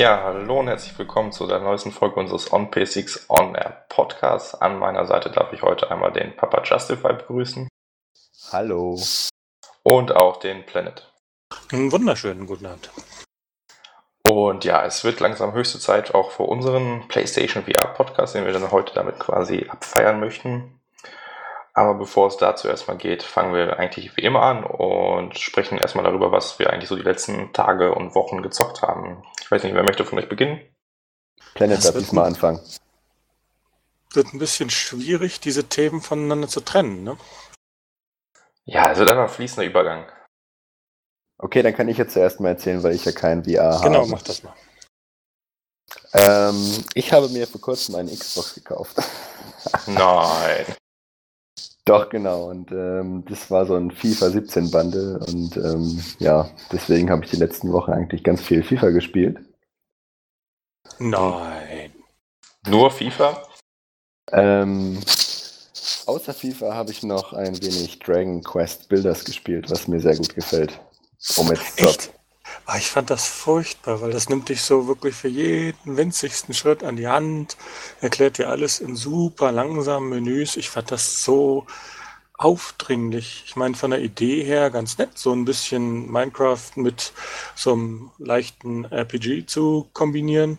Ja, hallo und herzlich willkommen zu der neuesten Folge unseres On P6 On Air Podcasts. An meiner Seite darf ich heute einmal den Papa Justify begrüßen. Hallo. Und auch den Planet. Einen wunderschönen guten Abend. Und ja, es wird langsam höchste Zeit auch für unseren PlayStation VR Podcast, den wir dann heute damit quasi abfeiern möchten. Aber bevor es dazu erstmal geht, fangen wir eigentlich wie immer an und sprechen erstmal darüber, was wir eigentlich so die letzten Tage und Wochen gezockt haben. Ich weiß nicht, wer möchte von euch beginnen? Planet darf diesmal anfangen. Wird ein bisschen schwierig, diese Themen voneinander zu trennen, ne? Ja, es wird einfach ein fließender Übergang. Okay, dann kann ich jetzt zuerst mal erzählen, weil ich ja kein VR habe. Genau, mach das mal. Ähm, ich habe mir vor kurzem eine Xbox gekauft. Nein. Doch, genau. Und ähm, das war so ein FIFA 17 Bundle. Und ähm, ja, deswegen habe ich die letzten Wochen eigentlich ganz viel FIFA gespielt. Nein. Nur FIFA? Ähm, außer FIFA habe ich noch ein wenig Dragon Quest Builders gespielt, was mir sehr gut gefällt. Um jetzt Echt? Ah, ich fand das furchtbar, weil das nimmt dich so wirklich für jeden winzigsten Schritt an die Hand, erklärt dir alles in super langsamen Menüs. Ich fand das so aufdringlich. Ich meine, von der Idee her ganz nett, so ein bisschen Minecraft mit so einem leichten RPG zu kombinieren.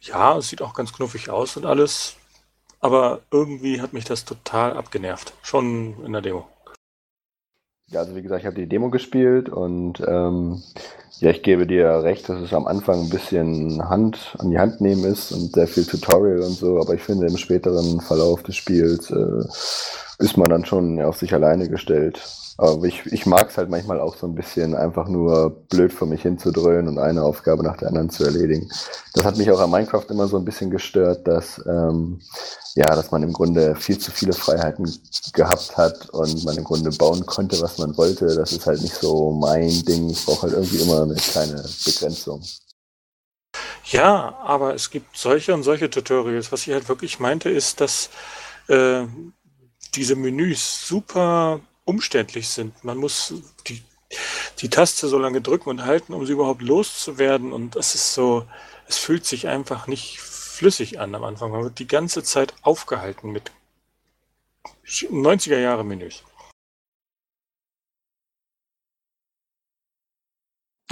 Ja, es sieht auch ganz knuffig aus und alles. Aber irgendwie hat mich das total abgenervt. Schon in der Demo. Ja, also wie gesagt, ich habe die Demo gespielt und ähm, ja, ich gebe dir recht, dass es am Anfang ein bisschen Hand an die Hand nehmen ist und sehr viel Tutorial und so, aber ich finde im späteren Verlauf des Spiels äh, ist man dann schon auf sich alleine gestellt. Aber ich, ich mag es halt manchmal auch so ein bisschen einfach nur blöd vor mich hinzudröhnen und eine Aufgabe nach der anderen zu erledigen. Das hat mich auch an Minecraft immer so ein bisschen gestört, dass, ähm, ja, dass man im Grunde viel zu viele Freiheiten gehabt hat und man im Grunde bauen konnte, was man wollte. Das ist halt nicht so mein Ding. Ich brauche halt irgendwie immer eine kleine Begrenzung. Ja, aber es gibt solche und solche Tutorials. Was ich halt wirklich meinte, ist, dass äh, diese Menüs super umständlich sind. Man muss die, die Taste so lange drücken und halten, um sie überhaupt loszuwerden. Und das ist so, es fühlt sich einfach nicht flüssig an am Anfang. Man wird die ganze Zeit aufgehalten mit 90er Jahre Menüs.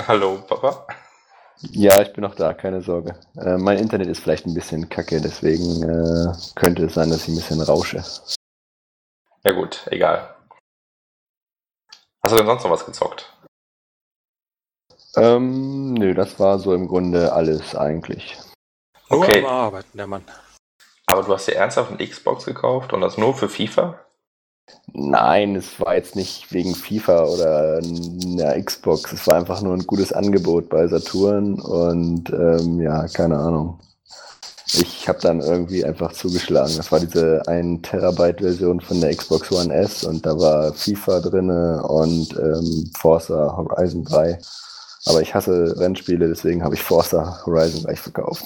Hallo, Papa. Ja, ich bin noch da, keine Sorge. Äh, mein Internet ist vielleicht ein bisschen kacke, deswegen äh, könnte es sein, dass ich ein bisschen rausche. Ja gut, egal. Hast du denn sonst noch was gezockt? Ähm, nö, das war so im Grunde alles eigentlich. Nur okay. am Arbeiten, der Mann. Aber du hast dir ernsthaft eine Xbox gekauft und das nur für FIFA? Nein, es war jetzt nicht wegen FIFA oder einer Xbox. Es war einfach nur ein gutes Angebot bei Saturn und ähm, ja, keine Ahnung. Ich habe dann irgendwie einfach zugeschlagen. Das war diese 1 Terabyte Version von der Xbox One S und da war FIFA drinne und ähm, Forza Horizon 3. Aber ich hasse Rennspiele, deswegen habe ich Forza Horizon gleich verkauft.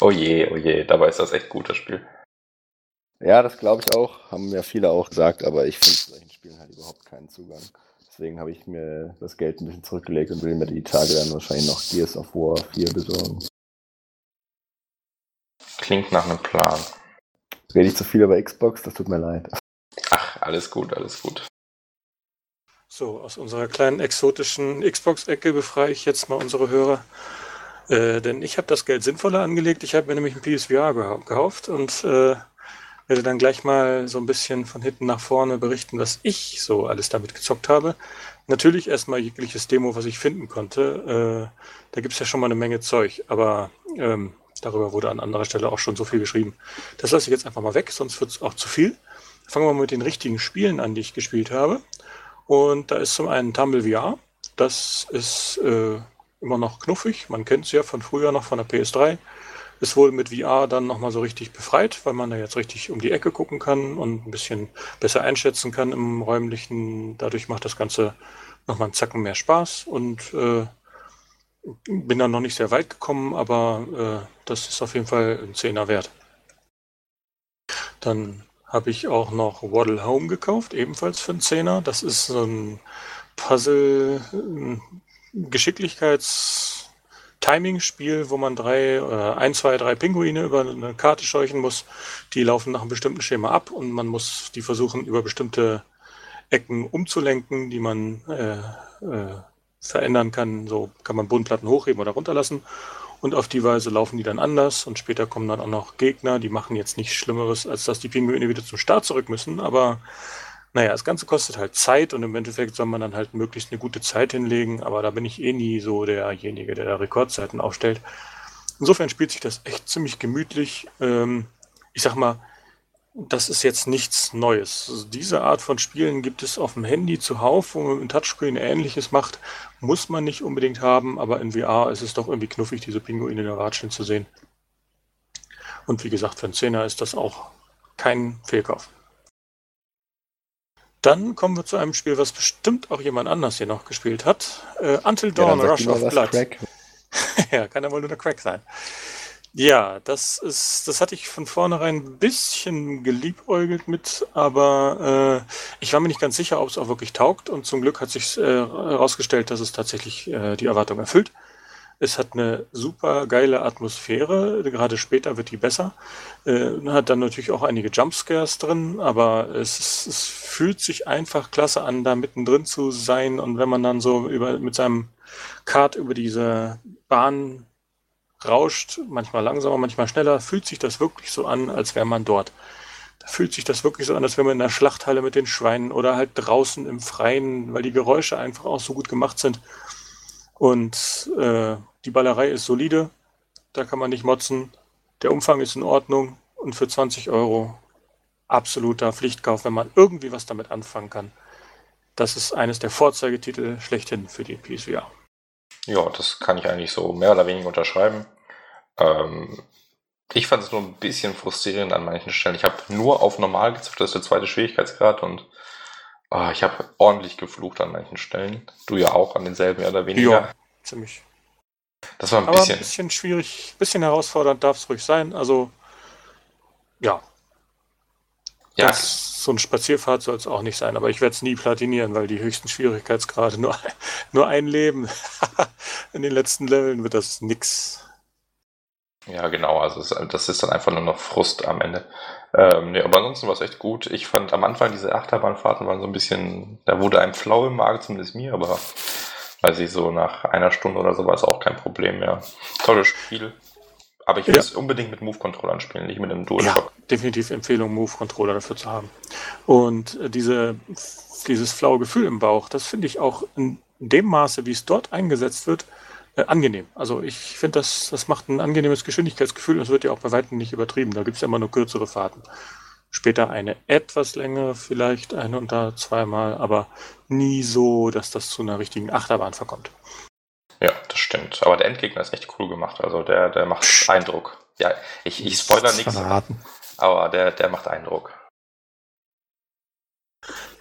Oh je, oh je, dabei ist das echt gut, das Spiel. Ja, das glaube ich auch, haben ja viele auch gesagt, aber ich finde zu solchen Spielen halt überhaupt keinen Zugang. Deswegen habe ich mir das Geld ein bisschen zurückgelegt und will mir die Tage dann wahrscheinlich noch Gears of War 4 besorgen. Klingt nach einem Plan. Rede ich zu viel über Xbox, das tut mir leid. Ach, alles gut, alles gut. So, aus unserer kleinen exotischen Xbox-Ecke befreie ich jetzt mal unsere Hörer. Äh, denn ich habe das Geld sinnvoller angelegt. Ich habe mir nämlich ein PSVR gekauft und äh, werde dann gleich mal so ein bisschen von hinten nach vorne berichten, was ich so alles damit gezockt habe. Natürlich erstmal jegliches Demo, was ich finden konnte. Äh, da gibt es ja schon mal eine Menge Zeug, aber ähm, Darüber wurde an anderer Stelle auch schon so viel geschrieben. Das lasse ich jetzt einfach mal weg, sonst wird es auch zu viel. Fangen wir mal mit den richtigen Spielen an, die ich gespielt habe. Und da ist zum einen Tumble VR. Das ist äh, immer noch knuffig. Man kennt es ja von früher noch von der PS3. Ist wohl mit VR dann nochmal so richtig befreit, weil man da jetzt richtig um die Ecke gucken kann und ein bisschen besser einschätzen kann im räumlichen. Dadurch macht das Ganze nochmal einen Zacken mehr Spaß und äh, bin dann noch nicht sehr weit gekommen, aber äh, das ist auf jeden Fall ein Zehner wert. Dann habe ich auch noch Waddle Home gekauft, ebenfalls für einen Zehner. Das ist so ein Puzzle, Geschicklichkeits Timing-Spiel, wo man drei, äh, ein, zwei, drei Pinguine über eine Karte scheuchen muss. Die laufen nach einem bestimmten Schema ab und man muss die versuchen, über bestimmte Ecken umzulenken, die man äh, äh, verändern kann. So kann man Bodenplatten hochheben oder runterlassen. Und auf die Weise laufen die dann anders. Und später kommen dann auch noch Gegner, die machen jetzt nichts Schlimmeres, als dass die Pinguine wieder zum Start zurück müssen. Aber naja, das Ganze kostet halt Zeit und im Endeffekt soll man dann halt möglichst eine gute Zeit hinlegen. Aber da bin ich eh nie so derjenige, der da Rekordzeiten aufstellt. Insofern spielt sich das echt ziemlich gemütlich. Ähm, ich sag mal, das ist jetzt nichts Neues. Also diese Art von Spielen gibt es auf dem Handy zuhauf, wo man mit dem Touchscreen ähnliches macht. Muss man nicht unbedingt haben, aber in VR ist es doch irgendwie knuffig, diese Pinguine in der Ratschen zu sehen. Und wie gesagt, für einen Zehner ist das auch kein Fehlkauf. Dann kommen wir zu einem Spiel, was bestimmt auch jemand anders hier noch gespielt hat. Äh, Until Dawn, ja, Rush of Blood. ja, kann ja wohl nur der Crack sein. Ja, das ist, das hatte ich von vornherein ein bisschen geliebäugelt mit, aber äh, ich war mir nicht ganz sicher, ob es auch wirklich taugt und zum Glück hat sich äh, herausgestellt, dass es tatsächlich äh, die Erwartung erfüllt. Es hat eine super geile Atmosphäre, gerade später wird die besser. Äh, hat dann natürlich auch einige Jumpscares drin, aber es, ist, es fühlt sich einfach klasse an, da mittendrin zu sein und wenn man dann so über, mit seinem Kart über diese Bahn rauscht, manchmal langsamer, manchmal schneller, fühlt sich das wirklich so an, als wäre man dort. Da fühlt sich das wirklich so an, als wäre man in der Schlachthalle mit den Schweinen oder halt draußen im Freien, weil die Geräusche einfach auch so gut gemacht sind. Und äh, die Ballerei ist solide, da kann man nicht motzen. Der Umfang ist in Ordnung und für 20 Euro absoluter Pflichtkauf, wenn man irgendwie was damit anfangen kann. Das ist eines der Vorzeigetitel schlechthin für die PSVR. Ja, das kann ich eigentlich so mehr oder weniger unterschreiben. Ähm, ich fand es nur ein bisschen frustrierend an manchen Stellen. Ich habe nur auf normal gezockt, das ist der zweite Schwierigkeitsgrad und oh, ich habe ordentlich geflucht an manchen Stellen. Du ja auch an denselben mehr oder weniger. Ja, ziemlich. Das war ein Aber bisschen, ein bisschen schwierig, ein bisschen herausfordernd darf es ruhig sein. Also, ja. Ja. Das, so ein Spazierfahrt soll es auch nicht sein, aber ich werde es nie platinieren, weil die höchsten Schwierigkeitsgrade nur, nur ein Leben. In den letzten Leveln wird das nix. Ja, genau, also das ist dann einfach nur noch Frust am Ende. Ähm, nee, aber ansonsten war es echt gut. Ich fand am Anfang diese Achterbahnfahrten waren so ein bisschen, da wurde einem flau im Magen, zumindest mir, aber weiß ich so, nach einer Stunde oder so war es auch kein Problem mehr. Tolles Spiel. Aber ich will ja. es unbedingt mit Move-Controllern spielen, nicht mit einem DualShock. Ja, definitiv Empfehlung, Move-Controller dafür zu haben. Und äh, diese, dieses flaue Gefühl im Bauch, das finde ich auch in dem Maße, wie es dort eingesetzt wird, äh, angenehm. Also ich finde, das, das macht ein angenehmes Geschwindigkeitsgefühl und es wird ja auch bei weitem nicht übertrieben. Da gibt es ja immer nur kürzere Fahrten. Später eine etwas längere, vielleicht eine und da zweimal, aber nie so, dass das zu einer richtigen Achterbahn verkommt. Ja, das stimmt. Aber der Endgegner ist echt cool gemacht. Also der, der macht Psst. Eindruck. Ja, ich, ich spoiler nichts, aber der, der macht Eindruck.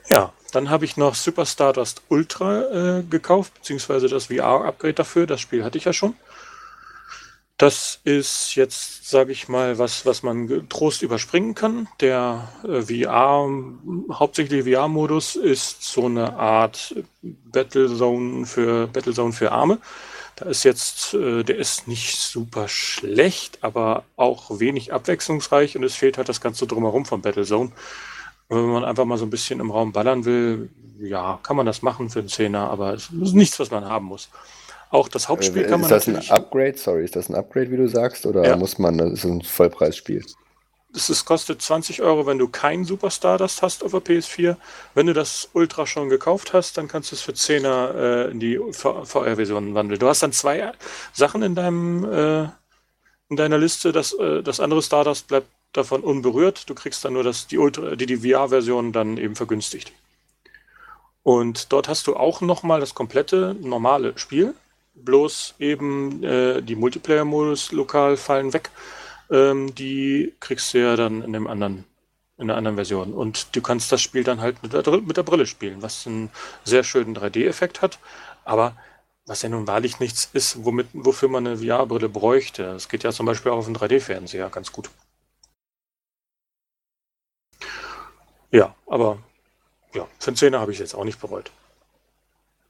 Ja, dann habe ich noch Super Stardust Ultra äh, gekauft, beziehungsweise das VR-Upgrade dafür. Das Spiel hatte ich ja schon. Das ist jetzt, sage ich mal, was, was man getrost überspringen kann. Der äh, VR, hauptsächlich VR-Modus ist so eine Art Battlezone für Battlezone für Arme. Da ist jetzt, äh, der ist nicht super schlecht, aber auch wenig abwechslungsreich und es fehlt halt das Ganze drumherum von Battlezone. Wenn man einfach mal so ein bisschen im Raum ballern will, ja, kann man das machen für einen Zehner, aber es ist nichts, was man haben muss. Auch das Hauptspiel äh, kann man. Ist das ein Upgrade? Sorry, ist das ein Upgrade, wie du sagst? Oder ja. muss man, das ist ein Vollpreisspiel? Das ist, kostet 20 Euro, wenn du kein Superstar das hast auf der PS4. Wenn du das Ultra schon gekauft hast, dann kannst du es für 10er äh, in die VR-Version wandeln. Du hast dann zwei Sachen in deinem äh, in deiner Liste. Das, äh, das andere Stardust bleibt davon unberührt. Du kriegst dann nur das, die, Ultra, die, die VR-Version dann eben vergünstigt. Und dort hast du auch nochmal das komplette normale Spiel bloß eben äh, die Multiplayer-Modus lokal fallen weg. Ähm, die kriegst du ja dann in dem anderen in der anderen Version. Und du kannst das Spiel dann halt mit der, mit der Brille spielen, was einen sehr schönen 3D-Effekt hat, aber was ja nun wahrlich nichts ist, womit, wofür man eine VR-Brille bräuchte. Das geht ja zum Beispiel auch auf dem 3D-Fernseher ganz gut. Ja, aber ja, für den Zehner habe ich jetzt auch nicht bereut.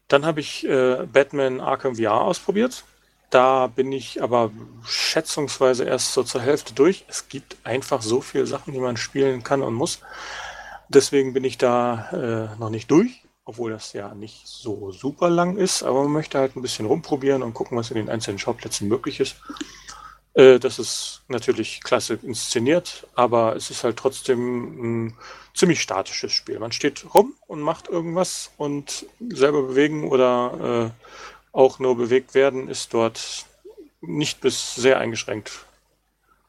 Dann habe ich äh, Batman Arkham VR ausprobiert. Da bin ich aber schätzungsweise erst so zur Hälfte durch. Es gibt einfach so viele Sachen, die man spielen kann und muss. Deswegen bin ich da äh, noch nicht durch, obwohl das ja nicht so super lang ist. Aber man möchte halt ein bisschen rumprobieren und gucken, was in den einzelnen Schauplätzen möglich ist. Äh, das ist natürlich klasse inszeniert, aber es ist halt trotzdem ein ziemlich statisches Spiel. Man steht rum und macht irgendwas und selber bewegen oder äh, auch nur bewegt werden, ist dort nicht bis sehr eingeschränkt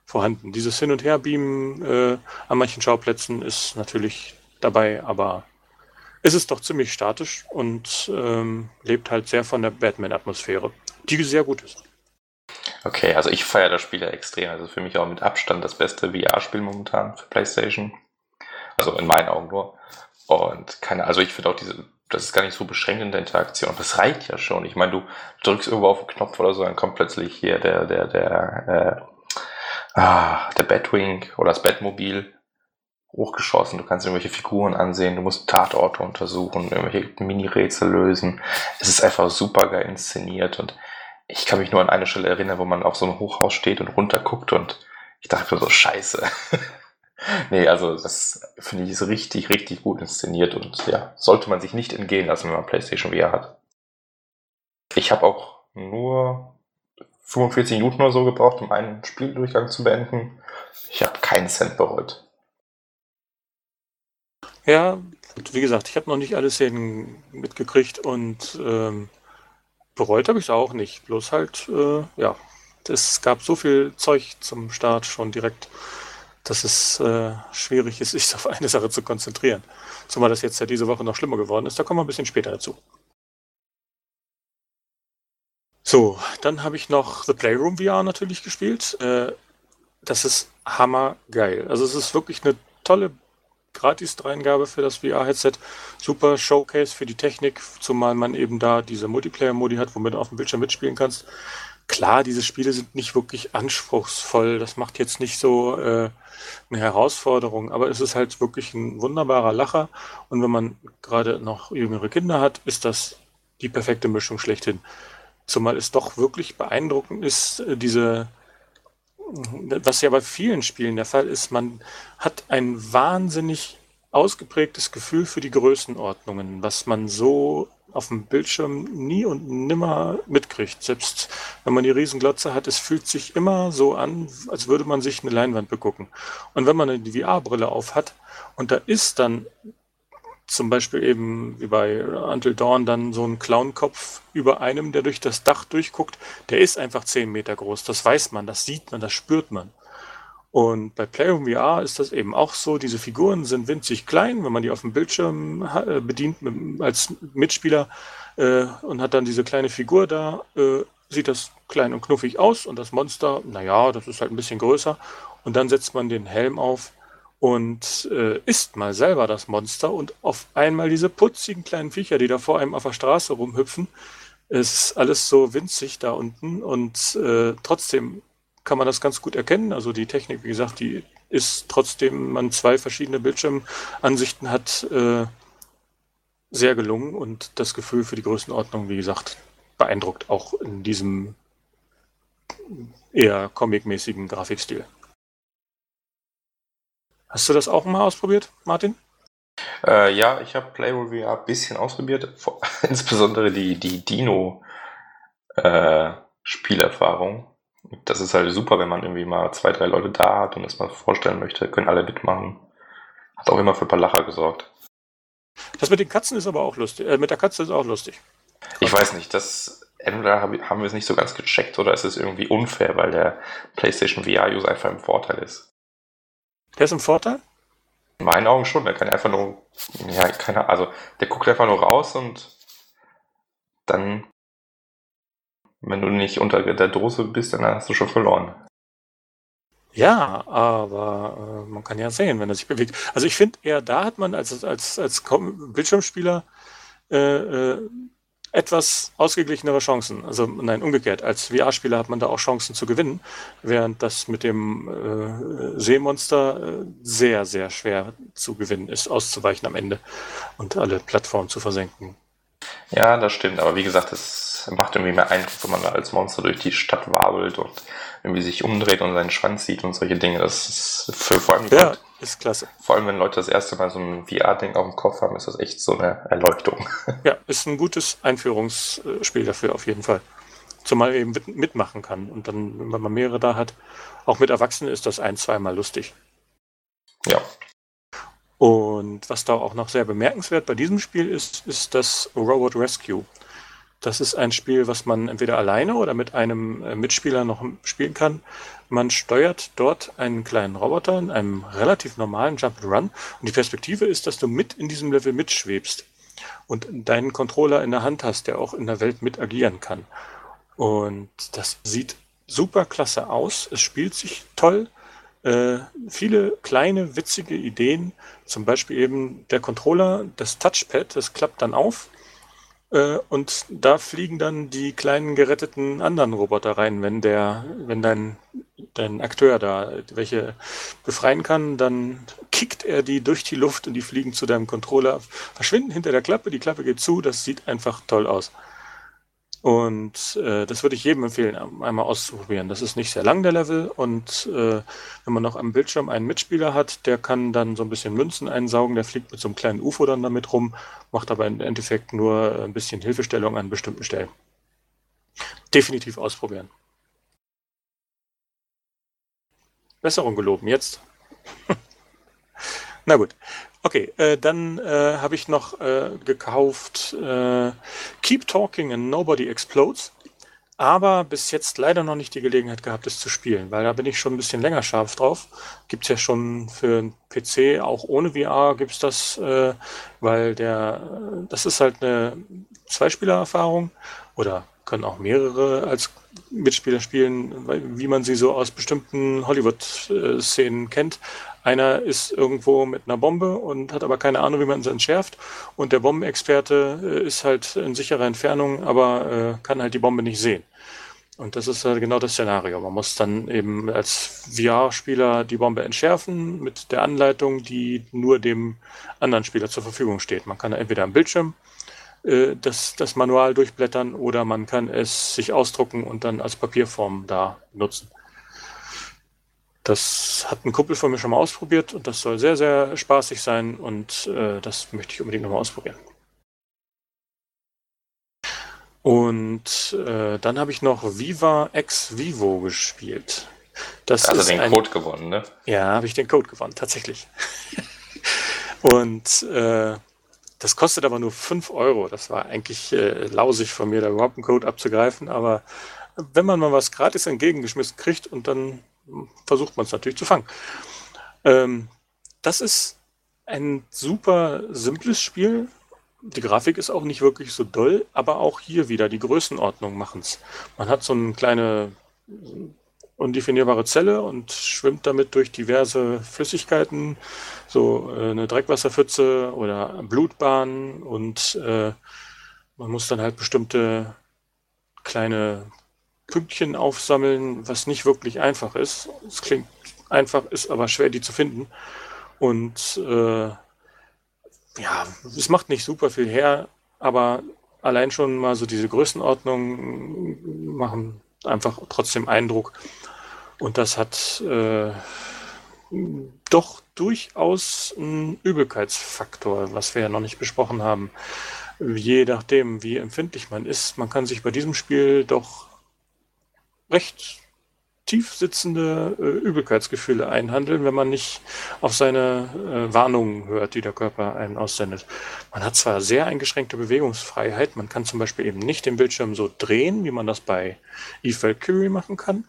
vorhanden. Dieses Hin- und Herbeamen äh, an manchen Schauplätzen ist natürlich dabei, aber es ist doch ziemlich statisch und ähm, lebt halt sehr von der Batman-Atmosphäre, die sehr gut ist. Okay, also ich feiere das Spiel ja extrem. Also für mich auch mit Abstand das beste VR-Spiel momentan für PlayStation. Also in meinen Augen nur. Und keine, also ich finde auch diese das ist gar nicht so beschränkt in der Interaktion. Das reicht ja schon. Ich meine, du drückst irgendwo auf den Knopf oder so, dann kommt plötzlich hier der, der, der, äh, ah, der Batwing oder das Batmobil hochgeschossen. Du kannst irgendwelche Figuren ansehen, du musst Tatorte untersuchen, irgendwelche Mini-Rätsel lösen. Es ist einfach super geil inszeniert und ich kann mich nur an eine Stelle erinnern, wo man auf so einem Hochhaus steht und runterguckt und ich dachte mir so, scheiße. nee, also das finde ich ist richtig, richtig gut inszeniert und ja, sollte man sich nicht entgehen lassen, wenn man PlayStation VR hat. Ich habe auch nur 45 Minuten oder so gebraucht, um einen Spieldurchgang zu beenden. Ich habe keinen Cent bereut. Ja, wie gesagt, ich habe noch nicht alle Szenen mitgekriegt und ähm, bereut habe ich es auch nicht. Bloß halt, äh, ja, es gab so viel Zeug zum Start schon direkt dass es äh, schwierig ist, sich auf eine Sache zu konzentrieren. Zumal das jetzt ja diese Woche noch schlimmer geworden ist. Da kommen wir ein bisschen später dazu. So, dann habe ich noch The Playroom VR natürlich gespielt. Äh, das ist hammergeil. Also es ist wirklich eine tolle Gratis-Dreingabe für das VR-Headset. Super Showcase für die Technik, zumal man eben da diese Multiplayer-Modi hat, womit du auf dem Bildschirm mitspielen kannst. Klar, diese Spiele sind nicht wirklich anspruchsvoll. Das macht jetzt nicht so äh, eine Herausforderung, aber es ist halt wirklich ein wunderbarer Lacher. Und wenn man gerade noch jüngere Kinder hat, ist das die perfekte Mischung schlechthin. Zumal es doch wirklich beeindruckend ist, äh, diese, was ja bei vielen Spielen der Fall ist, man hat ein wahnsinnig ausgeprägtes Gefühl für die Größenordnungen, was man so auf dem Bildschirm nie und nimmer mitkriegt. Selbst wenn man die Riesenglotze hat, es fühlt sich immer so an, als würde man sich eine Leinwand begucken. Und wenn man eine VR-Brille auf hat und da ist dann zum Beispiel eben wie bei Until Dawn dann so ein Clownkopf über einem, der durch das Dach durchguckt, der ist einfach zehn Meter groß. Das weiß man, das sieht man, das spürt man. Und bei Playroom VR ist das eben auch so. Diese Figuren sind winzig klein, wenn man die auf dem Bildschirm äh, bedient als Mitspieler äh, und hat dann diese kleine Figur da, äh, sieht das klein und knuffig aus und das Monster, naja, das ist halt ein bisschen größer. Und dann setzt man den Helm auf und äh, isst mal selber das Monster und auf einmal diese putzigen kleinen Viecher, die da vor einem auf der Straße rumhüpfen. Ist alles so winzig da unten und äh, trotzdem kann man das ganz gut erkennen. Also die Technik, wie gesagt, die ist trotzdem man zwei verschiedene Bildschirmansichten hat, äh, sehr gelungen und das Gefühl für die Größenordnung, wie gesagt, beeindruckt auch in diesem eher comic-mäßigen Grafikstil. Hast du das auch mal ausprobiert, Martin? Äh, ja, ich habe Playroom VR ein bisschen ausprobiert, insbesondere die, die Dino-Spielerfahrung. Äh, das ist halt super, wenn man irgendwie mal zwei, drei Leute da hat und das mal vorstellen möchte, können alle mitmachen. Hat auch immer für ein paar Lacher gesorgt. Das mit den Katzen ist aber auch lustig. Äh, mit der Katze ist auch lustig. Ich weiß nicht, das entweder haben wir es nicht so ganz gecheckt oder ist es irgendwie unfair, weil der PlayStation VR-User einfach im Vorteil ist. Der ist im Vorteil? In meinen Augen schon. Der kann einfach nur, ja, keine also der guckt einfach nur raus und dann wenn du nicht unter der Dose bist, dann hast du schon verloren. Ja, aber äh, man kann ja sehen, wenn er sich bewegt. Also ich finde eher, da hat man als, als, als Bildschirmspieler äh, äh, etwas ausgeglichenere Chancen. Also nein, umgekehrt. Als VR-Spieler hat man da auch Chancen zu gewinnen, während das mit dem äh, Seemonster äh, sehr, sehr schwer zu gewinnen ist, auszuweichen am Ende und alle Plattformen zu versenken. Ja, das stimmt. Aber wie gesagt, das es macht irgendwie mehr Eindruck, wenn man da als Monster durch die Stadt wabelt und irgendwie sich umdreht und seinen Schwanz sieht und solche Dinge. Das ist für vor allem ja, ist klasse. Vor allem, wenn Leute das erste Mal so ein VR-Ding auf dem Kopf haben, ist das echt so eine Erleuchtung. Ja, ist ein gutes Einführungsspiel dafür auf jeden Fall. Zumal eben mitmachen kann. Und dann, wenn man mehrere da hat, auch mit Erwachsenen ist das ein, zweimal lustig. Ja. Und was da auch noch sehr bemerkenswert bei diesem Spiel ist, ist das Robot Rescue. Das ist ein Spiel, was man entweder alleine oder mit einem äh, Mitspieler noch spielen kann. Man steuert dort einen kleinen Roboter in einem relativ normalen Jump and Run und die Perspektive ist, dass du mit in diesem Level mitschwebst und deinen Controller in der Hand hast, der auch in der Welt mit agieren kann. Und das sieht super klasse aus. Es spielt sich toll. Äh, viele kleine, witzige Ideen. Zum Beispiel eben der Controller, das Touchpad, das klappt dann auf und da fliegen dann die kleinen geretteten anderen Roboter rein, wenn der, wenn dein, dein Akteur da welche befreien kann, dann kickt er die durch die Luft und die fliegen zu deinem Controller, verschwinden hinter der Klappe, die Klappe geht zu, das sieht einfach toll aus. Und äh, das würde ich jedem empfehlen, einmal auszuprobieren. Das ist nicht sehr lang, der Level. Und äh, wenn man noch am Bildschirm einen Mitspieler hat, der kann dann so ein bisschen Münzen einsaugen, der fliegt mit so einem kleinen UFO dann damit rum, macht aber im Endeffekt nur ein bisschen Hilfestellung an bestimmten Stellen. Definitiv ausprobieren. Besserung geloben, jetzt. Na gut. Okay, äh, dann äh, habe ich noch äh, gekauft äh, Keep Talking and Nobody Explodes, aber bis jetzt leider noch nicht die Gelegenheit gehabt, es zu spielen, weil da bin ich schon ein bisschen länger scharf drauf. Gibt es ja schon für einen PC, auch ohne VR gibt es das, äh, weil der, das ist halt eine Zweispielererfahrung oder können auch mehrere als Mitspieler spielen, wie man sie so aus bestimmten Hollywood-Szenen kennt. Einer ist irgendwo mit einer Bombe und hat aber keine Ahnung, wie man sie entschärft. Und der Bombenexperte äh, ist halt in sicherer Entfernung, aber äh, kann halt die Bombe nicht sehen. Und das ist halt genau das Szenario. Man muss dann eben als VR-Spieler die Bombe entschärfen mit der Anleitung, die nur dem anderen Spieler zur Verfügung steht. Man kann entweder am Bildschirm äh, das, das Manual durchblättern oder man kann es sich ausdrucken und dann als Papierform da nutzen. Das hat ein Kumpel von mir schon mal ausprobiert und das soll sehr, sehr spaßig sein und äh, das möchte ich unbedingt nochmal ausprobieren. Und äh, dann habe ich noch Viva Ex Vivo gespielt. Das also den ein, Code gewonnen, ne? Ja, habe ich den Code gewonnen, tatsächlich. und äh, das kostet aber nur 5 Euro. Das war eigentlich äh, lausig von mir, da überhaupt einen Code abzugreifen. Aber wenn man mal was gratis entgegengeschmissen kriegt und dann versucht man es natürlich zu fangen. Ähm, das ist ein super simples Spiel. Die Grafik ist auch nicht wirklich so doll, aber auch hier wieder die Größenordnung machen es. Man hat so eine kleine undefinierbare Zelle und schwimmt damit durch diverse Flüssigkeiten, so äh, eine Dreckwasserpfütze oder Blutbahn und äh, man muss dann halt bestimmte kleine Pünktchen aufsammeln, was nicht wirklich einfach ist. Es klingt einfach, ist aber schwer, die zu finden. Und äh, ja, es macht nicht super viel her, aber allein schon mal so diese Größenordnung machen einfach trotzdem Eindruck. Und das hat äh, doch durchaus einen Übelkeitsfaktor, was wir ja noch nicht besprochen haben. Je nachdem, wie empfindlich man ist, man kann sich bei diesem Spiel doch recht tief sitzende äh, Übelkeitsgefühle einhandeln, wenn man nicht auf seine äh, Warnungen hört, die der Körper einen aussendet. Man hat zwar sehr eingeschränkte Bewegungsfreiheit, man kann zum Beispiel eben nicht den Bildschirm so drehen, wie man das bei Eve Valkyrie machen kann.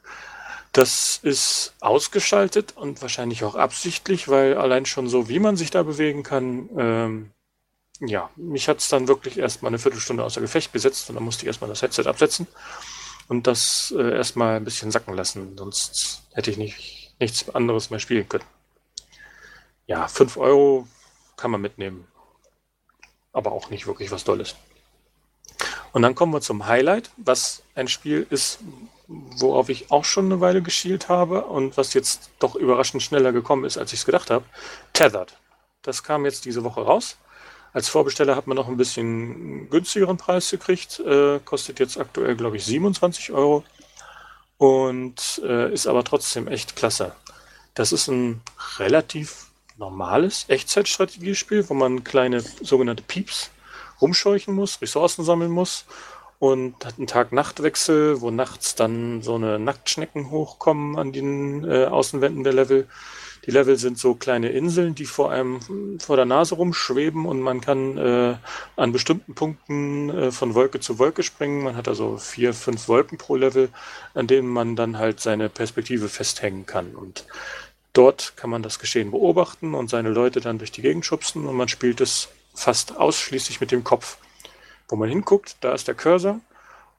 Das ist ausgeschaltet und wahrscheinlich auch absichtlich, weil allein schon so, wie man sich da bewegen kann, ähm, ja, mich hat es dann wirklich erstmal eine Viertelstunde außer Gefecht gesetzt und dann musste ich erstmal das Headset absetzen und das äh, erstmal ein bisschen sacken lassen, sonst hätte ich nicht, nichts anderes mehr spielen können. Ja, 5 Euro kann man mitnehmen, aber auch nicht wirklich was Tolles. Und dann kommen wir zum Highlight, was ein Spiel ist, worauf ich auch schon eine Weile geschielt habe und was jetzt doch überraschend schneller gekommen ist, als ich es gedacht habe. Tethered. Das kam jetzt diese Woche raus Als Vorbesteller hat man noch ein bisschen günstigeren Preis gekriegt. Äh, kostet jetzt aktuell, glaube ich, 27 Euro. Und äh, ist aber trotzdem echt klasse. Das ist ein relativ normales Echtzeitstrategiespiel, wo man kleine sogenannte Pieps rumscheuchen muss, Ressourcen sammeln muss und hat einen Tag-Nacht-Wechsel, wo nachts dann so eine Nacktschnecken hochkommen an den äh, Außenwänden der Level. Die Level sind so kleine Inseln, die vor einem vor der Nase rumschweben und man kann äh, an bestimmten Punkten äh, von Wolke zu Wolke springen. Man hat also vier, fünf Wolken pro Level, an denen man dann halt seine Perspektive festhängen kann. Und dort kann man das Geschehen beobachten und seine Leute dann durch die Gegend schubsen und man spielt es fast ausschließlich mit dem Kopf. Wo man hinguckt, da ist der Cursor.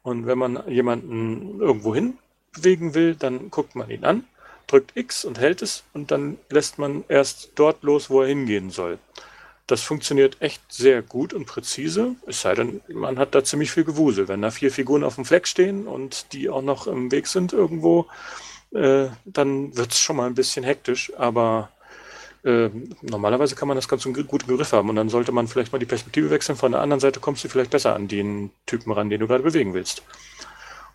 Und wenn man jemanden irgendwo hin bewegen will, dann guckt man ihn an, drückt X und hält es und dann lässt man erst dort los, wo er hingehen soll. Das funktioniert echt sehr gut und präzise, es sei denn, man hat da ziemlich viel Gewusel. Wenn da vier Figuren auf dem Fleck stehen und die auch noch im Weg sind irgendwo, äh, dann wird es schon mal ein bisschen hektisch, aber äh, normalerweise kann man das ganz gut im Griff haben und dann sollte man vielleicht mal die Perspektive wechseln. Von der anderen Seite kommst du vielleicht besser an den Typen ran, den du gerade bewegen willst.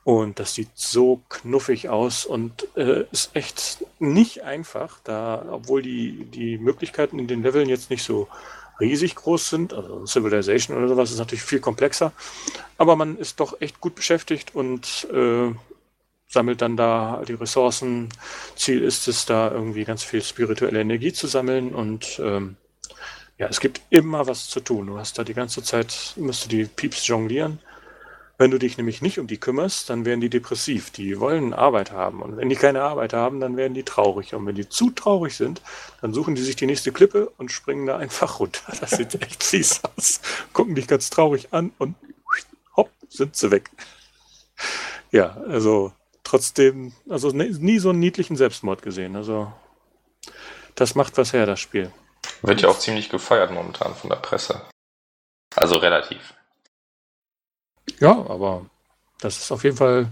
Und das sieht so knuffig aus und äh, ist echt nicht einfach, da, obwohl die, die Möglichkeiten in den Leveln jetzt nicht so riesig groß sind, also Civilization oder sowas ist natürlich viel komplexer, aber man ist doch echt gut beschäftigt und äh, sammelt dann da die Ressourcen. Ziel ist es, da irgendwie ganz viel spirituelle Energie zu sammeln und ähm, ja, es gibt immer was zu tun. Du hast da die ganze Zeit, musst du die Pieps jonglieren. Wenn du dich nämlich nicht um die kümmerst, dann werden die depressiv. Die wollen Arbeit haben. Und wenn die keine Arbeit haben, dann werden die traurig. Und wenn die zu traurig sind, dann suchen die sich die nächste Klippe und springen da einfach runter. Das sieht echt fies aus. Gucken dich ganz traurig an und hopp, sind sie weg. Ja, also trotzdem, also nie so einen niedlichen Selbstmord gesehen. Also das macht was her, das Spiel. Wird ja auch ziemlich gefeiert momentan von der Presse. Also relativ. Ja, aber das ist auf jeden Fall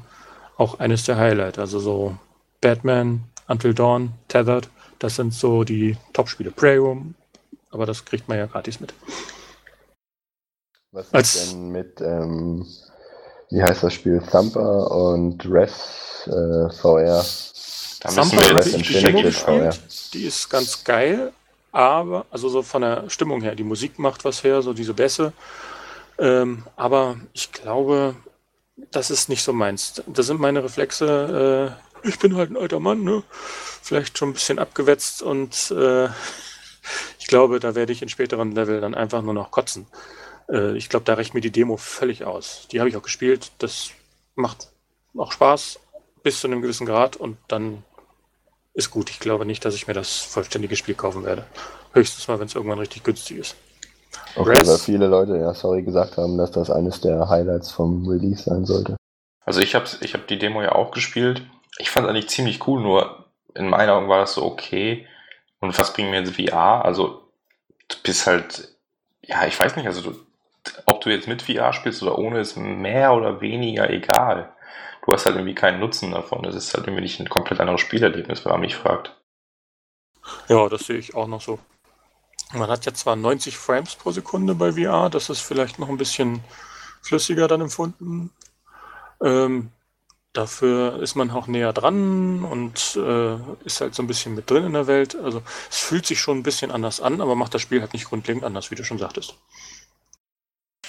auch eines der Highlights. Also so Batman, Until Dawn, Tethered, das sind so die Top-Spiele. Prey Room, aber das kriegt man ja gratis mit. Was ist Als, denn mit ähm, wie heißt das Spiel? Thumper und Res äh, VR. Da müssen wir die Demo gespielt. Die ist ganz geil, aber, also so von der Stimmung her, die Musik macht was her, so diese Bässe. Ähm, aber ich glaube, das ist nicht so meins. Das sind meine Reflexe. Äh, ich bin halt ein alter Mann, ne? Vielleicht schon ein bisschen abgewetzt und äh, ich glaube, da werde ich in späteren Level dann einfach nur noch kotzen. Äh, ich glaube, da reicht mir die Demo völlig aus. Die habe ich auch gespielt. Das macht auch Spaß bis zu einem gewissen Grad und dann ist gut. Ich glaube nicht, dass ich mir das vollständige Spiel kaufen werde. Höchstens mal, wenn es irgendwann richtig günstig ist. Okay, weil viele Leute, ja, sorry, gesagt haben, dass das eines der Highlights vom Release sein sollte. Also ich habe ich hab die Demo ja auch gespielt. Ich fand es eigentlich ziemlich cool, nur in meinen Augen war das so okay. Und was bringt mir jetzt VR? Also du bist halt, ja, ich weiß nicht, also du, ob du jetzt mit VR spielst oder ohne, ist mehr oder weniger egal. Du hast halt irgendwie keinen Nutzen davon. Das ist halt irgendwie nicht ein komplett anderes Spielerlebnis, wenn man mich fragt. Ja, das sehe ich auch noch so. Man hat ja zwar 90 Frames pro Sekunde bei VR, das ist vielleicht noch ein bisschen flüssiger dann empfunden. Ähm, dafür ist man auch näher dran und äh, ist halt so ein bisschen mit drin in der Welt. Also es fühlt sich schon ein bisschen anders an, aber macht das Spiel halt nicht grundlegend anders, wie du schon sagtest.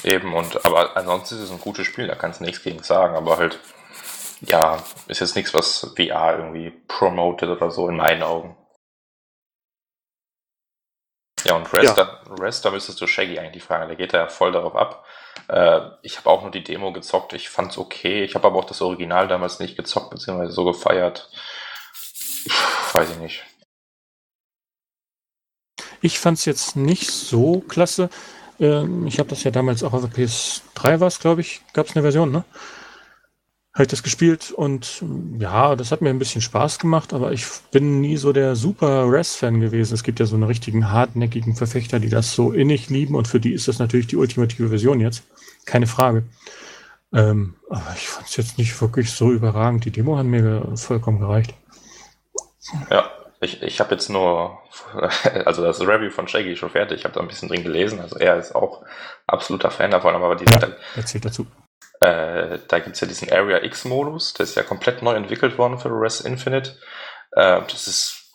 Eben, und aber ansonsten ist es ein gutes Spiel, da kannst du nichts gegen sagen, aber halt, ja, ist jetzt nichts, was VR irgendwie promotet oder so, in meinen Augen. Ja, und Rest, ja. Da, Rest, da müsstest du Shaggy eigentlich fragen, der geht da ja voll darauf ab. Äh, ich habe auch nur die Demo gezockt, ich fand's okay, ich habe aber auch das Original damals nicht gezockt, beziehungsweise so gefeiert. Weiß ich nicht. Ich fand's jetzt nicht so klasse. Ähm, ich habe das ja damals auch auf der PS3 war es, glaube ich, gab es eine Version, ne? Habe ich das gespielt und ja, das hat mir ein bisschen Spaß gemacht, aber ich bin nie so der super Res-Fan gewesen. Es gibt ja so einen richtigen hartnäckigen Verfechter, die das so innig lieben und für die ist das natürlich die ultimative Version jetzt. Keine Frage. Ähm, aber ich fand es jetzt nicht wirklich so überragend. Die Demo hat mir vollkommen gereicht. Ja, ich, ich habe jetzt nur, also das Review von Shaggy schon fertig, ich habe da ein bisschen drin gelesen, also er ist auch absoluter Fan davon, aber die, ja, erzählt dazu. Äh, da gibt es ja diesen Area X-Modus, der ist ja komplett neu entwickelt worden für Res Infinite. Äh, das ist,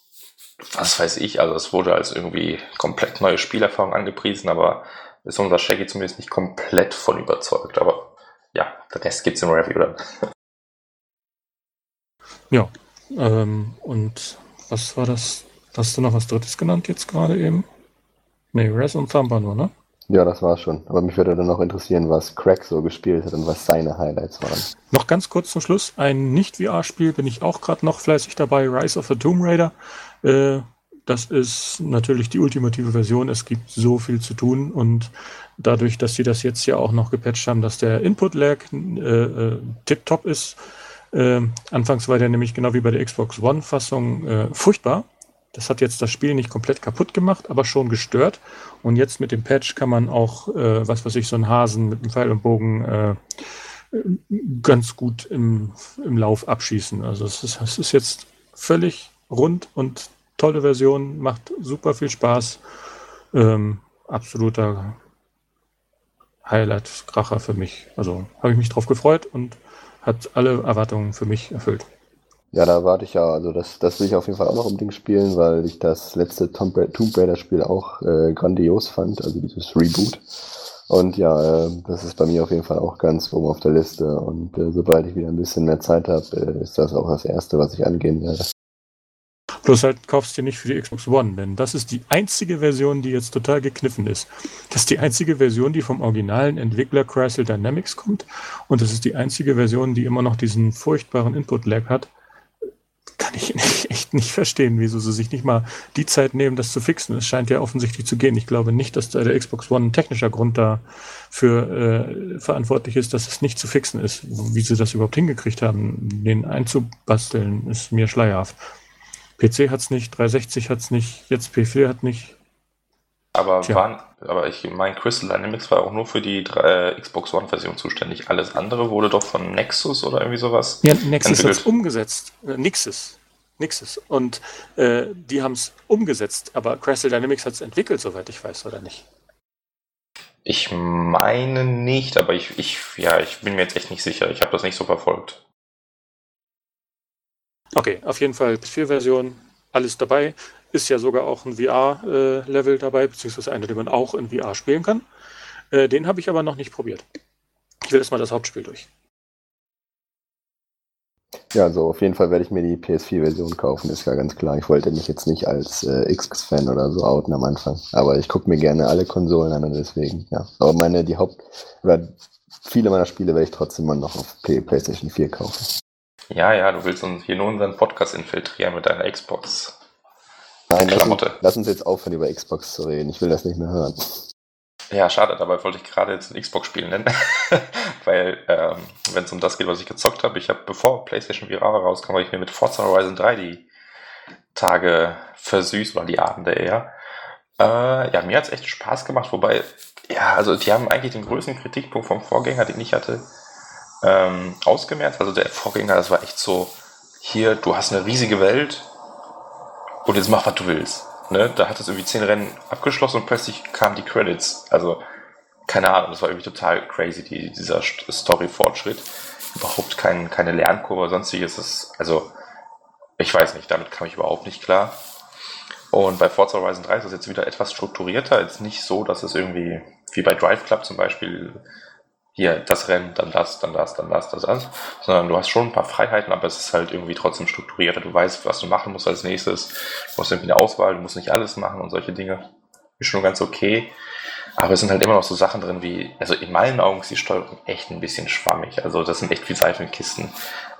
was weiß ich, also es wurde als irgendwie komplett neue Spielerfahrung angepriesen, aber ist unser Shaggy zumindest nicht komplett von überzeugt. Aber ja, der Rest gibt es im Review dann. Ja, ähm, und was war das? Hast du noch was Drittes genannt jetzt gerade eben? Nee, Res und Thumper nur, ne? Ja, das war schon. Aber mich würde dann noch interessieren, was Crack so gespielt hat und was seine Highlights waren. Noch ganz kurz zum Schluss. Ein Nicht-VR-Spiel bin ich auch gerade noch fleißig dabei. Rise of the Tomb Raider. Äh, das ist natürlich die ultimative Version. Es gibt so viel zu tun und dadurch, dass sie das jetzt ja auch noch gepatcht haben, dass der Input-Lag äh, äh, tip-top ist. Äh, anfangs war der nämlich genau wie bei der Xbox One-Fassung äh, furchtbar. Das hat jetzt das Spiel nicht komplett kaputt gemacht, aber schon gestört. Und jetzt mit dem Patch kann man auch, äh, was weiß ich, so einen Hasen mit einem Pfeil und Bogen äh, ganz gut im, im Lauf abschießen. Also es ist, es ist jetzt völlig rund und tolle Version, macht super viel Spaß. Ähm, absoluter Highlight-Kracher für mich. Also habe ich mich drauf gefreut und hat alle Erwartungen für mich erfüllt. Ja, da warte ich ja, also das, das will ich auf jeden Fall auch noch unbedingt spielen, weil ich das letzte Tomb Raider Spiel auch äh, grandios fand, also dieses Reboot. Und ja, äh, das ist bei mir auf jeden Fall auch ganz oben auf der Liste. Und äh, sobald ich wieder ein bisschen mehr Zeit habe, äh, ist das auch das Erste, was ich angehen werde. Bloß halt kaufst du nicht für die Xbox One, denn das ist die einzige Version, die jetzt total gekniffen ist. Das ist die einzige Version, die vom originalen Entwickler Chrysler Dynamics kommt. Und das ist die einzige Version, die immer noch diesen furchtbaren Input-Lag hat kann ich echt nicht verstehen, wieso sie sich nicht mal die Zeit nehmen, das zu fixen. Es scheint ja offensichtlich zu gehen. Ich glaube nicht, dass da der Xbox One ein technischer Grund dafür äh, verantwortlich ist, dass es nicht zu fixen ist. Wie sie das überhaupt hingekriegt haben, den einzubasteln, ist mir schleierhaft. PC hat es nicht, 360 hat es nicht, jetzt P4 hat nicht. Aber, waren, aber ich meine, Crystal Dynamics war auch nur für die äh, Xbox One-Version zuständig. Alles andere wurde doch von Nexus oder irgendwie sowas. Ja, Nexus hat es umgesetzt. Äh, Nixes. Nixes. Und äh, die haben es umgesetzt, aber Crystal Dynamics hat es entwickelt, soweit ich weiß, oder nicht? Ich meine nicht, aber ich, ich, ja, ich bin mir jetzt echt nicht sicher. Ich habe das nicht so verfolgt. Okay, auf jeden Fall PS4-Version, alles dabei. Ist ja sogar auch ein VR-Level dabei, beziehungsweise einer, den man auch in VR spielen kann. Äh, den habe ich aber noch nicht probiert. Ich will erstmal das Hauptspiel durch. Ja, also auf jeden Fall werde ich mir die PS4-Version kaufen, ist ja ganz klar. Ich wollte mich jetzt nicht als äh, Xbox-Fan oder so outen am Anfang. Aber ich gucke mir gerne alle Konsolen an und deswegen, ja. Aber meine, die Haupt- oder viele meiner Spiele werde ich trotzdem mal noch auf PlayStation 4 kaufen. Ja, ja, du willst uns hier nur unseren Podcast infiltrieren mit deiner Xbox. Nein, lass uns, lass uns jetzt aufhören, über Xbox zu reden. Ich will das nicht mehr hören. Ja, schade, dabei wollte ich gerade jetzt ein Xbox-Spiel nennen. Weil, ähm, wenn es um das geht, was ich gezockt habe, ich habe, bevor PlayStation VR rauskam, habe ich mir mit Forza Horizon 3 die Tage versüßt, oder die Abende eher. Äh, ja, mir hat es echt Spaß gemacht, wobei, ja, also die haben eigentlich den größten Kritikpunkt vom Vorgänger, den ich hatte, ähm, ausgemerzt. Also der Vorgänger, das war echt so, hier, du hast eine riesige Welt und jetzt mach, was du willst. Ne? Da hat es irgendwie zehn Rennen abgeschlossen und plötzlich kamen die Credits. Also, keine Ahnung, das war irgendwie total crazy, die, dieser Story-Fortschritt. Überhaupt kein, keine Lernkurve, sonstiges. Ist, also, ich weiß nicht, damit kam ich überhaupt nicht klar. Und bei Forza Horizon 3 ist es jetzt wieder etwas strukturierter. Jetzt nicht so, dass es irgendwie, wie bei Drive Club zum Beispiel, hier das Rennen, dann das, dann das, dann das, das, das, sondern du hast schon ein paar Freiheiten, aber es ist halt irgendwie trotzdem strukturierter. Du weißt, was du machen musst als nächstes. Du hast irgendwie eine Auswahl, du musst nicht alles machen und solche Dinge. Ist schon ganz okay. Aber es sind halt immer noch so Sachen drin wie, also in meinen Augen ist die Steuerung echt ein bisschen schwammig. Also das sind echt wie Seifenkisten.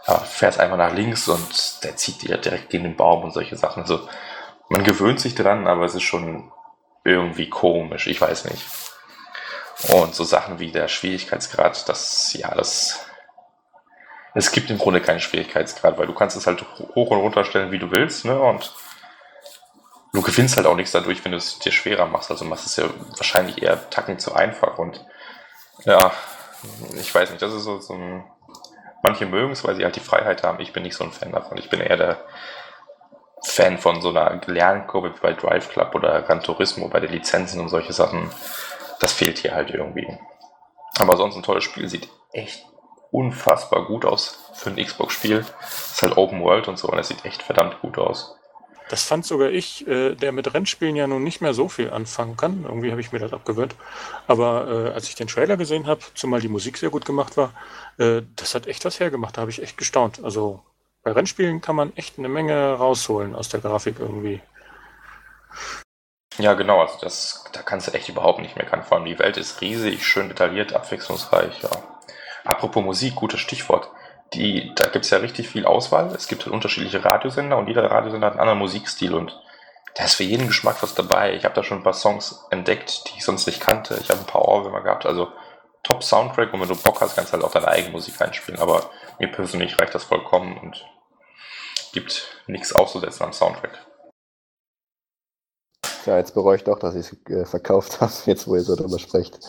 Du fährst einfach nach links und der zieht dir direkt gegen den Baum und solche Sachen. Also man gewöhnt sich dran, aber es ist schon irgendwie komisch. Ich weiß nicht. Und so Sachen wie der Schwierigkeitsgrad, das, ja, das, es gibt im Grunde keinen Schwierigkeitsgrad, weil du kannst es halt hoch und runter stellen, wie du willst, ne, und du gewinnst halt auch nichts dadurch, wenn du es dir schwerer machst, also machst es ja wahrscheinlich eher tacken zu einfach. Und, ja, ich weiß nicht, das ist so, so ein, manche mögen es, weil sie halt die Freiheit haben, ich bin nicht so ein Fan davon, ich bin eher der, Fan von so einer Lernkurve wie bei Drive Club oder Gran Turismo bei den Lizenzen und solche Sachen. Das fehlt hier halt irgendwie. Aber sonst ein tolles Spiel, sieht echt unfassbar gut aus für ein Xbox-Spiel. Ist halt Open World und so und es sieht echt verdammt gut aus. Das fand sogar ich, äh, der mit Rennspielen ja nun nicht mehr so viel anfangen kann. Irgendwie habe ich mir das abgewöhnt. Aber äh, als ich den Trailer gesehen habe, zumal die Musik sehr gut gemacht war, äh, das hat echt was hergemacht. Da habe ich echt gestaunt. Also bei Rennspielen kann man echt eine Menge rausholen aus der Grafik irgendwie. Ja, genau. Also das, da kannst du echt überhaupt nicht meckern. Vor allem die Welt ist riesig, schön detailliert, abwechslungsreich. Ja. Apropos Musik, gutes Stichwort die, da gibt es ja richtig viel Auswahl. Es gibt halt unterschiedliche Radiosender und jeder Radiosender hat einen anderen Musikstil und da ist für jeden Geschmack was dabei. Ich habe da schon ein paar Songs entdeckt, die ich sonst nicht kannte. Ich habe ein paar Ohrwürmer gehabt. Also top Soundtrack und wenn du Bock hast, kannst du halt auch deine eigene Musik einspielen. Aber mir persönlich reicht das vollkommen und gibt nichts auszusetzen am Soundtrack. Ja, jetzt bereue ich doch, dass ich es äh, verkauft habe, jetzt wo ihr so drüber sprecht.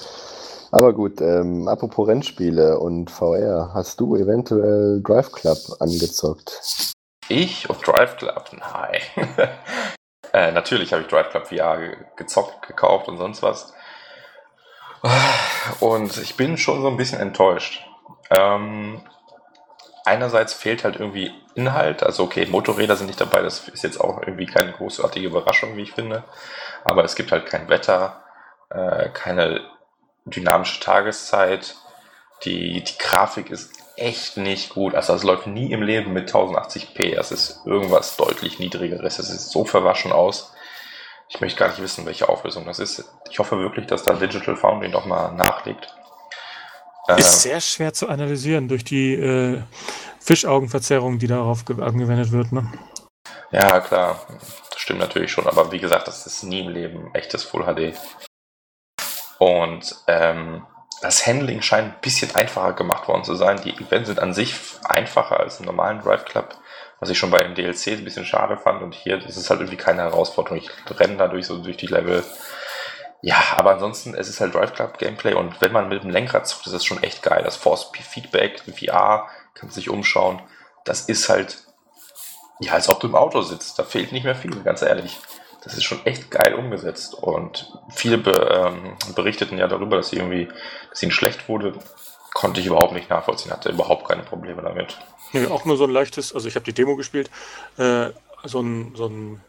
Aber gut, ähm, apropos Rennspiele und VR, hast du eventuell Drive Club angezockt? Ich und Drive Club? Nein. äh, natürlich habe ich Drive Club VR gezockt, gekauft und sonst was. Und ich bin schon so ein bisschen enttäuscht. Ähm, einerseits fehlt halt irgendwie Inhalt. Also okay, Motorräder sind nicht dabei. Das ist jetzt auch irgendwie keine großartige Überraschung, wie ich finde. Aber es gibt halt kein Wetter, äh, keine dynamische Tageszeit. Die, die Grafik ist echt nicht gut. Also es läuft nie im Leben mit 1080p. Das ist irgendwas deutlich niedrigeres. Es sieht so verwaschen aus. Ich möchte gar nicht wissen, welche Auflösung das ist. Ich hoffe wirklich, dass da Digital Foundry nochmal nachlegt. Ist äh, sehr schwer zu analysieren durch die äh, Fischaugenverzerrung, die darauf angewendet wird. Ne? Ja, klar. Das stimmt natürlich schon. Aber wie gesagt, das ist nie im Leben echtes Full HD. Und ähm, das Handling scheint ein bisschen einfacher gemacht worden zu sein. Die Events sind an sich einfacher als im normalen Drive Club, was ich schon bei den DLCs ein bisschen schade fand. Und hier ist es halt irgendwie keine Herausforderung. Ich renne dadurch so durch die Level. Ja, aber ansonsten, es ist halt Drive Club Gameplay und wenn man mit dem Lenkrad zuckt, ist das schon echt geil. Das Force Feedback, VR, kannst sich umschauen. Das ist halt, ja, als ob du im Auto sitzt. Da fehlt nicht mehr viel, ganz ehrlich das ist schon echt geil umgesetzt. Und viele be, ähm, berichteten ja darüber, dass sie irgendwie, dass ihnen schlecht wurde. Konnte ich überhaupt nicht nachvollziehen, hatte überhaupt keine Probleme damit. Nee, auch nur so ein leichtes, also ich habe die Demo gespielt, äh, so ein, so ein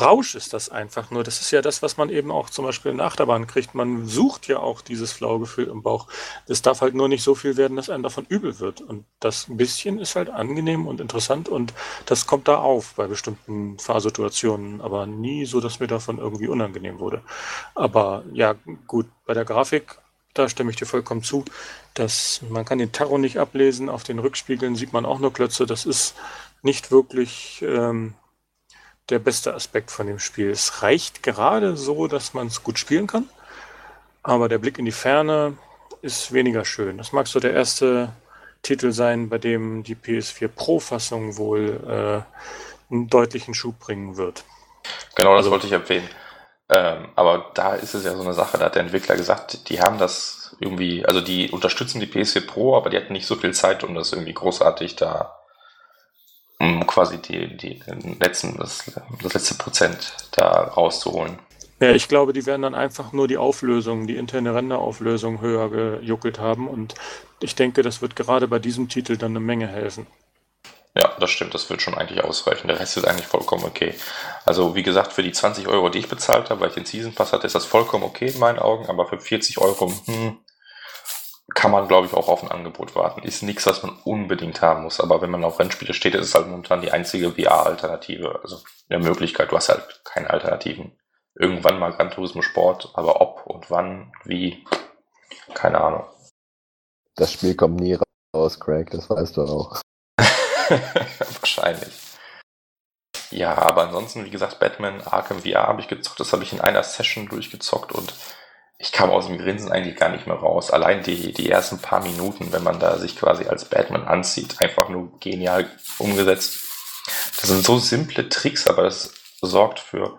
Rausch ist das einfach nur. Das ist ja das, was man eben auch zum Beispiel in der Achterbahn kriegt. Man sucht ja auch dieses Flaugefühl im Bauch. Das darf halt nur nicht so viel werden, dass einem davon übel wird. Und das ein bisschen ist halt angenehm und interessant und das kommt da auf bei bestimmten Fahrsituationen, aber nie so, dass mir davon irgendwie unangenehm wurde. Aber ja, gut, bei der Grafik, da stimme ich dir vollkommen zu, dass man kann den Tarot nicht ablesen. Auf den Rückspiegeln sieht man auch nur Klötze. Das ist nicht wirklich ähm, der beste Aspekt von dem Spiel. Es reicht gerade so, dass man es gut spielen kann, aber der Blick in die Ferne ist weniger schön. Das mag so der erste Titel sein, bei dem die PS4 Pro-Fassung wohl äh, einen deutlichen Schub bringen wird. Genau, das wollte ich empfehlen. Ähm, aber da ist es ja so eine Sache, da hat der Entwickler gesagt, die haben das irgendwie, also die unterstützen die PS4 Pro, aber die hatten nicht so viel Zeit, um das irgendwie großartig da um quasi die, die letzten, das, das letzte Prozent da rauszuholen. Ja, ich glaube, die werden dann einfach nur die Auflösung, die interne Renderauflösung höher gejuckelt haben und ich denke, das wird gerade bei diesem Titel dann eine Menge helfen. Ja, das stimmt, das wird schon eigentlich ausreichen. Der Rest ist eigentlich vollkommen okay. Also wie gesagt, für die 20 Euro, die ich bezahlt habe, weil ich den Season Pass hatte, ist das vollkommen okay in meinen Augen, aber für 40 Euro, hm, kann man, glaube ich, auch auf ein Angebot warten. Ist nichts, was man unbedingt haben muss. Aber wenn man auf Rennspiele steht, ist es halt momentan die einzige VR-Alternative. Also eine Möglichkeit, du hast halt keine Alternativen. Irgendwann mal Gran Turismo Sport, aber ob und wann, wie, keine Ahnung. Das Spiel kommt nie raus, Craig, das weißt du auch. Wahrscheinlich. Ja, aber ansonsten, wie gesagt, Batman Arkham VR habe ich gezockt. Das habe ich in einer Session durchgezockt und ich kam aus dem Grinsen eigentlich gar nicht mehr raus. Allein die, die ersten paar Minuten, wenn man da sich quasi als Batman anzieht, einfach nur genial umgesetzt. Das sind so simple Tricks, aber das sorgt für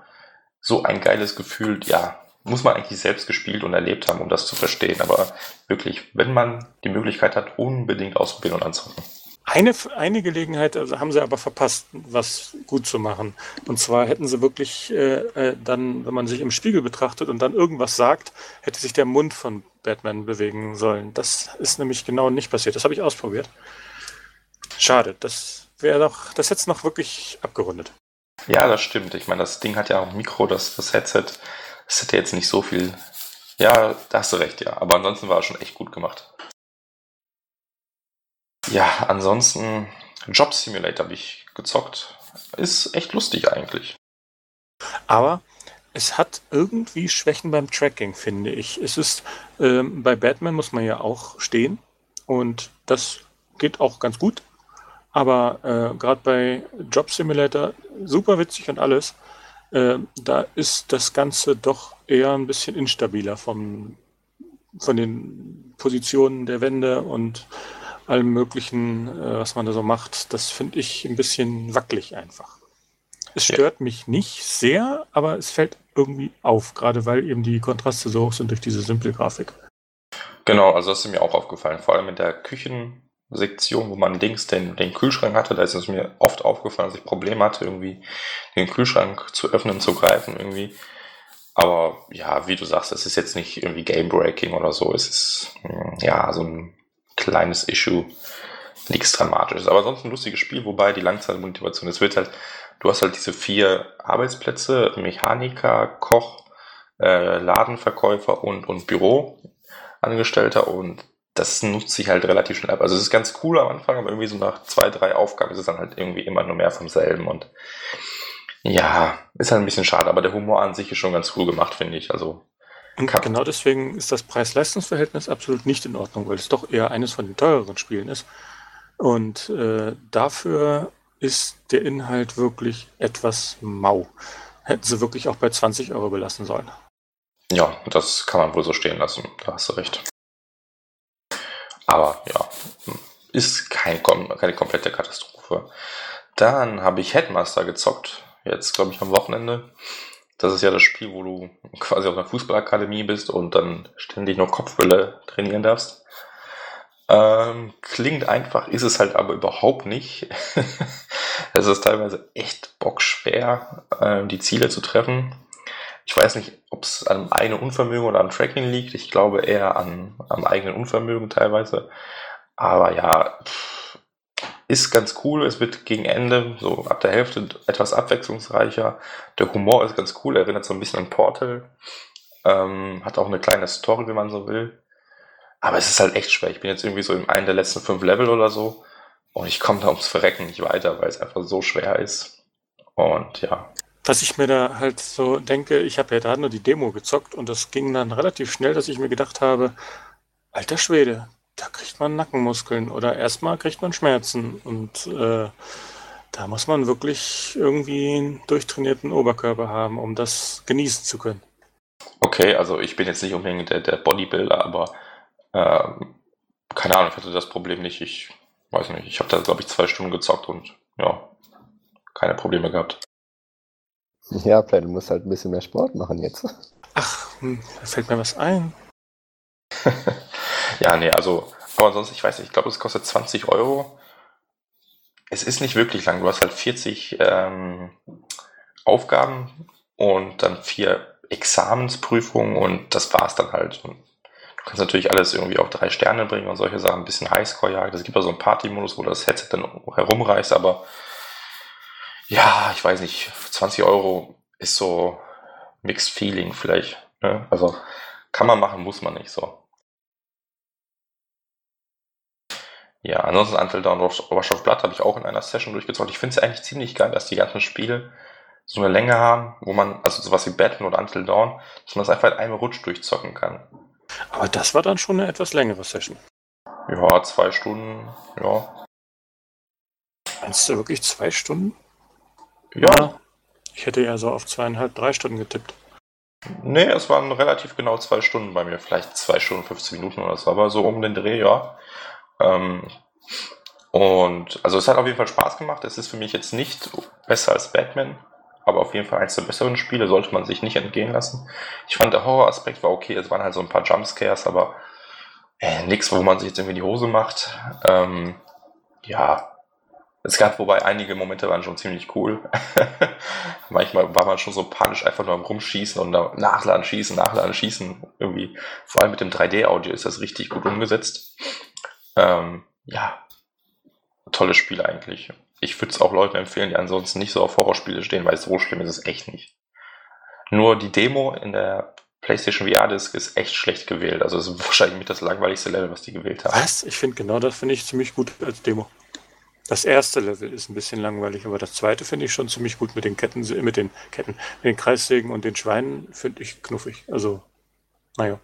so ein geiles Gefühl. Ja, muss man eigentlich selbst gespielt und erlebt haben, um das zu verstehen. Aber wirklich, wenn man die Möglichkeit hat, unbedingt ausprobieren und anzocken. Eine, eine Gelegenheit also haben sie aber verpasst, was gut zu machen. Und zwar hätten sie wirklich äh, äh, dann, wenn man sich im Spiegel betrachtet und dann irgendwas sagt, hätte sich der Mund von Batman bewegen sollen. Das ist nämlich genau nicht passiert. Das habe ich ausprobiert. Schade. Das wäre doch, das hätte es noch wirklich abgerundet. Ja, das stimmt. Ich meine, das Ding hat ja auch ein Mikro, das, das Headset. Das hätte jetzt nicht so viel. Ja, da hast du recht, ja. Aber ansonsten war es schon echt gut gemacht. Ja, ansonsten Job Simulator habe ich gezockt. Ist echt lustig eigentlich. Aber es hat irgendwie Schwächen beim Tracking, finde ich. Es ist, ähm, bei Batman muss man ja auch stehen und das geht auch ganz gut. Aber äh, gerade bei Job Simulator, super witzig und alles, äh, da ist das Ganze doch eher ein bisschen instabiler vom, von den Positionen der Wände und allem Möglichen, äh, was man da so macht. Das finde ich ein bisschen wackelig einfach. Es stört ja. mich nicht sehr, aber es fällt irgendwie auf, gerade weil eben die Kontraste so hoch sind durch diese simple Grafik. Genau, also das ist mir auch aufgefallen, vor allem in der Küchensektion, wo man links den, den Kühlschrank hatte, da ist es mir oft aufgefallen, dass ich Probleme hatte, irgendwie den Kühlschrank zu öffnen, zu greifen irgendwie. Aber ja, wie du sagst, es ist jetzt nicht irgendwie Game-Breaking oder so, es ist hm, ja so ein kleines Issue. Nichts Dramatisches. Aber sonst ein lustiges Spiel, wobei die Langzeitmotivation, es wird halt, du hast halt diese vier Arbeitsplätze, Mechaniker, Koch, äh, Ladenverkäufer und, und Büroangestellter und das nutzt sich halt relativ schnell ab. Also es ist ganz cool am Anfang, aber irgendwie so nach zwei, drei Aufgaben ist es dann halt irgendwie immer nur mehr vom selben und ja, ist halt ein bisschen schade, aber der Humor an sich ist schon ganz cool gemacht, finde ich. Also und genau deswegen ist das Preis-Leistungs-Verhältnis absolut nicht in Ordnung, weil es doch eher eines von den teureren Spielen ist. Und äh, dafür ist der Inhalt wirklich etwas mau. Hätten sie wirklich auch bei 20 Euro belassen sollen. Ja, das kann man wohl so stehen lassen. Da hast du recht. Aber ja, ist kein, keine komplette Katastrophe. Dann habe ich Headmaster gezockt. Jetzt, glaube ich, am Wochenende. Das ist ja das Spiel, wo du quasi auf einer Fußballakademie bist und dann ständig noch Kopfbälle trainieren darfst. Ähm, klingt einfach, ist es halt aber überhaupt nicht. es ist teilweise echt bockschwer, äh, die Ziele zu treffen. Ich weiß nicht, ob es an einem Unvermögen oder am Tracking liegt. Ich glaube eher an, am eigenen Unvermögen teilweise. Aber ja, pff, ist ganz cool. Es wird gegen Ende, so ab der Hälfte, etwas abwechslungsreicher. Der Humor ist ganz cool, erinnert so ein bisschen an Portal. Ähm, hat auch eine kleine Story, wenn man so will. Aber es ist halt echt schwer. Ich bin jetzt irgendwie so in einem der letzten fünf Level oder so. Und ich komme da ums Verrecken nicht weiter, weil es einfach so schwer ist. Und ja. Was ich mir da halt so denke, ich habe ja da nur die Demo gezockt und das ging dann relativ schnell, dass ich mir gedacht habe, alter Schwede, da kriegt man Nackenmuskeln oder erstmal kriegt man Schmerzen und äh, da muss man wirklich irgendwie einen durchtrainierten Oberkörper haben, um das genießen zu können. Okay, also ich bin jetzt nicht unbedingt der, der Bodybuilder, aber äh, keine Ahnung, ich hatte das Problem nicht. Ich weiß nicht, ich habe da glaube ich zwei Stunden gezockt und ja, keine Probleme gehabt. Ja, vielleicht du musst halt ein bisschen mehr Sport machen jetzt. Ach, hm, da fällt mir was ein. Ja, nee, also, aber sonst, ich weiß nicht, ich glaube, es kostet 20 Euro. Es ist nicht wirklich lang. Du hast halt 40 ähm, Aufgaben und dann vier Examensprüfungen und das war's dann halt. Du kannst natürlich alles irgendwie auf drei Sterne bringen und solche Sachen, ein bisschen Highscore-Jagd. Es gibt auch so einen Party-Modus, wo das Headset dann herumreißt, aber ja, ich weiß nicht, 20 Euro ist so Mixed Feeling vielleicht. Ne? Also kann man machen, muss man nicht so. Ja, ansonsten Until Dawn Rush Blood habe ich auch in einer Session durchgezockt. Ich finde es eigentlich ziemlich geil, dass die ganzen Spiele so eine Länge haben, wo man, also sowas wie Batman oder Until Dawn, dass man das einfach in einem Rutsch durchzocken kann. Aber das war dann schon eine etwas längere Session. Ja, zwei Stunden, ja. Meinst du wirklich zwei Stunden? Ja. ja. Ich hätte ja so auf zweieinhalb, drei Stunden getippt. Nee, es waren relativ genau zwei Stunden bei mir, vielleicht zwei Stunden, 15 Minuten oder so, aber so um den Dreh, ja. Ähm, und also es hat auf jeden Fall Spaß gemacht. Es ist für mich jetzt nicht besser als Batman, aber auf jeden Fall eines der besseren Spiele, sollte man sich nicht entgehen lassen. Ich fand der Horroraspekt war okay, es waren halt so ein paar Jumpscares, aber äh, nichts, wo man sich jetzt irgendwie die Hose macht. Ähm, ja, es gab wobei einige Momente waren schon ziemlich cool. Manchmal war man schon so panisch einfach nur am Rumschießen und nachladen, schießen, nachladen, schießen. Irgendwie, vor allem mit dem 3D-Audio ist das richtig gut umgesetzt. Ähm, ja, tolles Spiel eigentlich. Ich würde es auch Leuten empfehlen, die ansonsten nicht so auf Horrorspiele stehen, weil so schlimm ist es echt nicht. Nur die Demo in der PlayStation VR Disc ist echt schlecht gewählt. Also es ist wahrscheinlich mit das langweiligste Level, was die gewählt haben. Was? Ich finde genau das finde ich ziemlich gut als Demo. Das erste Level ist ein bisschen langweilig, aber das zweite finde ich schon ziemlich gut mit den Ketten, mit den Ketten, mit den Kreissägen und den Schweinen finde ich knuffig. Also, naja.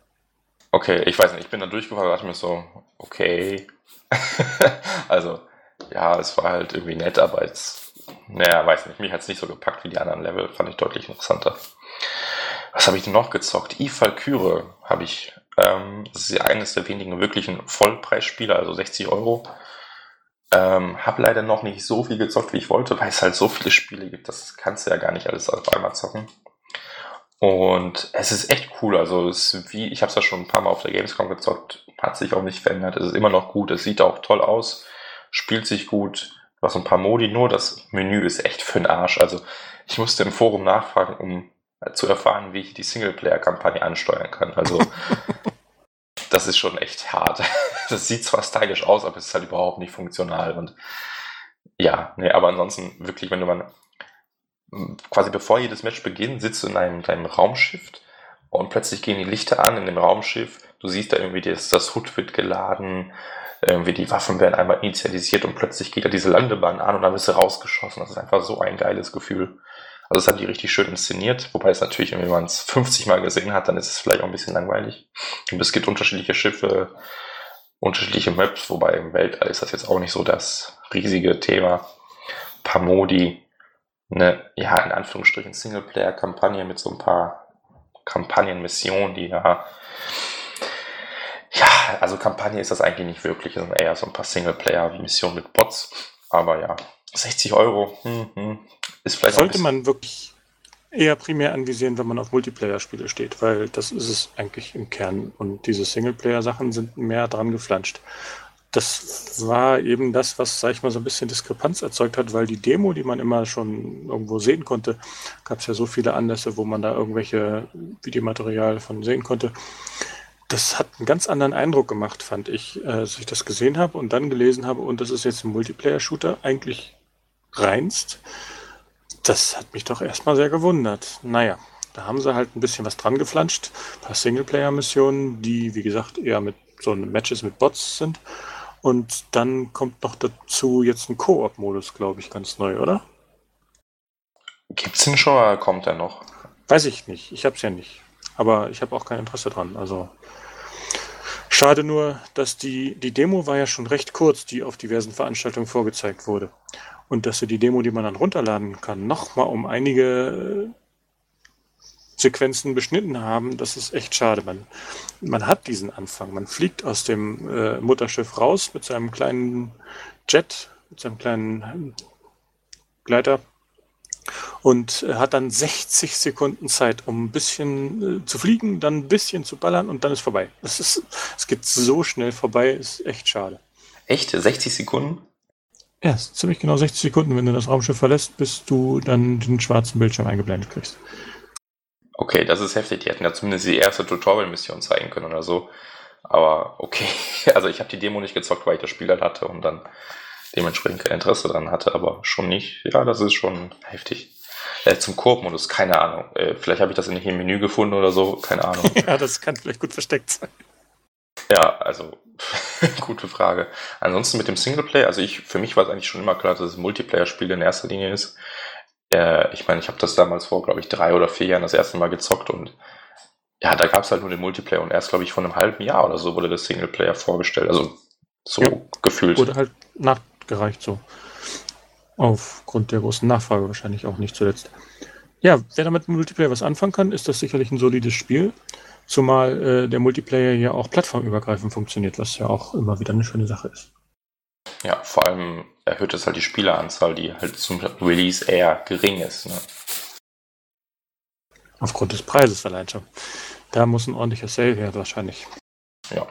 Okay, ich weiß nicht, ich bin da durchgefahren und dachte mir so, okay. also, ja, es war halt irgendwie nett, aber jetzt, naja, weiß nicht, mich hat es nicht so gepackt wie die anderen Level, fand ich deutlich interessanter. Was habe ich denn noch gezockt? Eve Valkyrie habe ich. Ähm, das ist ja eines der wenigen wirklichen Vollpreisspiele, also 60 Euro. Ähm, hab leider noch nicht so viel gezockt, wie ich wollte, weil es halt so viele Spiele gibt, das kannst du ja gar nicht alles auf einmal zocken. Und es ist echt cool, also es ist wie, ich habe es ja schon ein paar Mal auf der Gamescom gezockt, hat sich auch nicht verändert, es ist immer noch gut, es sieht auch toll aus, spielt sich gut, du hast ein paar Modi, nur das Menü ist echt für den Arsch. Also ich musste im Forum nachfragen, um zu erfahren, wie ich die Singleplayer-Kampagne ansteuern kann. Also das ist schon echt hart. Das sieht zwar stylisch aus, aber es ist halt überhaupt nicht funktional. Und ja, nee, aber ansonsten wirklich, wenn du mal quasi bevor jedes Match beginnt, sitzt du in einem, deinem Raumschiff und plötzlich gehen die Lichter an in dem Raumschiff. Du siehst da irgendwie, das, das Hut wird geladen, irgendwie die Waffen werden einmal initialisiert und plötzlich geht da diese Landebahn an und dann bist du rausgeschossen. Das ist einfach so ein geiles Gefühl. Also das haben die richtig schön inszeniert, wobei es natürlich, wenn man es 50 Mal gesehen hat, dann ist es vielleicht auch ein bisschen langweilig. Und es gibt unterschiedliche Schiffe, unterschiedliche Maps, wobei im Weltall ist das jetzt auch nicht so das riesige Thema. Paar Modi, eine, ja, in Anführungsstrichen Singleplayer-Kampagne mit so ein paar Kampagnenmissionen, die ja, ja, also Kampagne ist das eigentlich nicht wirklich, sondern eher so ein paar Singleplayer-Missionen mit Bots. Aber ja, 60 Euro, hm, hm, ist vielleicht Sollte man wirklich eher primär anvisieren, wenn man auf Multiplayer-Spiele steht, weil das ist es eigentlich im Kern. Und diese Singleplayer-Sachen sind mehr dran geflanscht. Das war eben das, was, sag ich mal, so ein bisschen Diskrepanz erzeugt hat, weil die Demo, die man immer schon irgendwo sehen konnte, gab es ja so viele Anlässe, wo man da irgendwelche Videomaterial von sehen konnte. Das hat einen ganz anderen Eindruck gemacht, fand ich, als ich das gesehen habe und dann gelesen habe, und das ist jetzt ein Multiplayer-Shooter, eigentlich reinst das hat mich doch erstmal sehr gewundert. Naja, da haben sie halt ein bisschen was dran geflanscht. Ein paar Singleplayer-Missionen, die, wie gesagt, eher mit so Matches mit Bots sind. Und dann kommt noch dazu jetzt ein Koop-Modus, glaube ich, ganz neu, oder? Gibt's den schon oder kommt er noch? Weiß ich nicht. Ich hab's ja nicht. Aber ich habe auch kein Interesse dran. Also schade nur, dass die, die Demo war ja schon recht kurz, die auf diversen Veranstaltungen vorgezeigt wurde und dass sie die Demo, die man dann runterladen kann, nochmal um einige Sequenzen beschnitten haben, das ist echt schade. Man, man hat diesen Anfang. Man fliegt aus dem äh, Mutterschiff raus mit seinem kleinen Jet, mit seinem kleinen Gleiter und hat dann 60 Sekunden Zeit, um ein bisschen äh, zu fliegen, dann ein bisschen zu ballern und dann ist vorbei. Es, ist, es geht so schnell vorbei, ist echt schade. Echt? 60 Sekunden? Ja, ziemlich genau 60 Sekunden, wenn du das Raumschiff verlässt, bis du dann den schwarzen Bildschirm eingeblendet kriegst. Okay, das ist heftig. Die hätten ja zumindest die erste Tutorial-Mission zeigen können oder so. Aber okay, also ich habe die Demo nicht gezockt, weil ich das Spiel halt hatte und dann dementsprechend kein Interesse dran hatte, aber schon nicht. Ja, das ist schon heftig. Äh, zum Koop-Modus, keine Ahnung. Äh, vielleicht habe ich das nicht im Menü gefunden oder so, keine Ahnung. ja, das kann vielleicht gut versteckt sein. Ja, also gute Frage. Ansonsten mit dem Singleplayer, also ich, für mich war es eigentlich schon immer klar, dass es ein Multiplayer-Spiel in erster Linie ist. Äh, ich meine, ich habe das damals vor, glaube ich, drei oder vier Jahren das erste Mal gezockt und ja, da gab es halt nur den Multiplayer und erst, glaube ich, vor einem halben Jahr oder so wurde das Singleplayer vorgestellt. Also so ja, gefühlt. Wurde halt nachgereicht so. Aufgrund der großen Nachfrage wahrscheinlich auch nicht zuletzt. Ja, wer damit Multiplayer was anfangen kann, ist das sicherlich ein solides Spiel. Zumal äh, der Multiplayer ja auch plattformübergreifend funktioniert, was ja auch immer wieder eine schöne Sache ist. Ja, vor allem erhöht es halt die Spieleranzahl, die halt zum Release eher gering ist. Ne? Aufgrund des Preises allein schon. Da muss ein ordentlicher Sale her wahrscheinlich. Ja.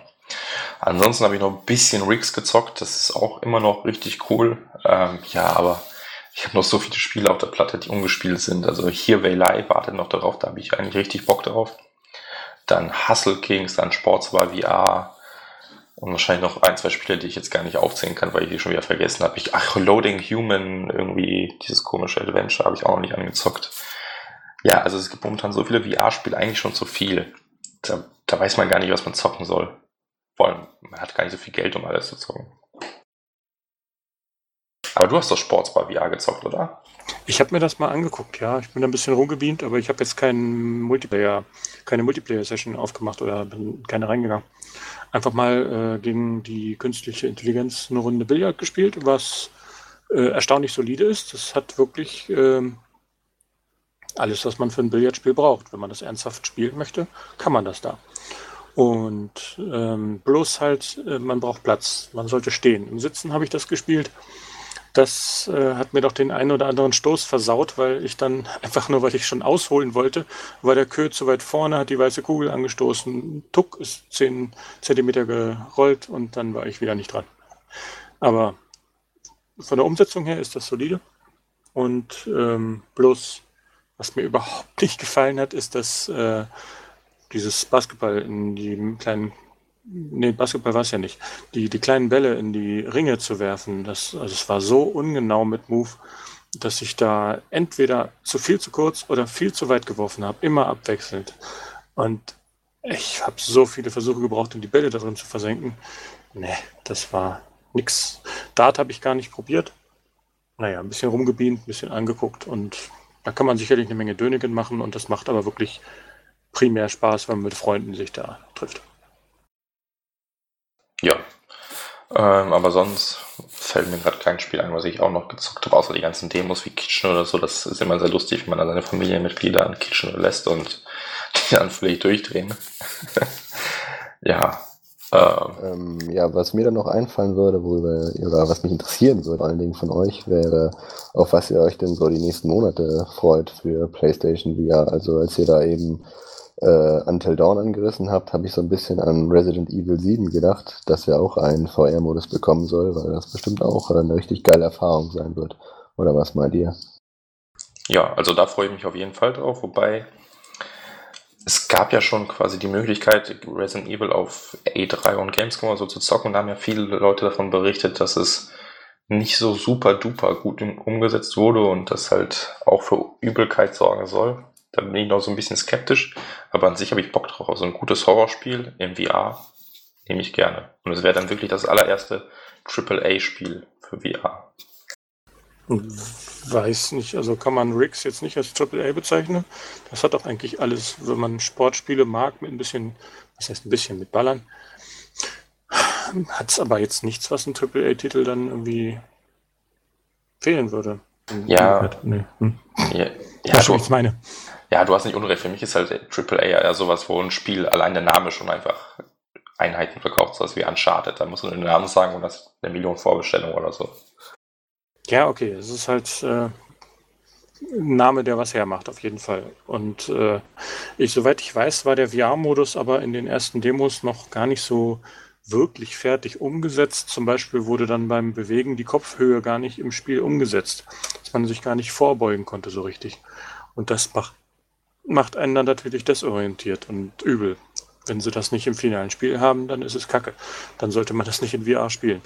Ansonsten habe ich noch ein bisschen Rigs gezockt, das ist auch immer noch richtig cool. Ähm, ja, aber ich habe noch so viele Spiele auf der Platte, die ungespielt sind. Also hier Waylay wartet noch darauf, da habe ich eigentlich richtig Bock drauf. Dann Hustle Kings, dann Sportsbar VR und wahrscheinlich noch ein, zwei Spiele, die ich jetzt gar nicht aufzählen kann, weil ich die schon wieder vergessen habe. Ich, ach, Loading Human, irgendwie dieses komische Adventure habe ich auch noch nicht angezockt. Ja, also es gibt momentan so viele VR-Spiele, eigentlich schon zu viel. Da, da weiß man gar nicht, was man zocken soll. Vor allem, man hat gar nicht so viel Geld, um alles zu zocken. Aber du hast doch Sportsbar VR gezockt, oder? Ich habe mir das mal angeguckt, ja. Ich bin ein bisschen rumgebeamt, aber ich habe jetzt keinen Multiplayer, keine Multiplayer-Session aufgemacht oder bin keine reingegangen. Einfach mal äh, gegen die künstliche Intelligenz eine Runde Billard gespielt, was äh, erstaunlich solide ist. Das hat wirklich äh, alles, was man für ein Billardspiel braucht. Wenn man das ernsthaft spielen möchte, kann man das da. Und ähm, bloß halt, äh, man braucht Platz. Man sollte stehen. Im Sitzen habe ich das gespielt. Das äh, hat mir doch den einen oder anderen Stoß versaut, weil ich dann einfach nur, weil ich schon ausholen wollte, war der Kö zu weit vorne, hat die weiße Kugel angestoßen, Tuck ist 10 Zentimeter gerollt und dann war ich wieder nicht dran. Aber von der Umsetzung her ist das solide. Und ähm, bloß, was mir überhaupt nicht gefallen hat, ist, dass äh, dieses Basketball in die kleinen nee, Basketball war es ja nicht, die, die kleinen Bälle in die Ringe zu werfen, das, also es war so ungenau mit Move, dass ich da entweder zu viel zu kurz oder viel zu weit geworfen habe, immer abwechselnd. Und ich habe so viele Versuche gebraucht, um die Bälle darin zu versenken. Nee, das war nix. Dart habe ich gar nicht probiert. Naja, ein bisschen rumgebeamt, ein bisschen angeguckt und da kann man sicherlich eine Menge Dönigen machen und das macht aber wirklich primär Spaß, wenn man mit Freunden sich da trifft. Ja. Ähm, aber sonst fällt mir gerade kein Spiel ein, was ich auch noch gezockt habe, außer die ganzen Demos wie Kitchen oder so. Das ist immer sehr lustig, wenn man dann seine Familienmitglieder an Kitchen lässt und die dann völlig durchdrehen. ja. Ähm. ähm, ja, was mir dann noch einfallen würde, worüber, oder was mich interessieren würde, vor allen Dingen von euch, wäre, auf was ihr euch denn so die nächsten Monate freut für PlayStation VR. Also als ihr da eben äh, Until Dawn angerissen habt, habe ich so ein bisschen an Resident Evil 7 gedacht, dass er auch einen VR-Modus bekommen soll, weil das bestimmt auch eine richtig geile Erfahrung sein wird. Oder was meint ihr? Ja, also da freue ich mich auf jeden Fall drauf, wobei es gab ja schon quasi die Möglichkeit, Resident Evil auf A3 und Gamescom so zu zocken und da haben ja viele Leute davon berichtet, dass es nicht so super duper gut umgesetzt wurde und das halt auch für Übelkeit sorgen soll. Da bin ich noch so ein bisschen skeptisch, aber an sich habe ich Bock drauf. Also ein gutes Horrorspiel im VR nehme ich gerne. Und es wäre dann wirklich das allererste AAA-Spiel für VR. Weiß nicht, also kann man Riggs jetzt nicht als AAA bezeichnen. Das hat doch eigentlich alles, wenn man Sportspiele mag, mit ein bisschen, was heißt ein bisschen mit Ballern, hat es aber jetzt nichts, was ein AAA-Titel dann irgendwie fehlen würde. Ja, nee. hm. ja, ja, ja, ich meine. Ja, du hast nicht unrecht. Für mich ist halt AAA ja sowas, wo ein Spiel allein der Name schon einfach Einheiten verkauft, sowas wie Uncharted. Da musst du den Namen sagen und das eine Million Vorbestellungen oder so. Ja, okay. Es ist halt äh, ein Name, der was hermacht, auf jeden Fall. Und äh, ich, soweit ich weiß, war der VR-Modus aber in den ersten Demos noch gar nicht so wirklich fertig umgesetzt. Zum Beispiel wurde dann beim Bewegen die Kopfhöhe gar nicht im Spiel umgesetzt, dass man sich gar nicht vorbeugen konnte so richtig. Und das macht macht einen dann natürlich desorientiert und übel. Wenn sie das nicht im finalen Spiel haben, dann ist es kacke. Dann sollte man das nicht in VR spielen.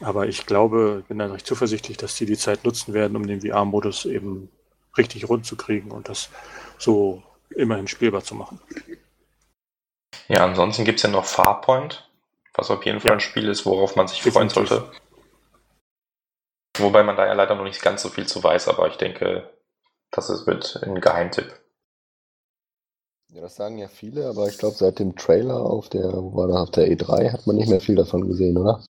Aber ich glaube, bin dann recht zuversichtlich, dass die die Zeit nutzen werden, um den VR-Modus eben richtig rund zu kriegen und das so immerhin spielbar zu machen. Ja, ansonsten gibt es ja noch Farpoint, was auf jeden Fall ja. ein Spiel ist, worauf man sich freuen sollte. Wobei man da ja leider noch nicht ganz so viel zu weiß, aber ich denke, das wird ein Geheimtipp. Ja, das sagen ja viele, aber ich glaube, seit dem Trailer auf der, wo war das, auf der E3 hat man nicht mehr viel davon gesehen, oder?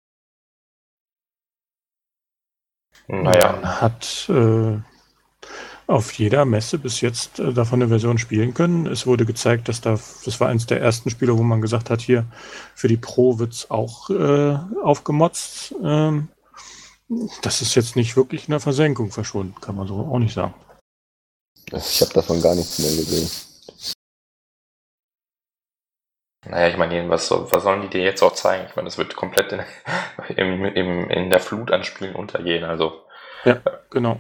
Naja. Man hat äh, auf jeder Messe bis jetzt äh, davon eine Version spielen können. Es wurde gezeigt, dass da, das war eines der ersten Spiele, wo man gesagt hat, hier für die Pro wird es auch äh, aufgemotzt. Ähm, das ist jetzt nicht wirklich in der Versenkung verschwunden, kann man so auch nicht sagen. Ich habe davon gar nichts mehr gesehen. Naja, ich meine, was, was sollen die dir jetzt auch zeigen? Ich meine, das wird komplett in, im, im, in der Flut an Spielen untergehen. Also. Ja, genau.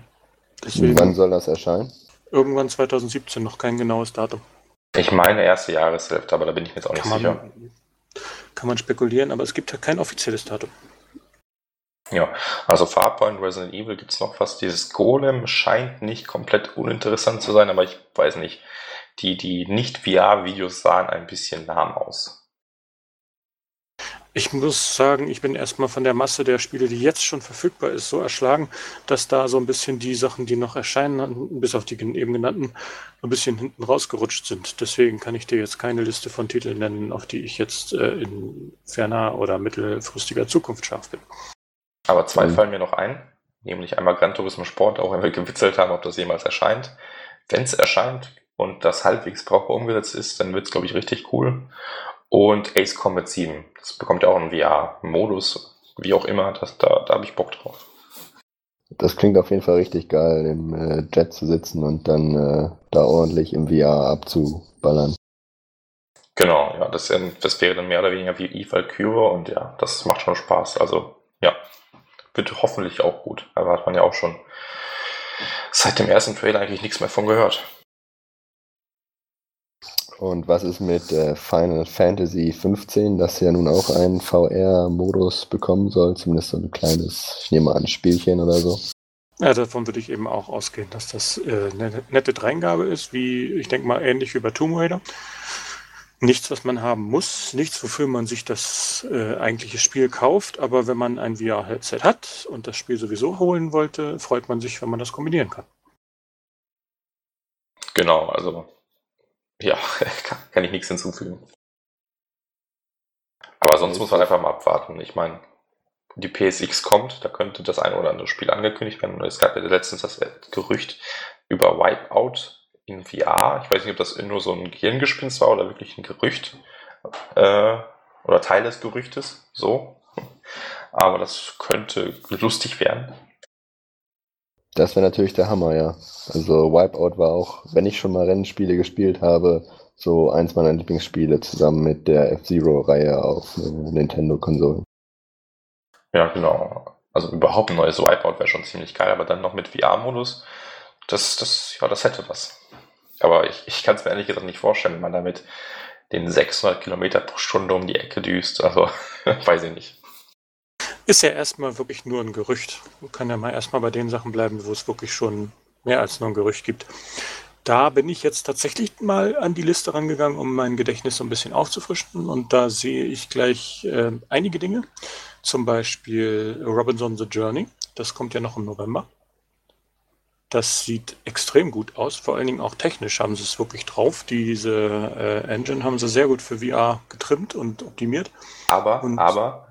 Deswegen Wann soll das erscheinen? Irgendwann 2017, noch kein genaues Datum. Ich meine erste Jahreshälfte, aber da bin ich mir jetzt auch nicht kann sicher. Man, kann man spekulieren, aber es gibt ja kein offizielles Datum. Ja, also Farpoint Resident Evil gibt es noch was. Dieses Golem scheint nicht komplett uninteressant zu sein, aber ich weiß nicht. Die, die Nicht-VR-Videos sahen ein bisschen lahm aus. Ich muss sagen, ich bin erstmal von der Masse der Spiele, die jetzt schon verfügbar ist, so erschlagen, dass da so ein bisschen die Sachen, die noch erscheinen, bis auf die eben genannten, ein bisschen hinten rausgerutscht sind. Deswegen kann ich dir jetzt keine Liste von Titeln nennen, auf die ich jetzt äh, in ferner oder mittelfristiger Zukunft scharf bin. Aber zwei mhm. fallen mir noch ein, nämlich einmal Gran Turismo Sport, auch wenn wir gewitzelt haben, ob das jemals erscheint. Wenn es erscheint und das halbwegs brauchbar umgesetzt ist, dann wird es, glaube ich, richtig cool. Und Ace Combat 7. Das bekommt ja auch einen VR-Modus, wie auch immer. Das, da da habe ich Bock drauf. Das klingt auf jeden Fall richtig geil, im äh, Jet zu sitzen und dann äh, da ordentlich im VR abzuballern. Genau, ja, das, das wäre dann mehr oder weniger wie Eve Valkyrie und ja, das macht schon Spaß. Also, ja, wird hoffentlich auch gut. Da hat man ja auch schon seit dem ersten Trailer eigentlich nichts mehr von gehört. Und was ist mit äh, Final Fantasy 15, das ja nun auch einen VR-Modus bekommen soll? Zumindest so ein kleines, ich nehme an, Spielchen oder so. Ja, davon würde ich eben auch ausgehen, dass das äh, eine nette Dreingabe ist, wie, ich denke mal, ähnlich wie bei Tomb Raider. Nichts, was man haben muss, nichts, wofür man sich das äh, eigentliche Spiel kauft, aber wenn man ein VR-Headset hat und das Spiel sowieso holen wollte, freut man sich, wenn man das kombinieren kann. Genau, also ja, kann ich nichts hinzufügen. Aber sonst muss man einfach mal abwarten. Ich meine, die PSX kommt, da könnte das ein oder andere Spiel angekündigt werden. Es gab ja letztens das Gerücht über Wipeout in VR. Ich weiß nicht, ob das nur so ein Gehirngespinst war oder wirklich ein Gerücht. Äh, oder Teil des Gerüchtes, so. Aber das könnte lustig werden. Das wäre natürlich der Hammer, ja. Also Wipeout war auch, wenn ich schon mal Rennspiele gespielt habe, so eins meiner Lieblingsspiele zusammen mit der F-Zero-Reihe auf äh, Nintendo-Konsolen. Ja, genau. Also überhaupt ein neues Wipeout wäre schon ziemlich geil, aber dann noch mit VR-Modus, das, das, ja, das hätte was. Aber ich, ich kann es mir ehrlich gesagt nicht vorstellen, wenn man damit den 600 Kilometer pro Stunde um die Ecke düst. Also, weiß ich nicht. Ist ja erstmal wirklich nur ein Gerücht. Man kann ja mal erstmal bei den Sachen bleiben, wo es wirklich schon mehr als nur ein Gerücht gibt. Da bin ich jetzt tatsächlich mal an die Liste rangegangen, um mein Gedächtnis so ein bisschen aufzufrischen. Und da sehe ich gleich äh, einige Dinge. Zum Beispiel Robinson the Journey. Das kommt ja noch im November. Das sieht extrem gut aus. Vor allen Dingen auch technisch haben sie es wirklich drauf. Diese äh, Engine haben sie sehr gut für VR getrimmt und optimiert. Aber, und aber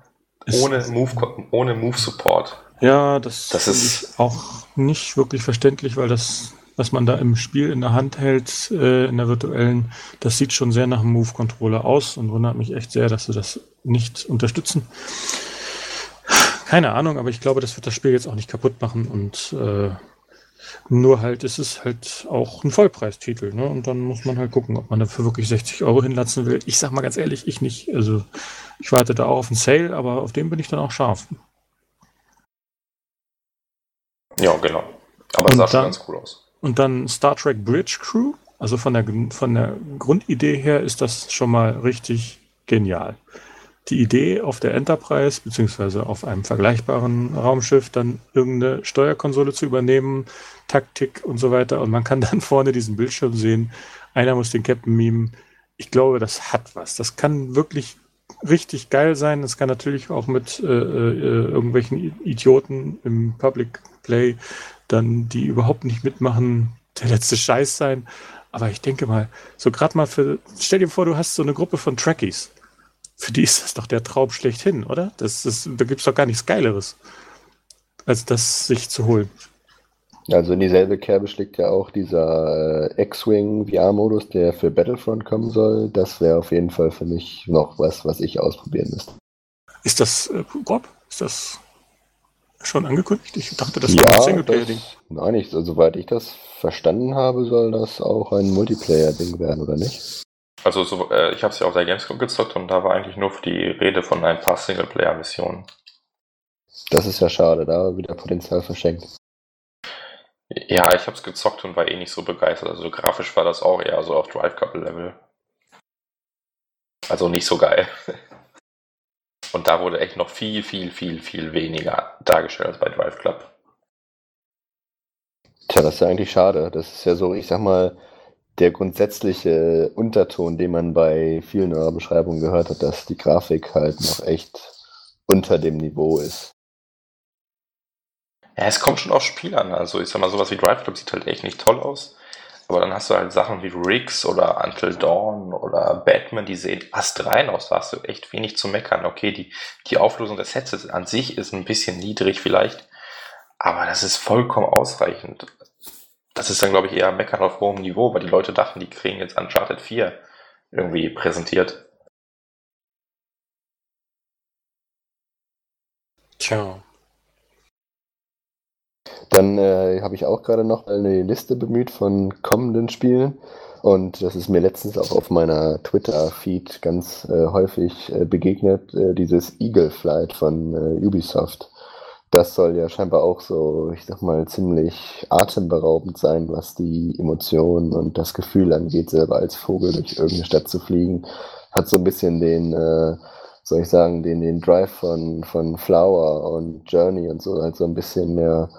ohne Move, ohne Move Support. Ja, das, das ist auch nicht wirklich verständlich, weil das, was man da im Spiel in der Hand hält, äh, in der virtuellen, das sieht schon sehr nach einem Move-Controller aus und wundert mich echt sehr, dass sie das nicht unterstützen. Keine Ahnung, aber ich glaube, das wird das Spiel jetzt auch nicht kaputt machen und äh, nur halt ist es halt auch ein Vollpreistitel, ne? Und dann muss man halt gucken, ob man dafür wirklich 60 Euro hinlatzen will. Ich sag mal ganz ehrlich, ich nicht. Also ich warte da auch auf einen Sale, aber auf den bin ich dann auch scharf. Ja, genau. Aber es sah schon ganz cool aus. Und dann Star Trek Bridge Crew. Also von der, von der Grundidee her ist das schon mal richtig genial die Idee, auf der Enterprise beziehungsweise auf einem vergleichbaren Raumschiff dann irgendeine Steuerkonsole zu übernehmen, Taktik und so weiter. Und man kann dann vorne diesen Bildschirm sehen. Einer muss den Captain mimen. Ich glaube, das hat was. Das kann wirklich richtig geil sein. Das kann natürlich auch mit äh, äh, irgendwelchen Idioten im Public Play dann, die überhaupt nicht mitmachen, der letzte Scheiß sein. Aber ich denke mal, so gerade mal für, stell dir vor, du hast so eine Gruppe von Trekkies für die ist das doch der Traum schlechthin, oder? Das, das, da gibt es doch gar nichts Geileres, als das sich zu holen. Also in dieselbe Kerbe schlägt ja auch dieser äh, X-Wing VR-Modus, der für Battlefront kommen soll. Das wäre auf jeden Fall für mich noch was, was ich ausprobieren müsste. Ist das, äh, Rob, ist das schon angekündigt? Ich dachte, das ja, wäre ein Singleplayer-Ding. Nein, ich, also, soweit ich das verstanden habe, soll das auch ein Multiplayer-Ding werden, oder nicht? Also so, äh, ich habe es ja auf der Gamescom gezockt und da war eigentlich nur die Rede von ein paar Singleplayer-Missionen. Das ist ja schade, da wieder Potenzial verschenkt. Ja, ich habe es gezockt und war eh nicht so begeistert. Also grafisch war das auch eher so auf Drive Couple Level. Also nicht so geil. Und da wurde echt noch viel, viel, viel, viel weniger dargestellt als bei Drive Club. Tja, das ist ja eigentlich schade. Das ist ja so, ich sag mal, der grundsätzliche Unterton, den man bei vielen eurer Beschreibungen gehört hat, dass die Grafik halt noch echt unter dem Niveau ist. Ja, es kommt schon aufs Spiel an. Also ich sag mal, sowas wie Drive Club sieht halt echt nicht toll aus. Aber dann hast du halt Sachen wie Riggs oder Until Dawn oder Batman, die sehen astrein aus. Da hast du echt wenig zu meckern. Okay, die, die Auflösung des Sets an sich ist ein bisschen niedrig vielleicht, aber das ist vollkommen ausreichend. Das ist dann, glaube ich, eher meckern auf hohem Niveau, weil die Leute dachten, die kriegen jetzt Uncharted 4 irgendwie präsentiert. Tja, Dann äh, habe ich auch gerade noch eine Liste bemüht von kommenden Spielen. Und das ist mir letztens auch auf meiner Twitter-Feed ganz äh, häufig äh, begegnet, äh, dieses Eagle Flight von äh, Ubisoft. Das soll ja scheinbar auch so, ich sag mal, ziemlich atemberaubend sein, was die Emotionen und das Gefühl angeht, selber als Vogel durch irgendeine Stadt zu fliegen. Hat so ein bisschen den, äh, soll ich sagen, den, den Drive von, von Flower und Journey und so, halt so ein bisschen mehr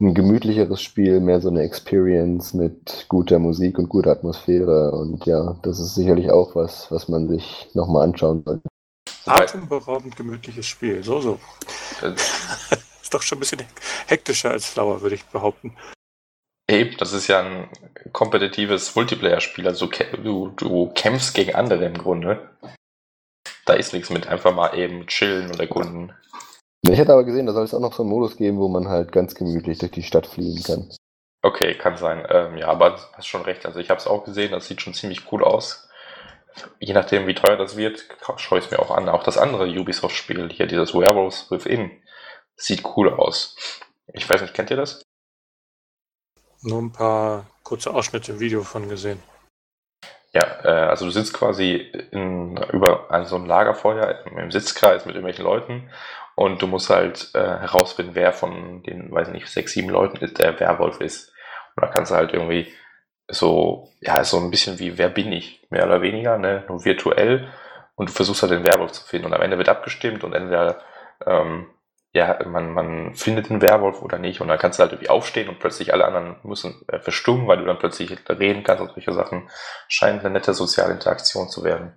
ein gemütlicheres Spiel, mehr so eine Experience mit guter Musik und guter Atmosphäre. Und ja, das ist sicherlich auch was, was man sich nochmal anschauen sollte. atemberaubend gemütliches Spiel. So, so. Ist doch schon ein bisschen hektischer als Flower, würde ich behaupten. Eben, das ist ja ein kompetitives Multiplayer-Spiel. Also du, du kämpfst gegen andere im Grunde. Da ist nichts mit einfach mal eben chillen und erkunden. Ich hätte aber gesehen, da soll es auch noch so einen Modus geben, wo man halt ganz gemütlich durch die Stadt fliegen kann. Okay, kann sein. Ähm, ja, aber du hast schon recht. Also ich habe es auch gesehen, das sieht schon ziemlich cool aus. Je nachdem, wie teuer das wird, schaue ich es mir auch an. Auch das andere Ubisoft-Spiel, hier dieses Werewolves Within, sieht cool aus. Ich weiß nicht, kennt ihr das? Nur ein paar kurze Ausschnitte im Video von gesehen. Ja, äh, also du sitzt quasi in, über an so einem Lagerfeuer im Sitzkreis mit irgendwelchen Leuten und du musst halt äh, herausfinden, wer von den, weiß nicht, sechs, sieben Leuten ist, der Werwolf ist. Und da kannst du halt irgendwie so, ja, so ein bisschen wie Wer bin ich, mehr oder weniger, ne? nur virtuell und du versuchst halt den Werwolf zu finden und am Ende wird abgestimmt und entweder ähm, ja, man, man findet den Werwolf oder nicht und dann kannst du halt irgendwie aufstehen und plötzlich alle anderen müssen äh, verstummen, weil du dann plötzlich reden kannst und solche Sachen. Scheint eine nette soziale Interaktion zu werden.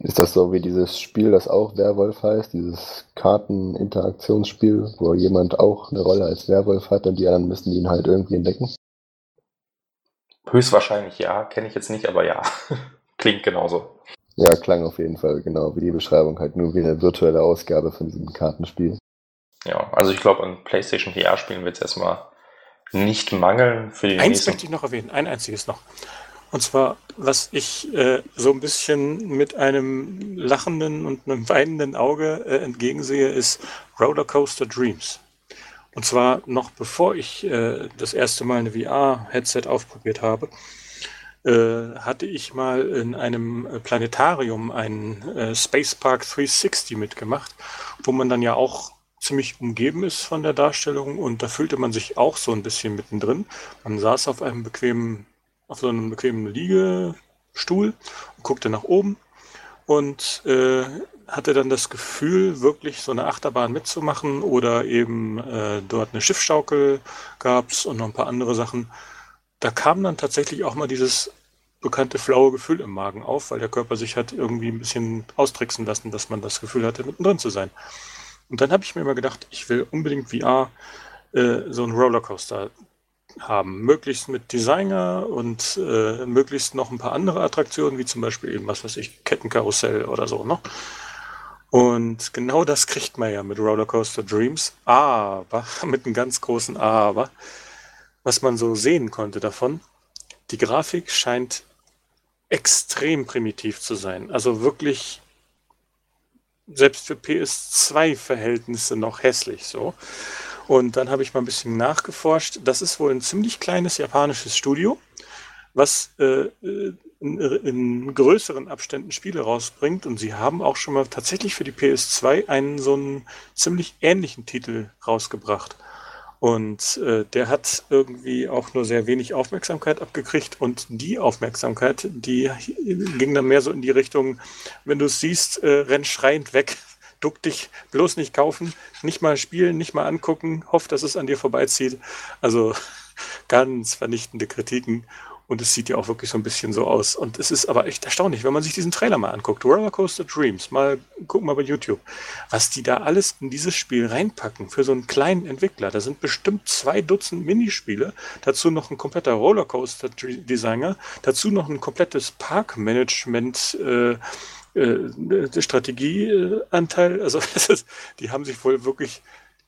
Ist das so wie dieses Spiel, das auch Werwolf heißt, dieses Karten-Interaktionsspiel, wo jemand auch eine Rolle als Werwolf hat und die anderen müssen ihn halt irgendwie entdecken? Höchstwahrscheinlich ja, kenne ich jetzt nicht, aber ja, klingt genauso. Ja, klang auf jeden Fall genau wie die Beschreibung, halt nur wie eine virtuelle Ausgabe von diesem Kartenspiel. Ja, also ich glaube, an PlayStation VR-Spielen wird es erstmal nicht mangeln für die Eins nächsten. möchte ich noch erwähnen, ein einziges noch. Und zwar, was ich äh, so ein bisschen mit einem lachenden und einem weinenden Auge äh, entgegensehe, ist Rollercoaster Dreams. Und zwar noch bevor ich äh, das erste Mal eine VR-Headset aufprobiert habe, äh, hatte ich mal in einem Planetarium einen äh, Space Park 360 mitgemacht, wo man dann ja auch ziemlich umgeben ist von der Darstellung und da fühlte man sich auch so ein bisschen mittendrin. Man saß auf einem bequemen, auf so einem bequemen Liegestuhl und guckte nach oben und äh, hatte dann das Gefühl, wirklich so eine Achterbahn mitzumachen oder eben äh, dort eine Schiffschaukel gab's und noch ein paar andere Sachen. Da kam dann tatsächlich auch mal dieses bekannte flaue Gefühl im Magen auf, weil der Körper sich hat irgendwie ein bisschen austricksen lassen, dass man das Gefühl hatte, mittendrin zu sein. Und dann habe ich mir immer gedacht, ich will unbedingt VR äh, so einen Rollercoaster haben. Möglichst mit Designer und äh, möglichst noch ein paar andere Attraktionen, wie zum Beispiel eben, was weiß ich, Kettenkarussell oder so, ne? Und genau das kriegt man ja mit Rollercoaster Dreams. Aber, mit einem ganz großen Aber, was man so sehen konnte davon, die Grafik scheint extrem primitiv zu sein. Also wirklich selbst für PS2-Verhältnisse noch hässlich so. Und dann habe ich mal ein bisschen nachgeforscht. Das ist wohl ein ziemlich kleines japanisches Studio, was äh, äh, in, in, größeren Abständen Spiele rausbringt. Und sie haben auch schon mal tatsächlich für die PS2 einen so einen ziemlich ähnlichen Titel rausgebracht. Und äh, der hat irgendwie auch nur sehr wenig Aufmerksamkeit abgekriegt. Und die Aufmerksamkeit, die ging dann mehr so in die Richtung, wenn du es siehst, äh, renn schreiend weg. Duck dich, bloß nicht kaufen, nicht mal spielen, nicht mal angucken, hoff, dass es an dir vorbeizieht. Also ganz vernichtende Kritiken. Und es sieht ja auch wirklich so ein bisschen so aus. Und es ist aber echt erstaunlich, wenn man sich diesen Trailer mal anguckt. Rollercoaster Dreams, mal gucken mal bei YouTube, was die da alles in dieses Spiel reinpacken für so einen kleinen Entwickler. Da sind bestimmt zwei Dutzend Minispiele, dazu noch ein kompletter Rollercoaster Designer, dazu noch ein komplettes Parkmanagement äh, äh, Strategieanteil. Also ist, die haben sich wohl wirklich,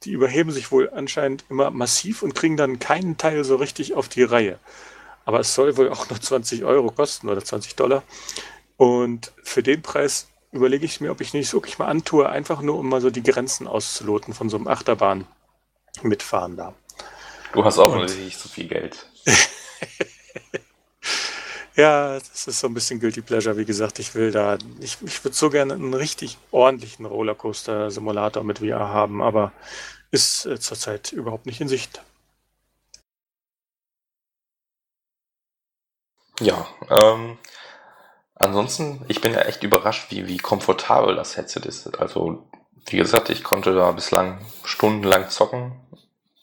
die überheben sich wohl anscheinend immer massiv und kriegen dann keinen Teil so richtig auf die Reihe. Aber es soll wohl auch nur 20 Euro kosten oder 20 Dollar. Und für den Preis überlege ich mir, ob ich nicht wirklich mal antue, einfach nur um mal so die Grenzen auszuloten von so einem Achterbahn mitfahren da. Du hast auch Und, nicht so viel Geld. ja, das ist so ein bisschen Guilty Pleasure. Wie gesagt, ich will da, ich, ich würde so gerne einen richtig ordentlichen Rollercoaster-Simulator mit VR haben, aber ist äh, zurzeit überhaupt nicht in Sicht. Ja, ähm, ansonsten, ich bin ja echt überrascht, wie, wie komfortabel das Headset ist. Also, wie gesagt, ich konnte da bislang stundenlang zocken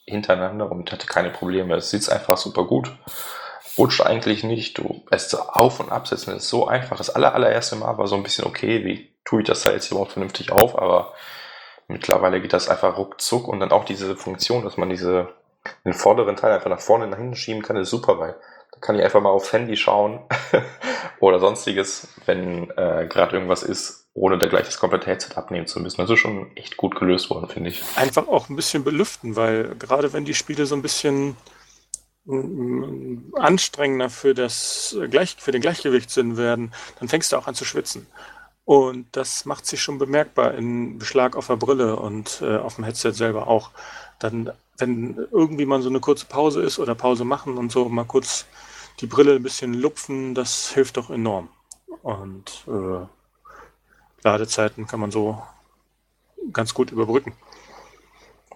hintereinander und hatte keine Probleme. Es sitzt einfach super gut. Rutscht eigentlich nicht. Du es auf- und absetzen ist so einfach. Das aller, allererste Mal war so ein bisschen okay, wie tue ich das da jetzt überhaupt vernünftig auf, aber mittlerweile geht das einfach ruckzuck und dann auch diese Funktion, dass man diese, den vorderen Teil einfach nach vorne nach hinten schieben kann, ist super, weil kann ich einfach mal aufs Handy schauen oder sonstiges, wenn äh, gerade irgendwas ist, ohne da gleich das komplette Headset abnehmen zu müssen. Das ist schon echt gut gelöst worden, finde ich. Einfach auch ein bisschen belüften, weil gerade wenn die Spiele so ein bisschen mm, anstrengender für, das, Gleich, für den Gleichgewichtssinn werden, dann fängst du auch an zu schwitzen. Und das macht sich schon bemerkbar in Beschlag auf der Brille und äh, auf dem Headset selber auch. Dann, wenn irgendwie mal so eine kurze Pause ist oder Pause machen und so, mal kurz die Brille ein bisschen lupfen, das hilft doch enorm. Und äh, Ladezeiten kann man so ganz gut überbrücken.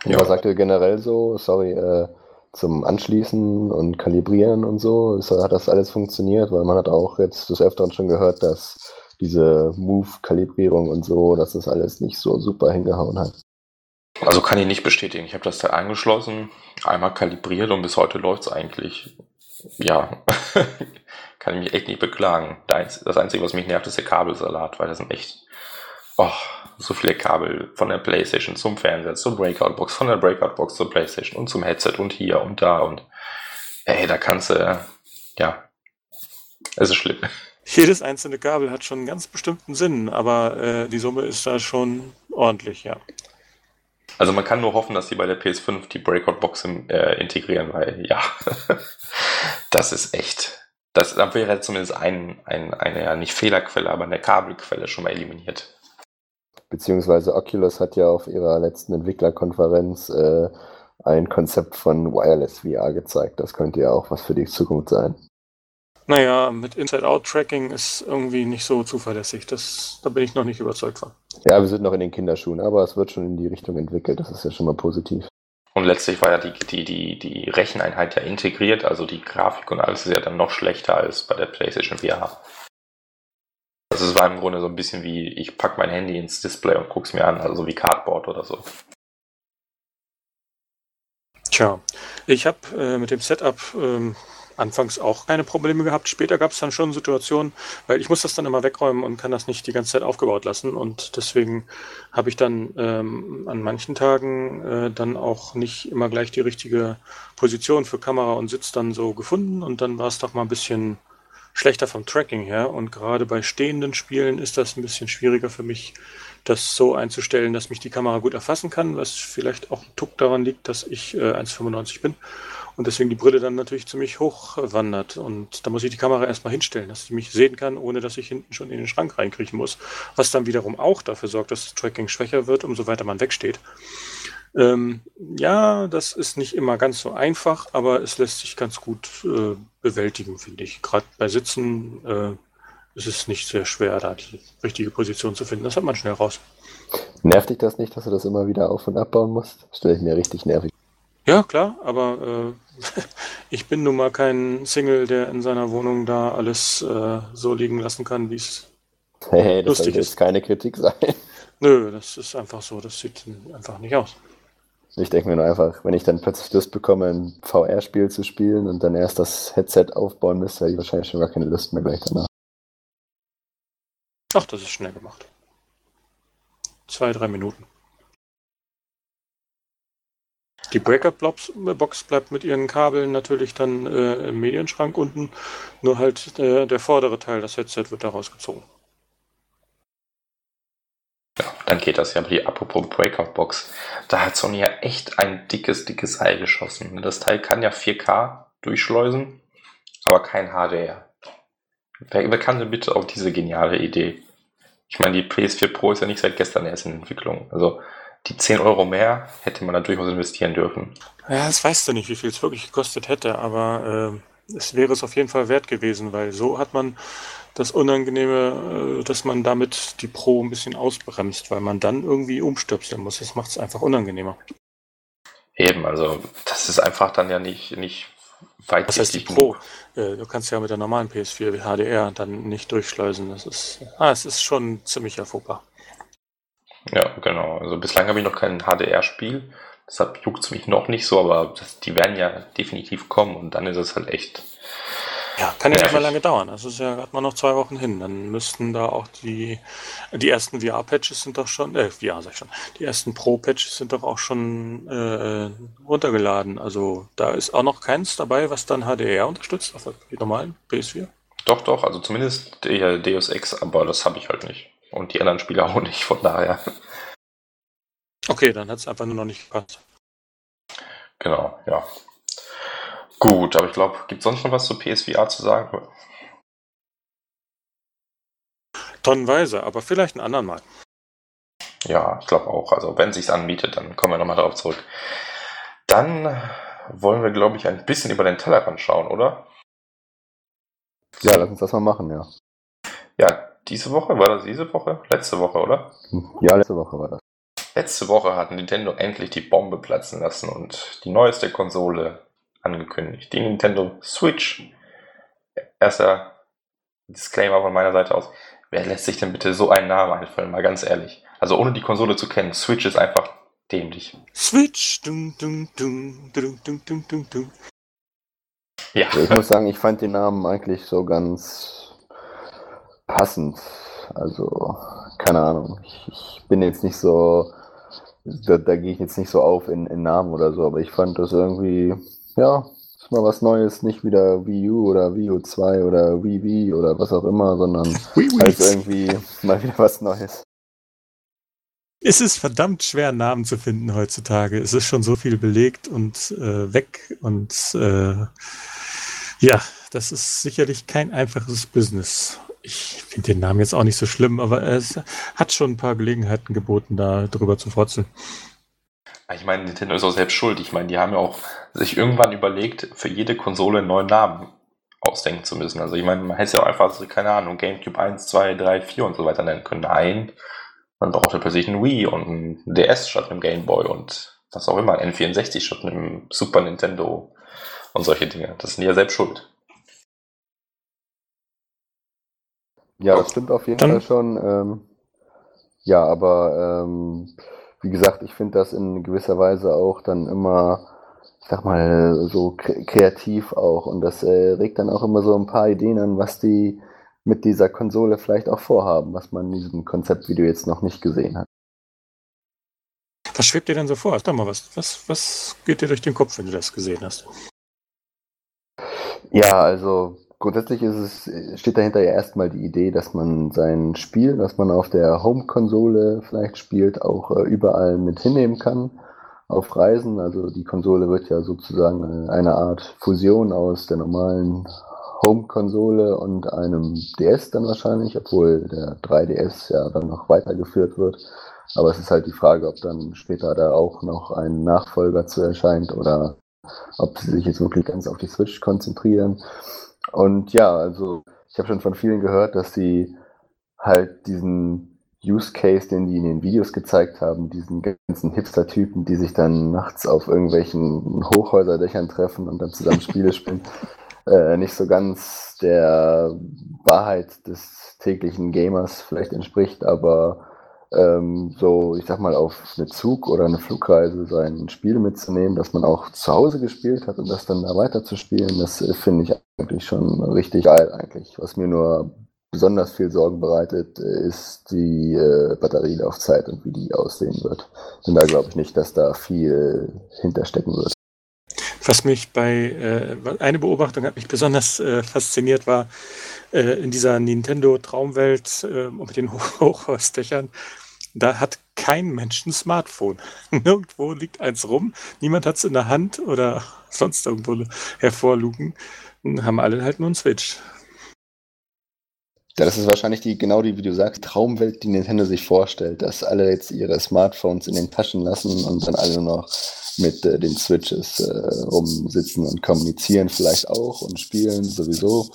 Ja, was sagt ihr generell so, sorry, äh, zum Anschließen und Kalibrieren und so? Ist, hat das alles funktioniert? Weil man hat auch jetzt des Öfteren schon gehört, dass diese Move-Kalibrierung und so, dass das alles nicht so super hingehauen hat. Also kann ich nicht bestätigen. Ich habe das da angeschlossen, einmal kalibriert und bis heute läuft es eigentlich ja, kann ich mich echt nicht beklagen. Das Einzige, was mich nervt, ist der Kabelsalat, weil das sind echt oh, so viele Kabel von der Playstation zum Fernseher, zur Breakout-Box, von der Breakout-Box zur Playstation und zum Headset und hier und da und ey, da kannst du, ja, es ist schlimm. Jedes einzelne Kabel hat schon einen ganz bestimmten Sinn, aber äh, die Summe ist da schon ordentlich, ja. Also man kann nur hoffen, dass die bei der PS5 die Breakout-Box äh, integrieren, weil ja, das ist echt. Das dann wäre zumindest ein, ein, eine, ja nicht Fehlerquelle, aber eine Kabelquelle schon mal eliminiert. Beziehungsweise Oculus hat ja auf ihrer letzten Entwicklerkonferenz äh, ein Konzept von Wireless VR gezeigt. Das könnte ja auch was für die Zukunft sein. Naja, mit Inside-Out-Tracking ist irgendwie nicht so zuverlässig. Das, da bin ich noch nicht überzeugt von. Ja, wir sind noch in den Kinderschuhen, aber es wird schon in die Richtung entwickelt. Das ist ja schon mal positiv. Und letztlich war ja die, die, die, die Recheneinheit ja integriert, also die Grafik und alles ist ja dann noch schlechter als bei der PlayStation VR. Also es war im Grunde so ein bisschen wie, ich packe mein Handy ins Display und gucke es mir an, also wie Cardboard oder so. Tja, ich habe äh, mit dem Setup ähm, anfangs auch keine Probleme gehabt. Später gab es dann schon Situationen, weil ich muss das dann immer wegräumen und kann das nicht die ganze Zeit aufgebaut lassen. Und deswegen habe ich dann ähm, an manchen Tagen äh, dann auch nicht immer gleich die richtige Position für Kamera und Sitz dann so gefunden. Und dann war es doch mal ein bisschen schlechter vom Tracking her. Und gerade bei stehenden Spielen ist das ein bisschen schwieriger für mich, das so einzustellen, dass mich die Kamera gut erfassen kann, was vielleicht auch ein Tuck daran liegt, dass ich äh, 1,95 bin und deswegen die Brille dann natürlich ziemlich hoch wandert. Und da muss ich die Kamera erstmal hinstellen, dass sie mich sehen kann, ohne dass ich hinten schon in den Schrank reinkriechen muss. Was dann wiederum auch dafür sorgt, dass das Tracking schwächer wird, umso weiter man wegsteht. Ähm, ja, das ist nicht immer ganz so einfach, aber es lässt sich ganz gut äh, bewältigen, finde ich. Gerade bei Sitzen äh, es ist nicht sehr schwer, da die richtige Position zu finden. Das hat man schnell raus. Nervt dich das nicht, dass du das immer wieder auf- und abbauen musst? Stelle ich mir richtig nervig. Ja, klar, aber äh, ich bin nun mal kein Single, der in seiner Wohnung da alles äh, so liegen lassen kann, wie es. Hey, das Lustig jetzt ist. keine Kritik sein. Nö, das ist einfach so, das sieht einfach nicht aus. Ich denke mir nur einfach, wenn ich dann plötzlich Lust bekomme, ein VR-Spiel zu spielen und dann erst das Headset aufbauen müsste, hätte ich wahrscheinlich schon gar keine Lust mehr gleich danach. Ach, das ist schnell gemacht. Zwei, drei Minuten. Die Breakout-Box bleibt mit ihren Kabeln natürlich dann äh, im Medienschrank unten, nur halt äh, der vordere Teil, das Headset, wird da rausgezogen. Ja, dann geht das ja. Apropos Breakout-Box, da hat Sony ja echt ein dickes, dickes Ei geschossen. Das Teil kann ja 4K durchschleusen, aber kein HDR. Wer, wer kann denn bitte auf diese geniale Idee? Ich meine, die PS4 Pro ist ja nicht seit gestern erst in Entwicklung. Also die 10 Euro mehr hätte man da durchaus investieren dürfen. Ja, das weißt du nicht, wie viel es wirklich gekostet hätte, aber äh, es wäre es auf jeden Fall wert gewesen, weil so hat man das Unangenehme, äh, dass man damit die Pro ein bisschen ausbremst, weil man dann irgendwie umstöpseln muss. Das macht es einfach unangenehmer. Eben, also das ist einfach dann ja nicht, nicht Was heißt die Pro? Äh, du kannst ja mit der normalen PS4 HDR dann nicht durchschleusen. Das ist, ah, es ist schon ziemlich erfuhrbar. Ja, genau. Also bislang habe ich noch kein HDR-Spiel. Deshalb juckt es mich noch nicht so, aber das, die werden ja definitiv kommen und dann ist es halt echt. Ja, kann ja nicht mal Nervig. lange dauern. Das ist ja gerade mal noch zwei Wochen hin. Dann müssten da auch die, die ersten VR-Patches sind doch schon, äh, VR sag ich schon, die ersten Pro-Patches sind doch auch schon äh, runtergeladen. Also da ist auch noch keins dabei, was dann HDR unterstützt, auf die normalen PS4. Doch, doch, also zumindest der Deus Ex, aber das habe ich halt nicht. Und die anderen Spiele auch nicht, von daher. Okay, dann hat es einfach nur noch nicht gepasst. Genau, ja. Gut, aber ich glaube, gibt es sonst noch was zu PSVR zu sagen? Tonnenweise, aber vielleicht ein anderen Mal. Ja, ich glaube auch. Also wenn es sich anbietet, dann kommen wir nochmal darauf zurück. Dann wollen wir, glaube ich, ein bisschen über den Tellerrand schauen, oder? Ja, lass uns das mal machen, ja. Ja, diese Woche? War das diese Woche? Letzte Woche, oder? Ja, letzte Woche war das. Letzte Woche hat Nintendo endlich die Bombe platzen lassen und die neueste Konsole angekündigt. Die Nintendo Switch. Erster Disclaimer von meiner Seite aus. Wer lässt sich denn bitte so einen Namen einfallen? Mal ganz ehrlich. Also ohne die Konsole zu kennen, Switch ist einfach dämlich. Switch. Dum, dum, dum, dum, dum, dum, dum, dum. Ja. Ich muss sagen, ich fand den Namen eigentlich so ganz passend. Also, keine Ahnung. Ich, ich bin jetzt nicht so, da, da gehe ich jetzt nicht so auf in, in Namen oder so, aber ich fand das irgendwie, ja, ist mal was Neues, nicht wieder Wii U oder Wii U 2 oder Wii Wii oder was auch immer, sondern halt irgendwie mal wieder was Neues. Es ist verdammt schwer, Namen zu finden heutzutage. Es ist schon so viel belegt und äh, weg und äh, ja, das ist sicherlich kein einfaches Business. Ich finde den Namen jetzt auch nicht so schlimm, aber es hat schon ein paar Gelegenheiten geboten, da drüber zu frotzeln. ich meine, Nintendo ist auch selbst schuld. Ich meine, die haben ja auch sich irgendwann überlegt, für jede Konsole einen neuen Namen ausdenken zu müssen. Also ich meine, man hätte ja auch einfach, so, keine Ahnung, GameCube 1, 2, 3, 4 und so weiter nennen können. Nein, man brauchte plötzlich einen Wii und einen DS statt einem Game Boy und was auch immer, ein N64 statt einem Super Nintendo und solche Dinge. Das sind ja selbst schuld. Ja, das stimmt auf jeden Dann- Fall schon. Ähm, ja, aber ähm, wie gesagt, ich finde das in gewisser Weise auch dann immer, ich sag mal, so kre kreativ auch. Und das äh, regt dann auch immer so ein paar Ideen an, was die mit dieser Konsole vielleicht auch vorhaben, was man in diesem Konzeptvideo jetzt noch nicht gesehen hat. Was schwebt dir denn so vor? Sag mal, was, was, was geht dir durch den Kopf, wenn du das gesehen hast? Ja, also grundsätzlich ist es, steht dahinter ja erstmal die Idee, dass man sein Spiel, das man auf der Home-Konsole vielleicht spielt, auch äh, überall mit hinnehmen kann auf Reisen. Also die Konsole wird ja sozusagen äh, eine Art Fusion aus der normalen Home-Konsole und einem DS dann wahrscheinlich, obwohl der 3DS ja dann noch weitergeführt wird. Aber es ist halt die Frage, ob dann später da auch noch ein Nachfolger zu erscheint oder ob sie sich jetzt wirklich ganz auf die Switch konzentrieren. Und ja, also ich habe schon von vielen gehört, dass sie halt diesen Use Case, den die in den Videos gezeigt haben, diesen ganzen Hipster-Typen, die sich dann nachts auf irgendwelchen Hochhäuserdächern treffen und dann zusammen Spiele spielen, äh, nicht so ganz der Wahrheit des täglichen Gamers vielleicht entspricht, aber ähm, so, ich sag mal, auf eine Zug- oder eine Flugreise sein Spiel mitzunehmen, das man auch zu Hause gespielt hat und das dann da weiterzuspielen, das äh, finde ich eigentlich schon richtig geil eigentlich. Was mir nur besonders viel Sorgen bereitet, äh, ist die äh, Batterielaufzeit und wie die aussehen wird. Denn da glaube ich nicht, dass da viel hinterstecken wird. Was mich bei, äh, eine Beobachtung hat mich besonders äh, fasziniert, war äh, in dieser Nintendo-Traumwelt äh, mit den Hochhausdächern. Da hat kein Mensch ein Smartphone. Nirgendwo liegt eins rum. Niemand hat es in der Hand oder sonst irgendwo hervorlugen. Haben alle halt nur einen Switch. Ja, das ist wahrscheinlich die, genau die, wie du sagst, Traumwelt, die Nintendo sich vorstellt, dass alle jetzt ihre Smartphones in den Taschen lassen und dann alle nur noch mit äh, den Switches äh, rumsitzen und kommunizieren vielleicht auch und spielen sowieso.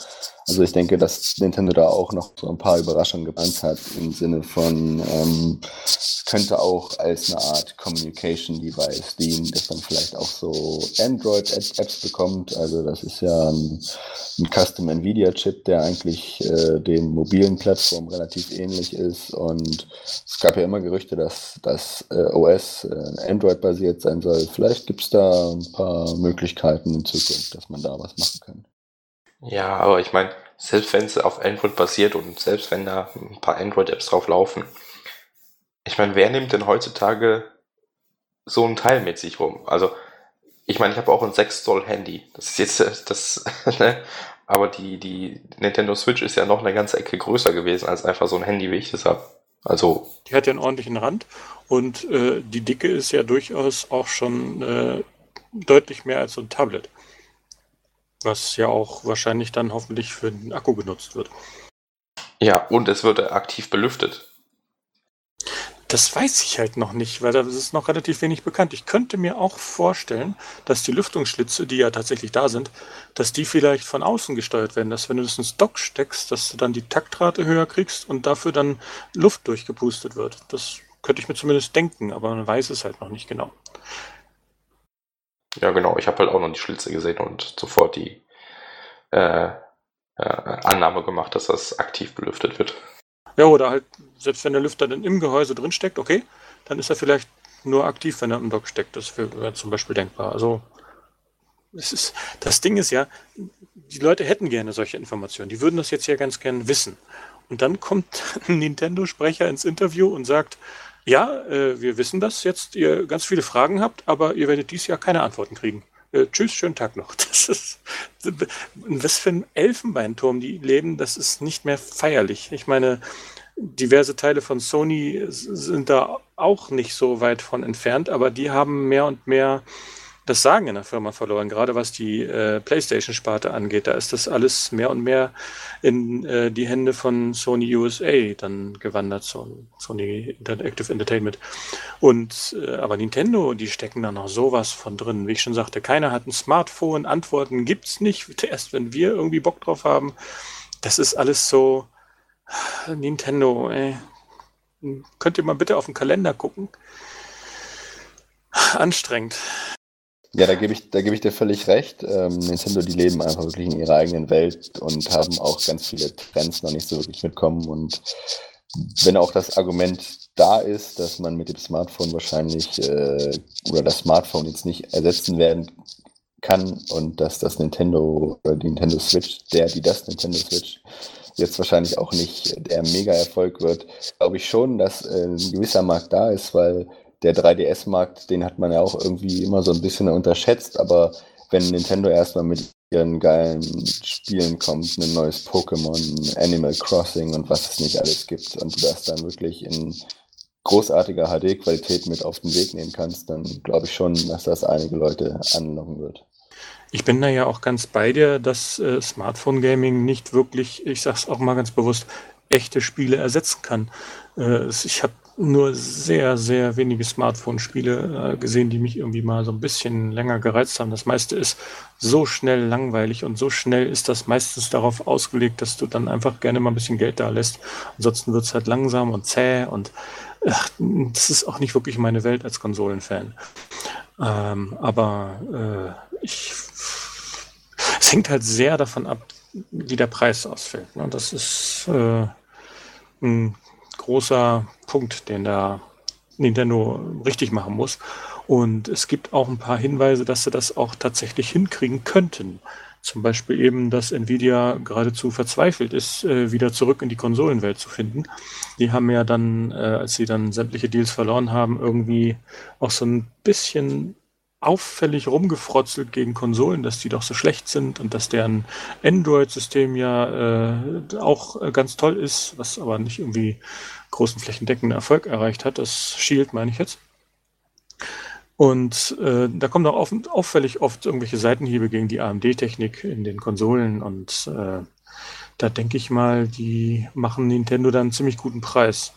Also ich denke, dass Nintendo da auch noch so ein paar Überraschungen gebannt hat im Sinne von, ähm, könnte auch als eine Art Communication Device dienen, dass man vielleicht auch so Android-Apps bekommt. Also das ist ja ein, ein Custom Nvidia Chip, der eigentlich äh, den mobilen Plattformen relativ ähnlich ist. Und es gab ja immer Gerüchte, dass das äh, OS äh, Android-basiert sein soll. Vielleicht gibt es da ein paar Möglichkeiten in Zukunft, dass man da was machen kann. Ja, aber ich meine, selbst wenn es auf Android basiert und selbst wenn da ein paar Android-Apps drauf laufen, ich meine, wer nimmt denn heutzutage so ein Teil mit sich rum? Also, ich meine, ich habe auch ein 6 Zoll Handy. Das ist jetzt das, ne? aber die, die Nintendo Switch ist ja noch eine ganze Ecke größer gewesen als einfach so ein Handy, wie ich das habe. Also. Die hat ja einen ordentlichen Rand und äh, die Dicke ist ja durchaus auch schon äh, deutlich mehr als so ein Tablet. Was ja auch wahrscheinlich dann hoffentlich für den Akku genutzt wird. Ja, und es wird aktiv belüftet. Das weiß ich halt noch nicht, weil da ist noch relativ wenig bekannt. Ich könnte mir auch vorstellen, dass die Lüftungsschlitze, die ja tatsächlich da sind, dass die vielleicht von außen gesteuert werden. Dass wenn du das ins Dock steckst, dass du dann die Taktrate höher kriegst und dafür dann Luft durchgepustet wird. Das könnte ich mir zumindest denken, aber man weiß es halt noch nicht genau. Ja, genau. Ich habe halt auch noch die Schlitze gesehen und sofort die äh, äh, Annahme gemacht, dass das aktiv belüftet wird. Ja, oder halt, selbst wenn der Lüfter dann im Gehäuse drin steckt, okay, dann ist er vielleicht nur aktiv, wenn er im Dock steckt. Das wäre zum Beispiel denkbar. Also, es ist, das Ding ist ja, die Leute hätten gerne solche Informationen. Die würden das jetzt ja ganz gern wissen. Und dann kommt ein Nintendo-Sprecher ins Interview und sagt, ja, äh, wir wissen, dass jetzt ihr ganz viele Fragen habt, aber ihr werdet dieses Jahr keine Antworten kriegen. Äh, tschüss, schönen Tag noch. Das ist, was für ein Elfenbeinturm die leben, das ist nicht mehr feierlich. Ich meine, diverse Teile von Sony sind da auch nicht so weit von entfernt, aber die haben mehr und mehr das Sagen in der Firma verloren, gerade was die äh, PlayStation-Sparte angeht. Da ist das alles mehr und mehr in äh, die Hände von Sony USA dann gewandert, so, Sony Interactive Entertainment. Und äh, aber Nintendo, die stecken da noch sowas von drin. Wie ich schon sagte, keiner hat ein Smartphone, Antworten gibt's nicht, erst wenn wir irgendwie Bock drauf haben. Das ist alles so Nintendo, ey. Könnt ihr mal bitte auf den Kalender gucken? Anstrengend. Ja, da gebe ich, da gebe ich dir völlig recht. Ähm, Nintendo, die leben einfach wirklich in ihrer eigenen Welt und haben auch ganz viele Trends noch nicht so wirklich mitkommen. Und wenn auch das Argument da ist, dass man mit dem Smartphone wahrscheinlich äh, oder das Smartphone jetzt nicht ersetzen werden kann und dass das Nintendo oder die Nintendo Switch, der, die das Nintendo Switch jetzt wahrscheinlich auch nicht der Mega-Erfolg wird, glaube ich schon, dass äh, ein gewisser Markt da ist, weil der 3DS-Markt, den hat man ja auch irgendwie immer so ein bisschen unterschätzt, aber wenn Nintendo erstmal mit ihren geilen Spielen kommt, ein neues Pokémon, Animal Crossing und was es nicht alles gibt und du das dann wirklich in großartiger HD-Qualität mit auf den Weg nehmen kannst, dann glaube ich schon, dass das einige Leute anlocken wird. Ich bin da ja auch ganz bei dir, dass äh, Smartphone-Gaming nicht wirklich, ich sag's auch mal ganz bewusst, echte Spiele ersetzen kann. Äh, ich habe nur sehr, sehr wenige Smartphone-Spiele äh, gesehen, die mich irgendwie mal so ein bisschen länger gereizt haben. Das meiste ist so schnell langweilig und so schnell ist das meistens darauf ausgelegt, dass du dann einfach gerne mal ein bisschen Geld da lässt. Ansonsten wird es halt langsam und zäh und ach, das ist auch nicht wirklich meine Welt als Konsolenfan. Ähm, aber äh, ich, es hängt halt sehr davon ab, wie der Preis ausfällt. Ne? Das ist äh, ein großer Punkt, den da Nintendo richtig machen muss. Und es gibt auch ein paar Hinweise, dass sie das auch tatsächlich hinkriegen könnten. Zum Beispiel eben, dass Nvidia geradezu verzweifelt ist, äh, wieder zurück in die Konsolenwelt zu finden. Die haben ja dann, äh, als sie dann sämtliche Deals verloren haben, irgendwie auch so ein bisschen auffällig rumgefrotzelt gegen Konsolen, dass die doch so schlecht sind und dass deren Android-System ja äh, auch äh, ganz toll ist, was aber nicht irgendwie großen flächendeckenden Erfolg erreicht hat. Das Shield meine ich jetzt. Und äh, da kommen auch auf, auffällig oft irgendwelche Seitenhiebe gegen die AMD-Technik in den Konsolen und äh, da denke ich mal, die machen Nintendo dann einen ziemlich guten Preis,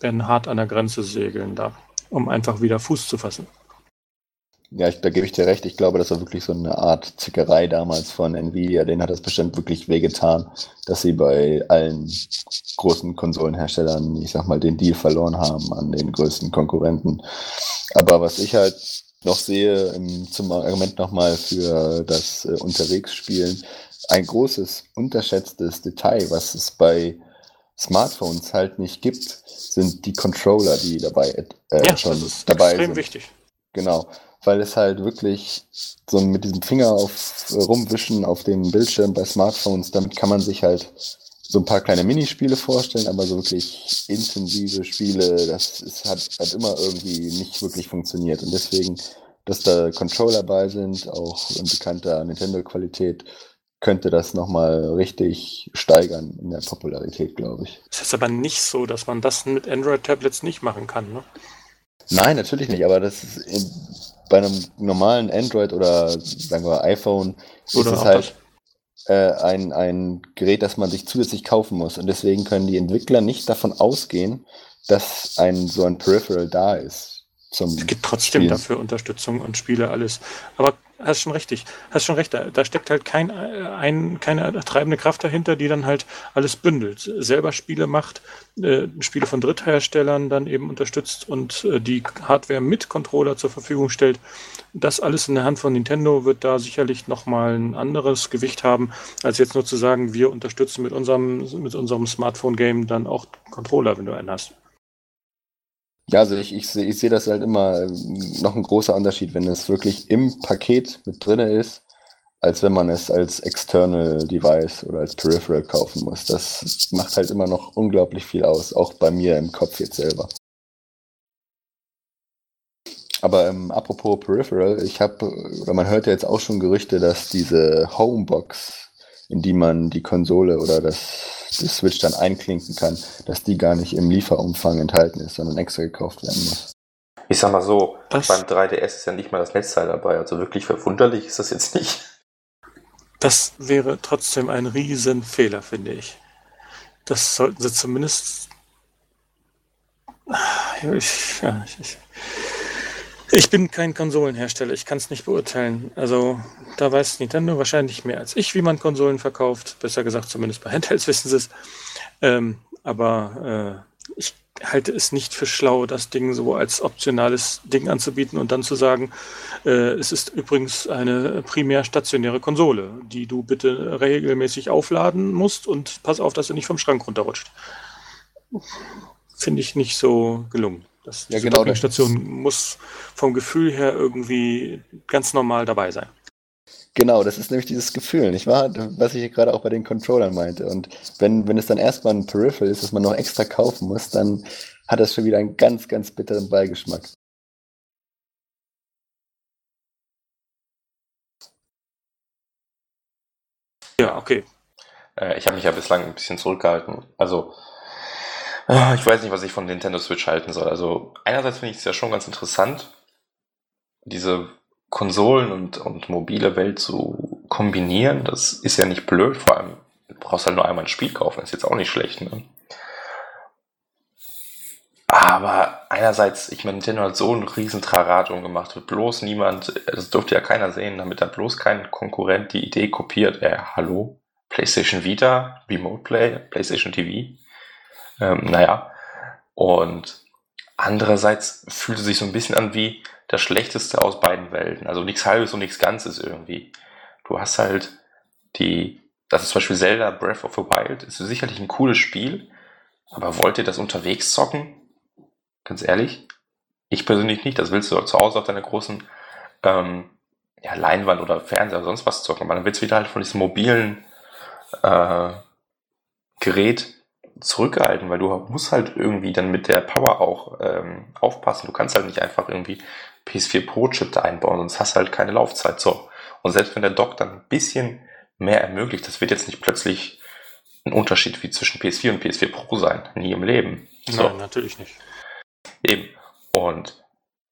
werden hart an der Grenze segeln da, um einfach wieder Fuß zu fassen. Ja, ich, da gebe ich dir recht. Ich glaube, das war wirklich so eine Art Zickerei damals von Nvidia. Den hat es bestimmt wirklich wehgetan, dass sie bei allen großen Konsolenherstellern, ich sag mal, den Deal verloren haben an den größten Konkurrenten. Aber was ich halt noch sehe, im, zum Argument nochmal für das äh, Unterwegsspielen, ein großes, unterschätztes Detail, was es bei Smartphones halt nicht gibt, sind die Controller, die dabei äh, ja, schon dabei extrem sind. wichtig. Genau weil es halt wirklich so mit diesem Finger auf äh, rumwischen auf dem Bildschirm bei Smartphones, damit kann man sich halt so ein paar kleine Minispiele vorstellen, aber so wirklich intensive Spiele, das ist, hat, hat immer irgendwie nicht wirklich funktioniert. Und deswegen, dass da Controller bei sind, auch in bekannter Nintendo-Qualität, könnte das nochmal richtig steigern in der Popularität, glaube ich. Es ist aber nicht so, dass man das mit Android-Tablets nicht machen kann, ne? Nein, natürlich nicht, aber das ist bei einem normalen Android oder sagen wir iPhone oder ist es halt äh, ein, ein Gerät, das man sich zusätzlich kaufen muss. Und deswegen können die Entwickler nicht davon ausgehen, dass ein so ein Peripheral da ist. es gibt trotzdem Spielen. dafür Unterstützung und Spiele alles. Aber hast schon richtig, hast schon recht, da, da steckt halt kein, ein, keine treibende Kraft dahinter, die dann halt alles bündelt. Selber Spiele macht, äh, Spiele von Drittherstellern dann eben unterstützt und äh, die Hardware mit Controller zur Verfügung stellt. Das alles in der Hand von Nintendo wird da sicherlich nochmal ein anderes Gewicht haben, als jetzt nur zu sagen, wir unterstützen mit unserem, mit unserem Smartphone-Game dann auch Controller, wenn du einen hast. Ja, also ich, ich, ich sehe das halt immer ähm, noch ein großer Unterschied, wenn es wirklich im Paket mit drin ist, als wenn man es als External Device oder als Peripheral kaufen muss. Das macht halt immer noch unglaublich viel aus, auch bei mir im Kopf jetzt selber. Aber ähm, apropos Peripheral, ich habe, oder man hört ja jetzt auch schon Gerüchte, dass diese Homebox, in die man die Konsole oder das die Switch dann einklinken kann, dass die gar nicht im Lieferumfang enthalten ist, sondern extra gekauft werden muss. Ich sag mal so, das, beim 3DS ist ja nicht mal das Netzteil dabei, also wirklich verwunderlich ist das jetzt nicht. Das wäre trotzdem ein Riesenfehler, finde ich. Das sollten sie zumindest. Ich, ja, ich, ich bin kein Konsolenhersteller, ich kann es nicht beurteilen. Also da weiß Nintendo wahrscheinlich mehr als ich, wie man Konsolen verkauft. Besser gesagt, zumindest bei Handhelds wissen sie es. Ähm, aber äh, ich halte es nicht für schlau, das Ding so als optionales Ding anzubieten und dann zu sagen, äh, es ist übrigens eine primär stationäre Konsole, die du bitte regelmäßig aufladen musst und pass auf, dass du nicht vom Schrank runterrutscht. Finde ich nicht so gelungen. Das, ja, genau. Dockingstation muss vom Gefühl her irgendwie ganz normal dabei sein. Genau, das ist nämlich dieses Gefühl, nicht wahr? Was ich gerade auch bei den Controllern meinte. Und wenn, wenn es dann erstmal ein Peripheral ist, das man noch extra kaufen muss, dann hat das schon wieder einen ganz, ganz bitteren Beigeschmack. Ja, okay. Äh, ich habe mich ja bislang ein bisschen zurückgehalten. Also ich weiß nicht, was ich von Nintendo Switch halten soll. Also einerseits finde ich es ja schon ganz interessant, diese Konsolen und, und mobile Welt zu kombinieren. Das ist ja nicht blöd, vor allem du brauchst halt nur einmal ein Spiel kaufen, ist jetzt auch nicht schlecht. Ne? Aber einerseits, ich meine, Nintendo hat so einen riesen Trarat umgemacht, wird bloß niemand, das durfte ja keiner sehen, damit dann bloß kein Konkurrent die Idee kopiert, äh, hallo, PlayStation Vita, Remote Play, PlayStation TV. Ähm, naja, und andererseits fühlte sich so ein bisschen an wie das Schlechteste aus beiden Welten. Also nichts Halbes und nichts Ganzes irgendwie. Du hast halt die, das ist zum Beispiel Zelda Breath of the Wild, ist sicherlich ein cooles Spiel, aber wollt ihr das unterwegs zocken? Ganz ehrlich? Ich persönlich nicht. Das willst du zu Hause auf deiner großen ähm, ja, Leinwand oder Fernseher oder sonst was zocken. Aber dann willst du wieder halt von diesem mobilen äh, Gerät zurückgehalten, weil du musst halt irgendwie dann mit der Power auch ähm, aufpassen. Du kannst halt nicht einfach irgendwie PS4 Pro Chip da einbauen, sonst hast du halt keine Laufzeit. So. Und selbst wenn der Dock dann ein bisschen mehr ermöglicht, das wird jetzt nicht plötzlich ein Unterschied wie zwischen PS4 und PS4 Pro sein. Nie im Leben. So. Nein, natürlich nicht. Eben. Und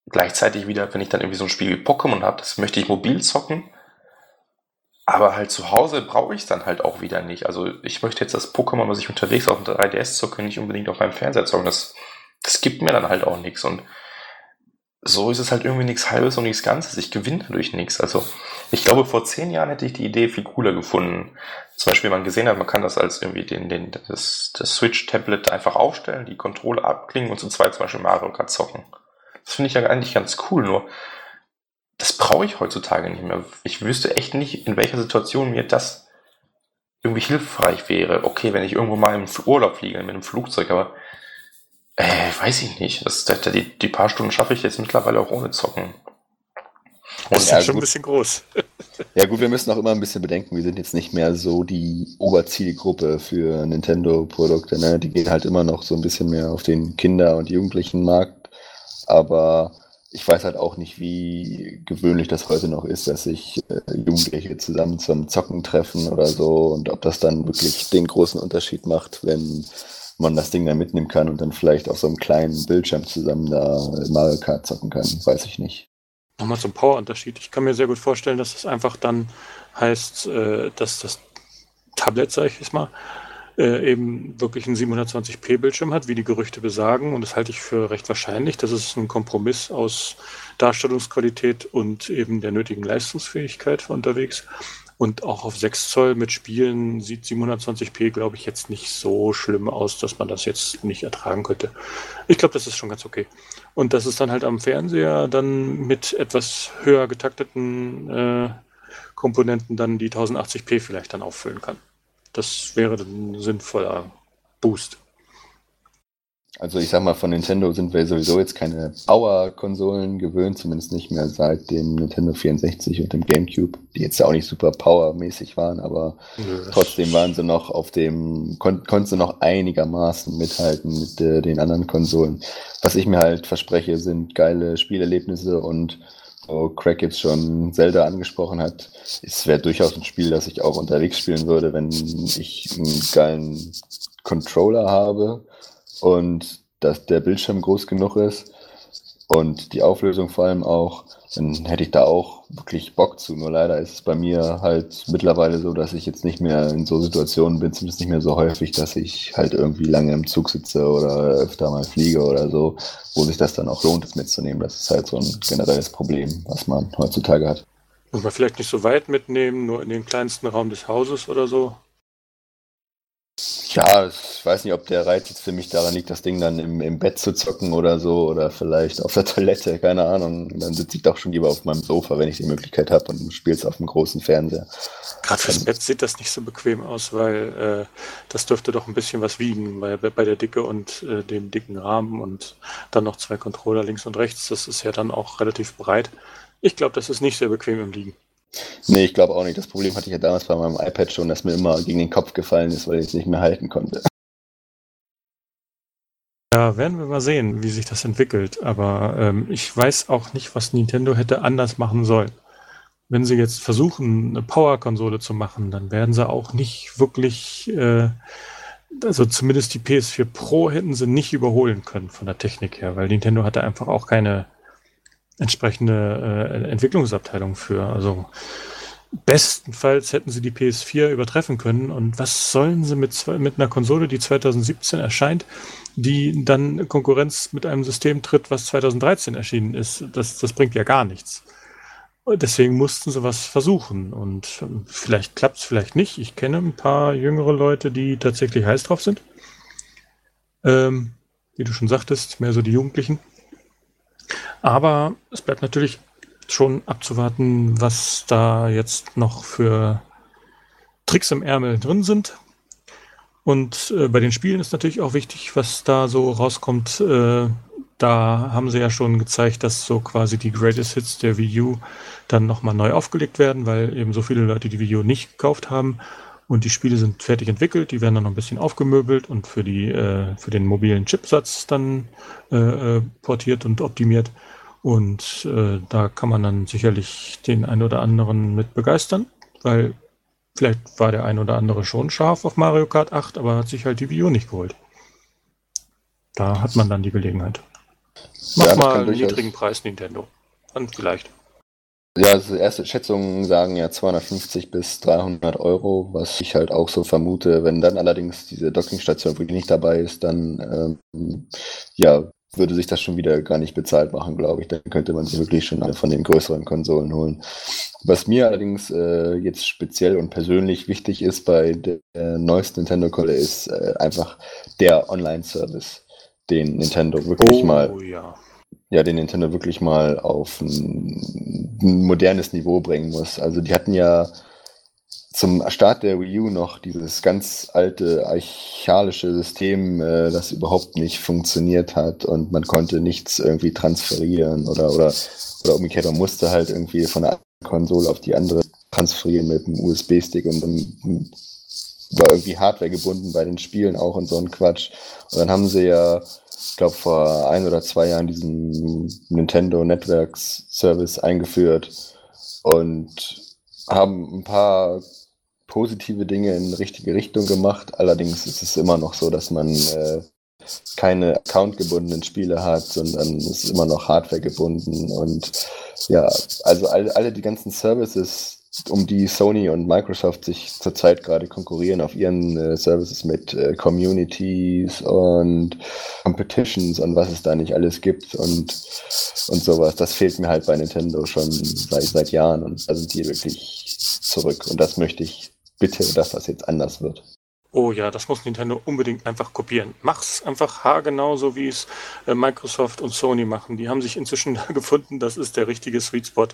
gleichzeitig wieder, wenn ich dann irgendwie so ein Spiel wie Pokémon habe, das möchte ich mobil zocken, aber halt zu Hause brauche ich es dann halt auch wieder nicht. Also ich möchte jetzt das Pokémon, was ich unterwegs auf dem 3DS zocke, nicht unbedingt auf meinem Fernseher zocken. Das, das gibt mir dann halt auch nichts. Und so ist es halt irgendwie nichts Halbes und nichts Ganzes. Ich gewinne dadurch nichts. Also ich glaube, vor zehn Jahren hätte ich die Idee viel cooler gefunden. Zum Beispiel, man gesehen hat, man kann das als irgendwie den, den, das, das Switch-Tablet einfach aufstellen, die Kontrolle abklingen und zu zweit zum Beispiel Mario Kart zocken. Das finde ich ja eigentlich ganz cool, nur das brauche ich heutzutage nicht mehr. Ich wüsste echt nicht, in welcher Situation mir das irgendwie hilfreich wäre. Okay, wenn ich irgendwo mal im Urlaub fliege mit einem Flugzeug, aber äh, weiß ich nicht. Das, das, die, die paar Stunden schaffe ich jetzt mittlerweile auch ohne Zocken. Das ist ja, schon gut. ein bisschen groß. Ja gut, wir müssen auch immer ein bisschen bedenken, wir sind jetzt nicht mehr so die Oberzielgruppe für Nintendo-Produkte. Ne? Die gehen halt immer noch so ein bisschen mehr auf den Kinder- und Jugendlichen-Markt. Aber ich weiß halt auch nicht, wie gewöhnlich das heute noch ist, dass sich äh, Jugendliche zusammen zum Zocken treffen oder so und ob das dann wirklich den großen Unterschied macht, wenn man das Ding dann mitnehmen kann und dann vielleicht auf so einem kleinen Bildschirm zusammen da Mario Kart zocken kann, weiß ich nicht. Nochmal zum Power-Unterschied. Ich kann mir sehr gut vorstellen, dass das einfach dann heißt, äh, dass das Tablet, sage ich jetzt mal, äh, eben wirklich einen 720p-Bildschirm hat, wie die Gerüchte besagen. Und das halte ich für recht wahrscheinlich. Das ist ein Kompromiss aus Darstellungsqualität und eben der nötigen Leistungsfähigkeit unterwegs. Und auch auf 6 Zoll mit Spielen sieht 720p, glaube ich, jetzt nicht so schlimm aus, dass man das jetzt nicht ertragen könnte. Ich glaube, das ist schon ganz okay. Und dass es dann halt am Fernseher dann mit etwas höher getakteten äh, Komponenten dann die 1080p vielleicht dann auffüllen kann. Das wäre ein sinnvoller Boost. Also ich sag mal, von Nintendo sind wir sowieso jetzt keine Power-Konsolen gewöhnt, zumindest nicht mehr seit dem Nintendo 64 und dem GameCube, die jetzt ja auch nicht super powermäßig waren, aber Nö, trotzdem waren sie noch auf dem, kon konnten sie noch einigermaßen mithalten mit äh, den anderen Konsolen. Was ich mir halt verspreche, sind geile Spielerlebnisse und wo Craig jetzt schon Zelda angesprochen hat, es wäre durchaus ein Spiel, das ich auch unterwegs spielen würde, wenn ich einen geilen Controller habe und dass der Bildschirm groß genug ist und die Auflösung vor allem auch, dann hätte ich da auch wirklich Bock zu. Nur leider ist es bei mir halt mittlerweile so, dass ich jetzt nicht mehr in so Situationen bin, zumindest nicht mehr so häufig, dass ich halt irgendwie lange im Zug sitze oder öfter mal fliege oder so, wo sich das dann auch lohnt, es mitzunehmen. Das ist halt so ein generelles Problem, was man heutzutage hat. Muss man vielleicht nicht so weit mitnehmen, nur in den kleinsten Raum des Hauses oder so? Ja, ich weiß nicht, ob der Reiz jetzt für mich daran liegt, das Ding dann im, im Bett zu zocken oder so oder vielleicht auf der Toilette, keine Ahnung. Dann sitze ich doch schon lieber auf meinem Sofa, wenn ich die Möglichkeit habe und spiele es auf dem großen Fernseher. Gerade fürs Bett sieht das nicht so bequem aus, weil äh, das dürfte doch ein bisschen was wiegen bei, bei der Dicke und äh, dem dicken Rahmen und dann noch zwei Controller links und rechts. Das ist ja dann auch relativ breit. Ich glaube, das ist nicht sehr bequem im Liegen. Nee, ich glaube auch nicht. Das Problem hatte ich ja damals bei meinem iPad schon, dass mir immer gegen den Kopf gefallen ist, weil ich es nicht mehr halten konnte. Ja, werden wir mal sehen, wie sich das entwickelt. Aber ähm, ich weiß auch nicht, was Nintendo hätte anders machen sollen. Wenn sie jetzt versuchen, eine Power-Konsole zu machen, dann werden sie auch nicht wirklich, äh, also zumindest die PS4 Pro hätten sie nicht überholen können von der Technik her, weil Nintendo hatte einfach auch keine entsprechende äh, Entwicklungsabteilung für. Also bestenfalls hätten sie die PS4 übertreffen können. Und was sollen sie mit, mit einer Konsole, die 2017 erscheint, die dann Konkurrenz mit einem System tritt, was 2013 erschienen ist? Das, das bringt ja gar nichts. Deswegen mussten sie was versuchen. Und ähm, vielleicht klappt es, vielleicht nicht. Ich kenne ein paar jüngere Leute, die tatsächlich heiß drauf sind. Ähm, wie du schon sagtest, mehr so die Jugendlichen. Aber es bleibt natürlich schon abzuwarten, was da jetzt noch für Tricks im Ärmel drin sind. Und äh, bei den Spielen ist natürlich auch wichtig, was da so rauskommt. Äh, da haben sie ja schon gezeigt, dass so quasi die Greatest Hits der Wii U dann nochmal neu aufgelegt werden, weil eben so viele Leute die Wii U nicht gekauft haben. Und die Spiele sind fertig entwickelt, die werden dann noch ein bisschen aufgemöbelt und für, die, äh, für den mobilen Chipsatz dann äh, äh portiert und optimiert. Und äh, da kann man dann sicherlich den einen oder anderen mit begeistern, weil vielleicht war der ein oder andere schon scharf auf Mario Kart 8, aber hat sich halt die Wii U nicht geholt. Da hat man dann die Gelegenheit. Mach ja, mal einen niedrigen Preis, Nintendo. Dann vielleicht. Ja, also erste Schätzungen sagen ja 250 bis 300 Euro, was ich halt auch so vermute. Wenn dann allerdings diese Dockingstation wirklich nicht dabei ist, dann ähm, ja, würde sich das schon wieder gar nicht bezahlt machen, glaube ich. Dann könnte man sich wirklich schon eine von den größeren Konsolen holen. Was mir allerdings äh, jetzt speziell und persönlich wichtig ist bei der neuesten Nintendo-Konsole ist äh, einfach der Online-Service, den Nintendo wirklich oh, mal ja ja, den Nintendo wirklich mal auf ein, modernes Niveau bringen muss. Also die hatten ja zum Start der Wii U noch dieses ganz alte archaische System, äh, das überhaupt nicht funktioniert hat und man konnte nichts irgendwie transferieren oder oder oder umgekehrt, man musste halt irgendwie von der Konsole auf die andere transferieren mit einem USB-Stick und dann war irgendwie Hardware gebunden bei den Spielen auch und so ein Quatsch. Und dann haben sie ja ich glaube, vor ein oder zwei Jahren diesen Nintendo Networks Service eingeführt und haben ein paar positive Dinge in richtige Richtung gemacht. Allerdings ist es immer noch so, dass man äh, keine accountgebundenen Spiele hat, sondern ist immer noch Hardware gebunden und ja, also alle, alle die ganzen Services, um die Sony und Microsoft sich zurzeit gerade konkurrieren auf ihren äh, Services mit äh, Communities und Competitions und was es da nicht alles gibt und, und sowas. Das fehlt mir halt bei Nintendo schon seit, seit Jahren und da sind die wirklich zurück. Und das möchte ich bitte, dass das jetzt anders wird. Oh ja, das muss Nintendo unbedingt einfach kopieren. Mach's einfach haargenau, so wie es äh, Microsoft und Sony machen. Die haben sich inzwischen gefunden, das ist der richtige Sweet Spot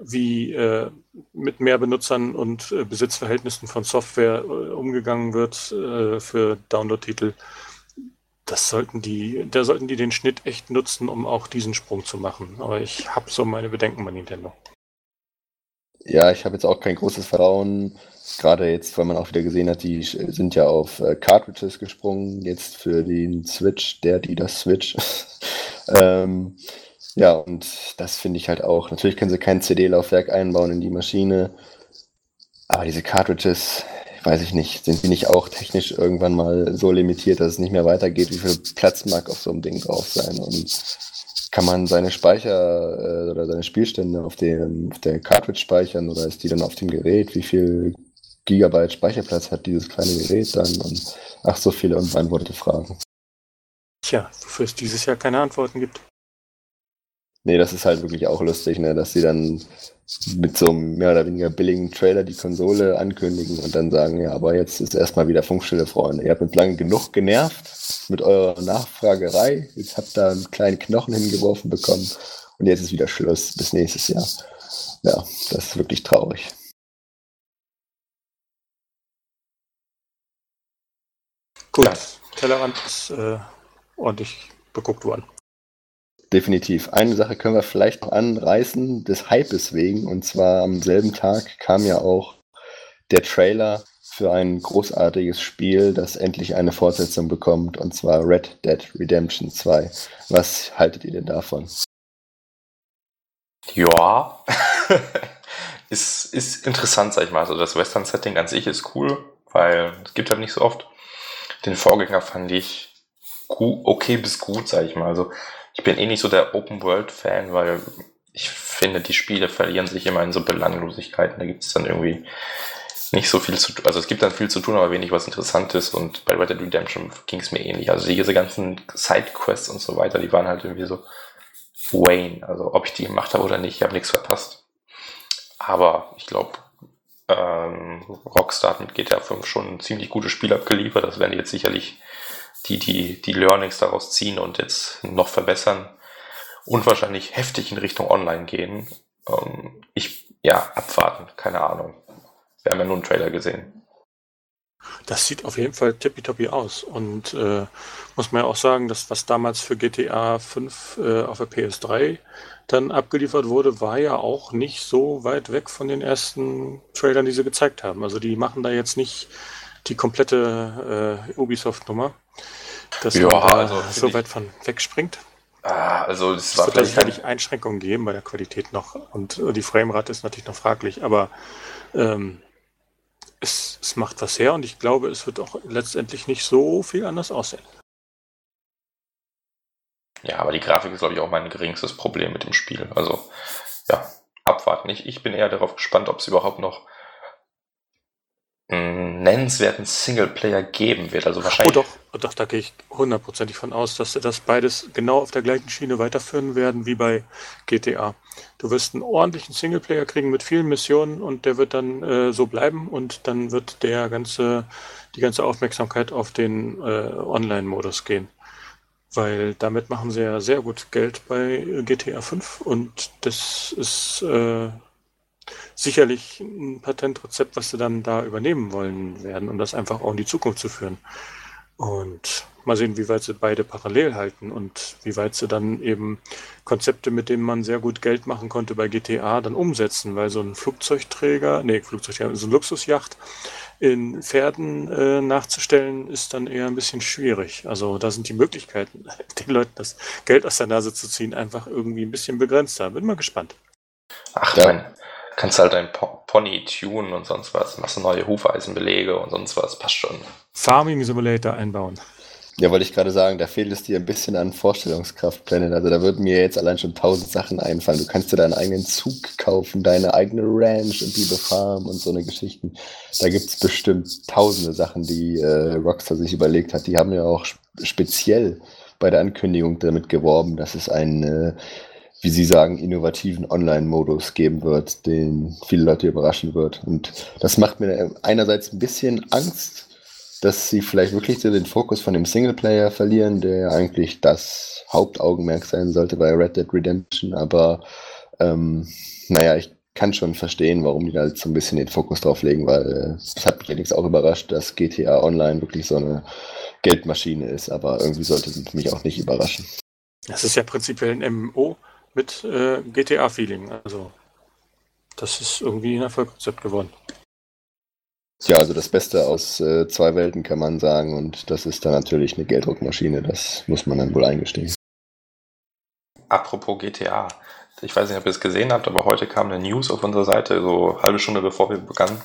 wie äh, mit mehr Benutzern und äh, Besitzverhältnissen von Software äh, umgegangen wird für Download-Titel. Das sollten die, da sollten die den Schnitt echt nutzen, um auch diesen Sprung zu machen. Aber ich habe so meine Bedenken bei Nintendo. Ja, ich habe jetzt auch kein großes Vertrauen, gerade jetzt, weil man auch wieder gesehen hat, die sind ja auf Cartridges gesprungen, jetzt für den Switch, der, die das Switch. ähm, ja, und das finde ich halt auch. Natürlich können sie kein CD-Laufwerk einbauen in die Maschine, aber diese Cartridges, weiß ich nicht, sind die nicht auch technisch irgendwann mal so limitiert, dass es nicht mehr weitergeht? Wie viel Platz mag auf so einem Ding drauf sein? Und kann man seine Speicher äh, oder seine Spielstände auf, dem, auf der Cartridge speichern oder ist die dann auf dem Gerät? Wie viel Gigabyte Speicherplatz hat dieses kleine Gerät dann? Und ach, so viele unbeantwortete Fragen. Tja, wofür es dieses Jahr keine Antworten gibt. Nee, das ist halt wirklich auch lustig, ne, dass sie dann mit so einem mehr oder weniger billigen Trailer die Konsole ankündigen und dann sagen, ja, aber jetzt ist erstmal wieder Funkstille, Freunde. Ihr habt uns lange genug genervt mit eurer Nachfragerei. Jetzt habt ihr einen kleinen Knochen hingeworfen bekommen und jetzt ist wieder Schluss bis nächstes Jahr. Ja, das ist wirklich traurig. Gut, Tellerrand ist äh, ordentlich beguckt worden. Definitiv. Eine Sache können wir vielleicht noch anreißen, des Hypes wegen. Und zwar am selben Tag kam ja auch der Trailer für ein großartiges Spiel, das endlich eine Fortsetzung bekommt, und zwar Red Dead Redemption 2. Was haltet ihr denn davon? Ja, ist, ist interessant, sag ich mal. Also das Western-Setting an sich ist cool, weil es gibt halt nicht so oft. Den Vorgänger fand ich okay bis gut, sag ich mal. Also ich bin eh nicht so der Open World Fan, weil ich finde, die Spiele verlieren sich immer in so Belanglosigkeiten. Da gibt es dann irgendwie nicht so viel zu tun. Also es gibt dann viel zu tun, aber wenig was Interessantes. Und bei Red Dead Redemption ging es mir ähnlich. Also diese ganzen Sidequests und so weiter, die waren halt irgendwie so Wayne. Also ob ich die gemacht habe oder nicht, ich habe nichts verpasst. Aber ich glaube, ähm, Rockstar hat mit GTA 5 schon ein ziemlich gutes Spiel abgeliefert. Das werden die jetzt sicherlich die, die, die Learnings daraus ziehen und jetzt noch verbessern und wahrscheinlich heftig in Richtung Online gehen. Ähm, ich, ja, abwarten, keine Ahnung. Wir haben ja nur einen Trailer gesehen. Das sieht auf jeden Fall tippitoppi aus. Und äh, muss man ja auch sagen, dass was damals für GTA 5 äh, auf der PS3 dann abgeliefert wurde, war ja auch nicht so weit weg von den ersten Trailern, die sie gezeigt haben. Also die machen da jetzt nicht die komplette äh, Ubisoft-Nummer, dass ja, man da also so weit von wegspringt. Ah, also es wird sicherlich Einschränkungen geben bei der Qualität noch und die Framerate ist natürlich noch fraglich, aber ähm, es, es macht was her und ich glaube, es wird auch letztendlich nicht so viel anders aussehen. Ja, aber die Grafik ist, glaube ich, auch mein geringstes Problem mit dem Spiel. Also, ja, abwarten. Ich, ich bin eher darauf gespannt, ob es überhaupt noch einen nennenswerten Singleplayer geben wird. Also wahrscheinlich. Oh doch, oh doch, da gehe ich hundertprozentig von aus, dass sie das beides genau auf der gleichen Schiene weiterführen werden wie bei GTA. Du wirst einen ordentlichen Singleplayer kriegen mit vielen Missionen und der wird dann äh, so bleiben und dann wird der ganze, die ganze Aufmerksamkeit auf den äh, Online-Modus gehen. Weil damit machen sie ja sehr gut Geld bei GTA 5 und das ist äh, sicherlich ein Patentrezept, was sie dann da übernehmen wollen werden, um das einfach auch in die Zukunft zu führen. Und mal sehen, wie weit sie beide parallel halten und wie weit sie dann eben Konzepte, mit denen man sehr gut Geld machen konnte bei GTA, dann umsetzen, weil so ein Flugzeugträger, nee, Flugzeugträger, so eine Luxusjacht in Pferden äh, nachzustellen, ist dann eher ein bisschen schwierig. Also da sind die Möglichkeiten, den Leuten das Geld aus der Nase zu ziehen, einfach irgendwie ein bisschen begrenzter. Bin mal gespannt. Ach, ja. mein, kannst halt dein Pony tunen und sonst was. Machst du neue Hufeisenbelege und sonst was. Passt schon. Farming Simulator einbauen. Ja, wollte ich gerade sagen, da fehlt es dir ein bisschen an Vorstellungskraft, Planet. Also da würden mir jetzt allein schon tausend Sachen einfallen. Du kannst dir deinen eigenen Zug kaufen, deine eigene Ranch und die befarmen und so eine Geschichten. Da gibt es bestimmt tausende Sachen, die äh, Rockstar sich überlegt hat. Die haben ja auch speziell bei der Ankündigung damit geworben, dass es ein äh, wie Sie sagen, innovativen Online-Modus geben wird, den viele Leute überraschen wird. Und das macht mir einerseits ein bisschen Angst, dass sie vielleicht wirklich so den Fokus von dem Singleplayer verlieren, der eigentlich das Hauptaugenmerk sein sollte bei Red Dead Redemption. Aber ähm, naja, ich kann schon verstehen, warum die da halt so ein bisschen den Fokus drauf legen, weil äh, es hat mich allerdings auch überrascht, dass GTA Online wirklich so eine Geldmaschine ist, aber irgendwie sollte es mich auch nicht überraschen. Das ist ja prinzipiell ein MMO mit äh, GTA-Feeling. Also das ist irgendwie ein Erfolgsrezept geworden. Ja, also das Beste aus äh, zwei Welten kann man sagen und das ist dann natürlich eine Gelddruckmaschine, das muss man dann wohl eingestehen. Apropos GTA, ich weiß nicht, ob ihr es gesehen habt, aber heute kam eine News auf unserer Seite, so eine halbe Stunde bevor wir begann,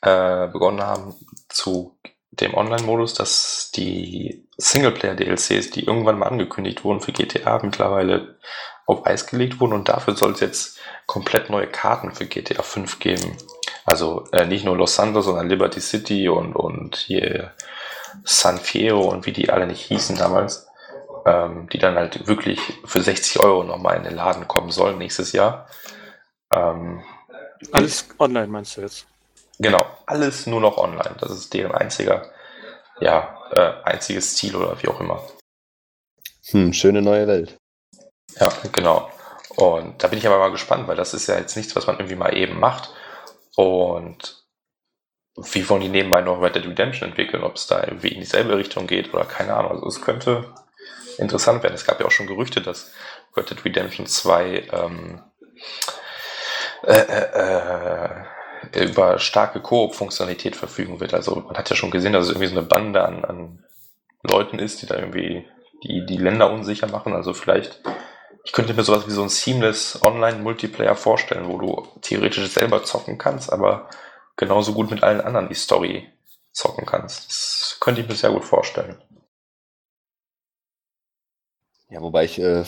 äh, begonnen haben, zu dem Online-Modus, dass die Singleplayer-DLCs, die irgendwann mal angekündigt wurden für GTA, mittlerweile auf Eis gelegt wurden und dafür soll es jetzt komplett neue Karten für GTA 5 geben. Also äh, nicht nur Los Santos, sondern Liberty City und, und hier San Fierro und wie die alle nicht hießen damals, ähm, die dann halt wirklich für 60 Euro nochmal in den Laden kommen sollen nächstes Jahr. Ähm, alles online meinst du jetzt? Genau, alles nur noch online. Das ist deren einziger, ja, äh, einziges Ziel oder wie auch immer. Hm, schöne neue Welt. Ja, genau. Und da bin ich aber mal gespannt, weil das ist ja jetzt nichts, was man irgendwie mal eben macht. Und wie wollen die nebenbei noch Red Dead Redemption entwickeln, ob es da irgendwie in dieselbe Richtung geht oder keine Ahnung. Also es könnte interessant werden. Es gab ja auch schon Gerüchte, dass Red Dead Redemption 2 ähm, äh, äh, äh, über starke Koop-Funktionalität verfügen wird. Also man hat ja schon gesehen, dass es irgendwie so eine Bande an, an Leuten ist, die da irgendwie die, die Länder unsicher machen. Also vielleicht ich könnte mir sowas wie so ein seamless Online-Multiplayer vorstellen, wo du theoretisch selber zocken kannst, aber genauso gut mit allen anderen die Story zocken kannst. Das könnte ich mir sehr gut vorstellen. Ja, wobei ich äh,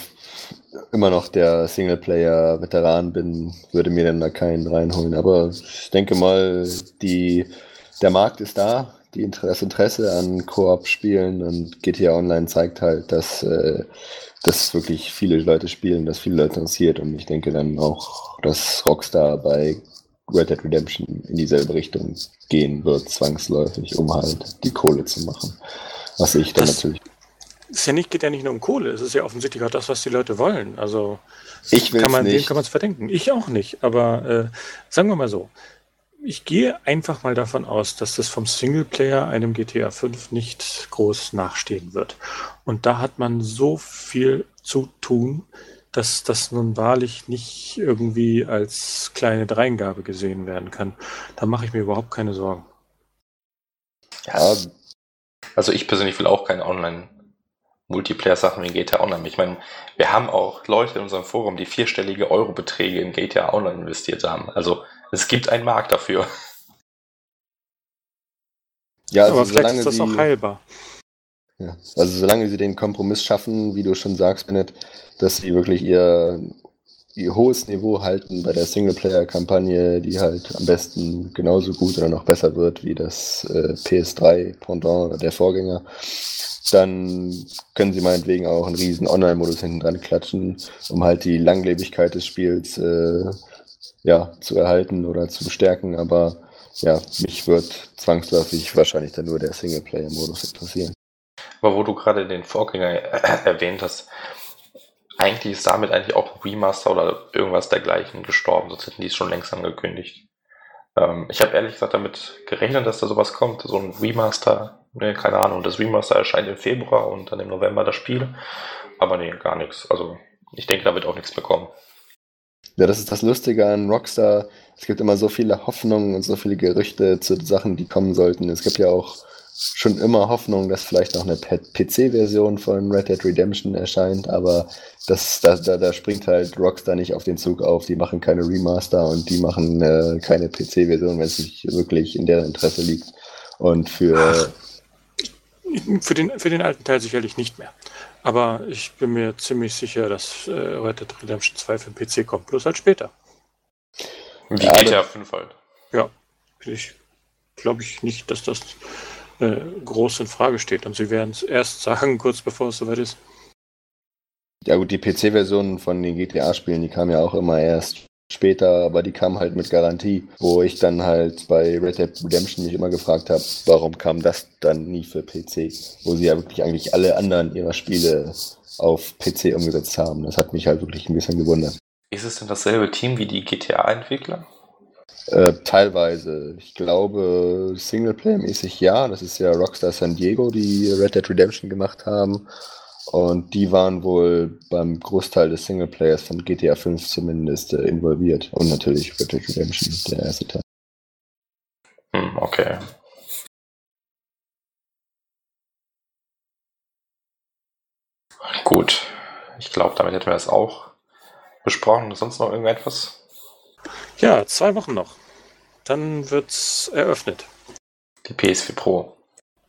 immer noch der Singleplayer-Veteran bin, würde mir dann da keinen reinholen. Aber ich denke mal, die, der Markt ist da, die, das Interesse an Koop-Spielen und GTA Online zeigt halt, dass äh, das wirklich viele Leute spielen, dass viele Leute interessiert und ich denke dann auch, dass Rockstar bei Red Dead Redemption in dieselbe Richtung gehen wird, zwangsläufig, um halt die Kohle zu machen. Was ich dann das, natürlich es ja nicht, geht ja nicht nur um Kohle, es ist ja offensichtlich auch das, was die Leute wollen. Also ich kann man, nicht. dem kann man es verdenken. Ich auch nicht. Aber äh, sagen wir mal so, ich gehe einfach mal davon aus, dass das vom Singleplayer einem GTA 5 nicht groß nachstehen wird. Und da hat man so viel zu tun, dass das nun wahrlich nicht irgendwie als kleine Dreingabe gesehen werden kann. Da mache ich mir überhaupt keine Sorgen. Ja, also ich persönlich will auch keine Online Multiplayer-Sachen wie GTA Online. Ich meine, wir haben auch Leute in unserem Forum, die vierstellige Eurobeträge in GTA Online investiert haben. Also es gibt einen Markt dafür. Ja, also aber vielleicht ist das sie, auch heilbar. Ja, also solange sie den Kompromiss schaffen, wie du schon sagst, Bennett, dass sie wirklich ihr, ihr hohes Niveau halten bei der Singleplayer-Kampagne, die halt am besten genauso gut oder noch besser wird wie das äh, PS3-Pendant oder der Vorgänger, dann können sie meinetwegen auch einen riesen Online-Modus hinten dran klatschen, um halt die Langlebigkeit des Spiels äh, ja, zu erhalten oder zu stärken. Aber ja, mich wird zwangsläufig wahrscheinlich dann nur der Singleplayer-Modus interessieren. Aber wo du gerade den Vorgänger erwähnt hast, eigentlich ist damit eigentlich auch Remaster oder irgendwas dergleichen gestorben, sonst hätten die es schon längst angekündigt. Ähm, ich habe ehrlich gesagt damit gerechnet, dass da sowas kommt, so ein Remaster nee, keine Ahnung, das Remaster erscheint im Februar und dann im November das Spiel. Aber nee, gar nichts. Also ich denke, da wird auch nichts mehr kommen. Ja, das ist das Lustige an Rockstar. Es gibt immer so viele Hoffnungen und so viele Gerüchte zu Sachen, die kommen sollten. Es gibt ja auch schon immer Hoffnung, dass vielleicht noch eine PC-Version von Red Dead Redemption erscheint, aber das, da, da, da springt halt Rockstar nicht auf den Zug auf. Die machen keine Remaster und die machen äh, keine PC-Version, wenn es nicht wirklich in deren Interesse liegt. Und für Ach. Für den, für den alten Teil sicherlich nicht mehr. Aber ich bin mir ziemlich sicher, dass äh, Red Dead Redemption 2 für den PC kommt, bloß halt später. Wie ja, GTA 5 halt. Ja, ich glaube ich nicht, dass das äh, groß in Frage steht. Und sie werden es erst sagen, kurz bevor es soweit ist. Ja gut, die PC-Versionen von den GTA-Spielen, die kamen ja auch immer erst später, aber die kam halt mit Garantie, wo ich dann halt bei Red Dead Redemption mich immer gefragt habe, warum kam das dann nie für PC, wo sie ja wirklich eigentlich alle anderen ihrer Spiele auf PC umgesetzt haben. Das hat mich halt wirklich ein bisschen gewundert. Ist es denn dasselbe Team wie die GTA-Entwickler? Äh, teilweise. Ich glaube, Singleplayer-mäßig ja. Das ist ja Rockstar San Diego, die Red Dead Redemption gemacht haben. Und die waren wohl beim Großteil des Singleplayers von GTA 5 zumindest äh, involviert. Und natürlich Red Dead Redemption, der erste Teil. Hm, okay. Gut. Ich glaube, damit hätten wir das auch besprochen. Sonst noch irgendetwas? Ja, zwei Wochen noch. Dann wird's eröffnet. Die PS4 Pro.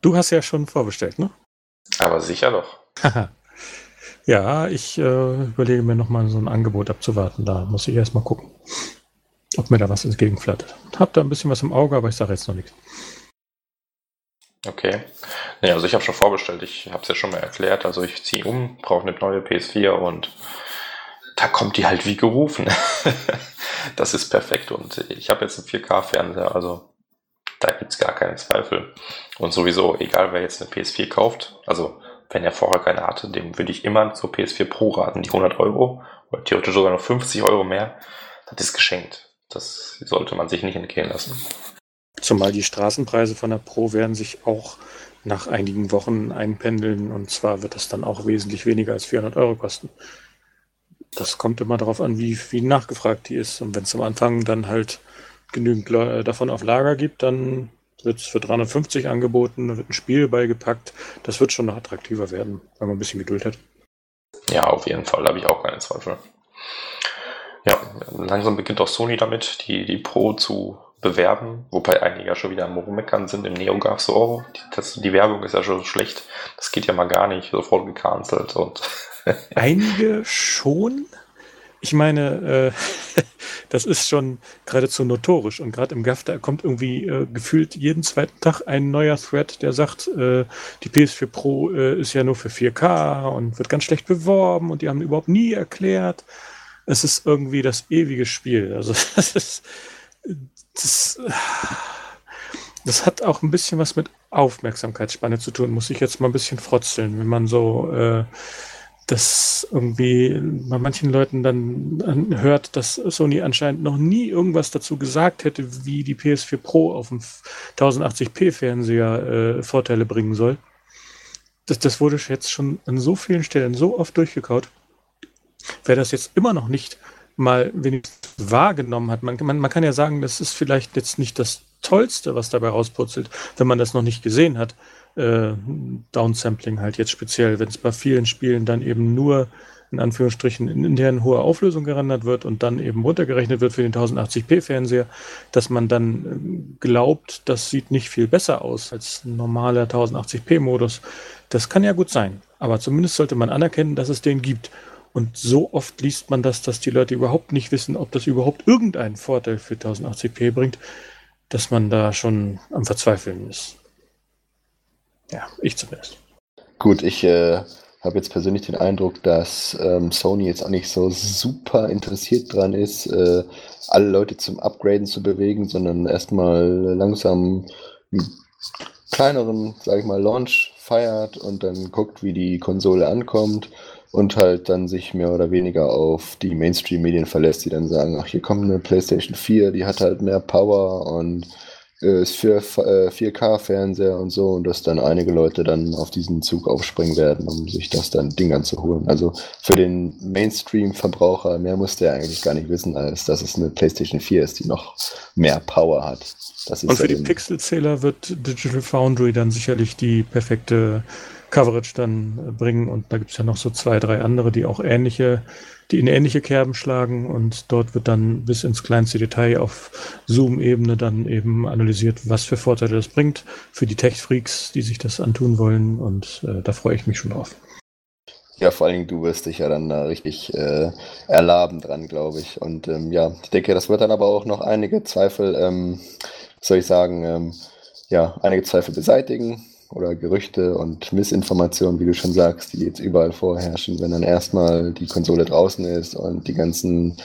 Du hast ja schon vorbestellt, ne? Aber sicher doch. ja, ich äh, überlege mir nochmal so ein Angebot abzuwarten. Da muss ich erstmal gucken, ob mir da was entgegenflattert. Hab da ein bisschen was im Auge, aber ich sage jetzt noch nichts. Okay. Nee, also ich habe schon vorbestellt. Ich habe es ja schon mal erklärt. Also ich ziehe um, brauche eine neue PS4 und da kommt die halt wie gerufen. das ist perfekt. Und ich habe jetzt einen 4K-Fernseher, also da gibt es gar keine Zweifel. Und sowieso, egal wer jetzt eine PS4 kauft, also wenn er vorher keine hatte, dem würde ich immer zur PS4 Pro raten. Die 100 Euro oder theoretisch sogar noch 50 Euro mehr, das ist geschenkt. Das sollte man sich nicht entgehen lassen. Zumal die Straßenpreise von der Pro werden sich auch nach einigen Wochen einpendeln und zwar wird das dann auch wesentlich weniger als 400 Euro kosten. Das kommt immer darauf an, wie, wie nachgefragt die ist. Und wenn es am Anfang dann halt genügend davon auf Lager gibt, dann wird es für 350 angeboten, da wird ein Spiel beigepackt. Das wird schon noch attraktiver werden, wenn man ein bisschen Geduld hat. Ja, auf jeden Fall, da habe ich auch keine Zweifel. Ja, langsam beginnt auch Sony damit, die, die Pro zu bewerben, wobei einige ja schon wieder am Rummeckern sind. Im Neo gab so, oh, die, das, die Werbung ist ja schon schlecht, das geht ja mal gar nicht, sofort gecancelt und Einige schon. Ich meine, äh, das ist schon geradezu notorisch. Und gerade im GAF, da kommt irgendwie äh, gefühlt jeden zweiten Tag ein neuer Thread, der sagt, äh, die PS4 Pro äh, ist ja nur für 4K und wird ganz schlecht beworben und die haben überhaupt nie erklärt. Es ist irgendwie das ewige Spiel. Also das ist das, das hat auch ein bisschen was mit Aufmerksamkeitsspanne zu tun, muss ich jetzt mal ein bisschen frotzeln, wenn man so äh, das irgendwie bei manchen Leuten dann hört, dass Sony anscheinend noch nie irgendwas dazu gesagt hätte, wie die PS4 Pro auf dem 1080p Fernseher äh, Vorteile bringen soll. Das, das wurde jetzt schon an so vielen Stellen so oft durchgekaut. Wer das jetzt immer noch nicht mal wenigstens wahrgenommen hat, man, man, man kann ja sagen, das ist vielleicht jetzt nicht das Tollste, was dabei rauspurzelt, wenn man das noch nicht gesehen hat äh, Downsampling halt jetzt speziell, wenn es bei vielen Spielen dann eben nur in Anführungsstrichen in intern hohe Auflösung gerendert wird und dann eben runtergerechnet wird für den 1080p Fernseher, dass man dann äh, glaubt, das sieht nicht viel besser aus als ein normaler 1080p Modus. Das kann ja gut sein, aber zumindest sollte man anerkennen, dass es den gibt. Und so oft liest man das, dass die Leute überhaupt nicht wissen, ob das überhaupt irgendeinen Vorteil für 1080p bringt, dass man da schon am Verzweifeln ist. Ja, ich zumindest. Gut, ich äh, habe jetzt persönlich den Eindruck, dass ähm, Sony jetzt auch nicht so super interessiert dran ist, äh, alle Leute zum Upgraden zu bewegen, sondern erstmal langsam einen kleineren, sage ich mal, Launch feiert und dann guckt, wie die Konsole ankommt und halt dann sich mehr oder weniger auf die Mainstream-Medien verlässt, die dann sagen, ach, hier kommt eine PlayStation 4, die hat halt mehr Power und ist für äh, 4K-Fernseher und so und dass dann einige Leute dann auf diesen Zug aufspringen werden, um sich das dann Ding anzuholen. Also für den Mainstream-Verbraucher, mehr muss der eigentlich gar nicht wissen, als dass es eine PlayStation 4 ist, die noch mehr Power hat. und für ja die Pixelzähler wird Digital Foundry dann sicherlich die perfekte Coverage dann bringen und da gibt es ja noch so zwei, drei andere, die auch ähnliche die in ähnliche Kerben schlagen und dort wird dann bis ins kleinste Detail auf Zoom-Ebene dann eben analysiert, was für Vorteile das bringt für die Tech-Freaks, die sich das antun wollen und äh, da freue ich mich schon drauf. Ja, vor allen Dingen, du wirst dich ja dann da richtig äh, erlaben dran, glaube ich. Und ähm, ja, ich denke, das wird dann aber auch noch einige Zweifel, ähm, soll ich sagen, ähm, ja, einige Zweifel beseitigen oder Gerüchte und Missinformationen, wie du schon sagst, die jetzt überall vorherrschen, wenn dann erstmal die Konsole draußen ist und die ganzen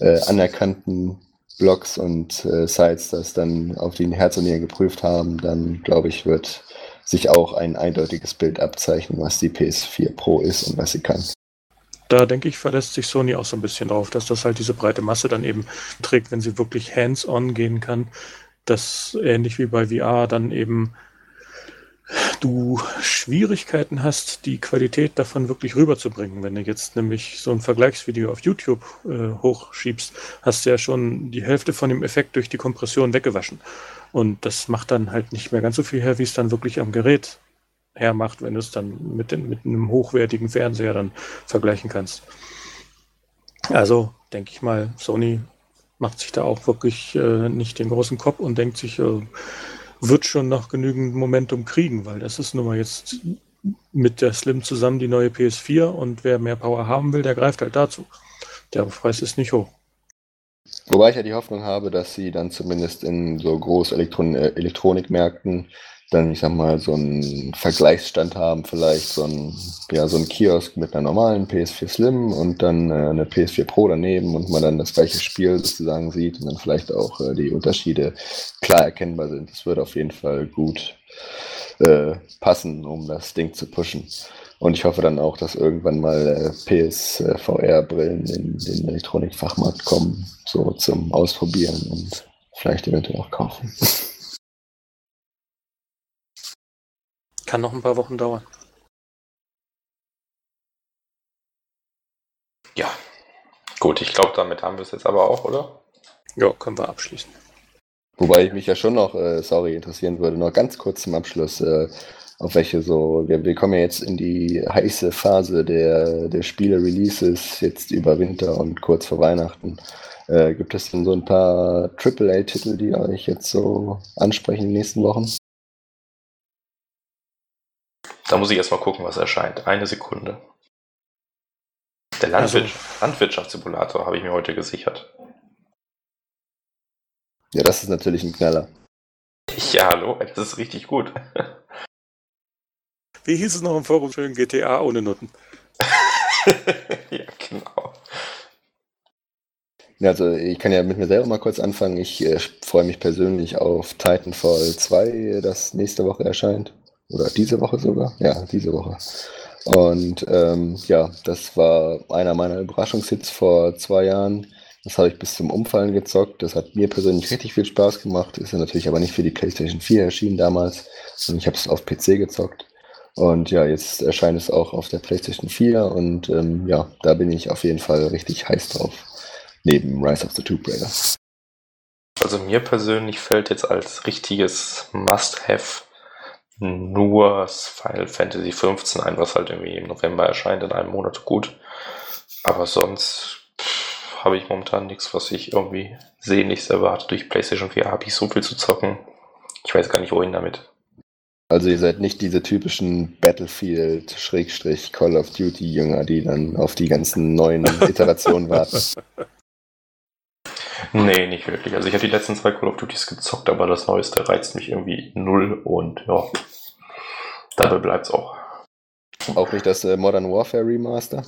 äh, anerkannten Blogs und äh, Sites das dann auf den Herz und Nieren geprüft haben, dann glaube ich, wird sich auch ein eindeutiges Bild abzeichnen, was die PS4 Pro ist und was sie kann. Da denke ich, verlässt sich Sony auch so ein bisschen drauf, dass das halt diese breite Masse dann eben trägt, wenn sie wirklich hands-on gehen kann. dass ähnlich wie bei VR dann eben du Schwierigkeiten hast, die Qualität davon wirklich rüberzubringen. Wenn du jetzt nämlich so ein Vergleichsvideo auf YouTube äh, hochschiebst, hast du ja schon die Hälfte von dem Effekt durch die Kompression weggewaschen. Und das macht dann halt nicht mehr ganz so viel her, wie es dann wirklich am Gerät hermacht, wenn du es dann mit, den, mit einem hochwertigen Fernseher dann vergleichen kannst. Also denke ich mal, Sony macht sich da auch wirklich äh, nicht den großen Kopf und denkt sich, äh, wird schon noch genügend Momentum kriegen, weil das ist nun mal jetzt mit der Slim zusammen die neue PS4 und wer mehr Power haben will, der greift halt dazu. Der Preis ist nicht hoch. Wobei ich ja die Hoffnung habe, dass sie dann zumindest in so groß Elektron äh, Elektronikmärkten dann, ich sag mal, so einen Vergleichsstand haben, vielleicht so ein, ja, so ein Kiosk mit einer normalen PS4 Slim und dann äh, eine PS4 Pro daneben und man dann das gleiche Spiel sozusagen sieht und dann vielleicht auch äh, die Unterschiede klar erkennbar sind. Das würde auf jeden Fall gut äh, passen, um das Ding zu pushen. Und ich hoffe dann auch, dass irgendwann mal äh, PSVR-Brillen in den Elektronikfachmarkt kommen, so zum Ausprobieren und vielleicht eventuell auch kaufen. Kann noch ein paar Wochen dauern. Ja, gut, ich glaube, damit haben wir es jetzt aber auch, oder? Ja, können wir abschließen. Wobei ich mich ja schon noch, äh, sorry, interessieren würde, noch ganz kurz zum Abschluss, äh, auf welche so, wir, wir kommen ja jetzt in die heiße Phase der, der Spiele-Releases, jetzt über Winter und kurz vor Weihnachten. Äh, gibt es denn so ein paar AAA-Titel, die euch jetzt so ansprechen in den nächsten Wochen? Da muss ich erstmal gucken, was erscheint. Eine Sekunde. Der Landwirtschaft, also, Landwirtschaftssimulator habe ich mir heute gesichert. Ja, das ist natürlich ein Knaller. Ja, hallo, das ist richtig gut. Wie hieß es noch im Forum schön GTA ohne Noten? ja, genau. Also ich kann ja mit mir selber mal kurz anfangen. Ich äh, freue mich persönlich auf Titanfall 2, das nächste Woche erscheint. Oder diese Woche sogar? Ja, diese Woche. Und ähm, ja, das war einer meiner Überraschungshits vor zwei Jahren. Das habe ich bis zum Umfallen gezockt. Das hat mir persönlich richtig viel Spaß gemacht. Ist ja natürlich aber nicht für die PlayStation 4 erschienen damals. Und ich habe es auf PC gezockt. Und ja, jetzt erscheint es auch auf der PlayStation 4 und ähm, ja, da bin ich auf jeden Fall richtig heiß drauf. Neben Rise of the Tomb Raider. Also mir persönlich fällt jetzt als richtiges Must-Have nur Final Fantasy 15 ein, was halt irgendwie im November erscheint, in einem Monat gut. Aber sonst habe ich momentan nichts, was ich irgendwie sehnlichst erwarte. Durch PlayStation 4 habe ich so viel zu zocken. Ich weiß gar nicht, wohin damit. Also ihr seid nicht diese typischen Battlefield-Call of Duty-Jünger, die dann auf die ganzen neuen Iterationen warten. Nee, nicht wirklich. Also ich habe die letzten zwei Call of Duties gezockt, aber das Neueste reizt mich irgendwie null und ja, dabei bleibt es auch. Auch nicht das äh, Modern Warfare Remaster?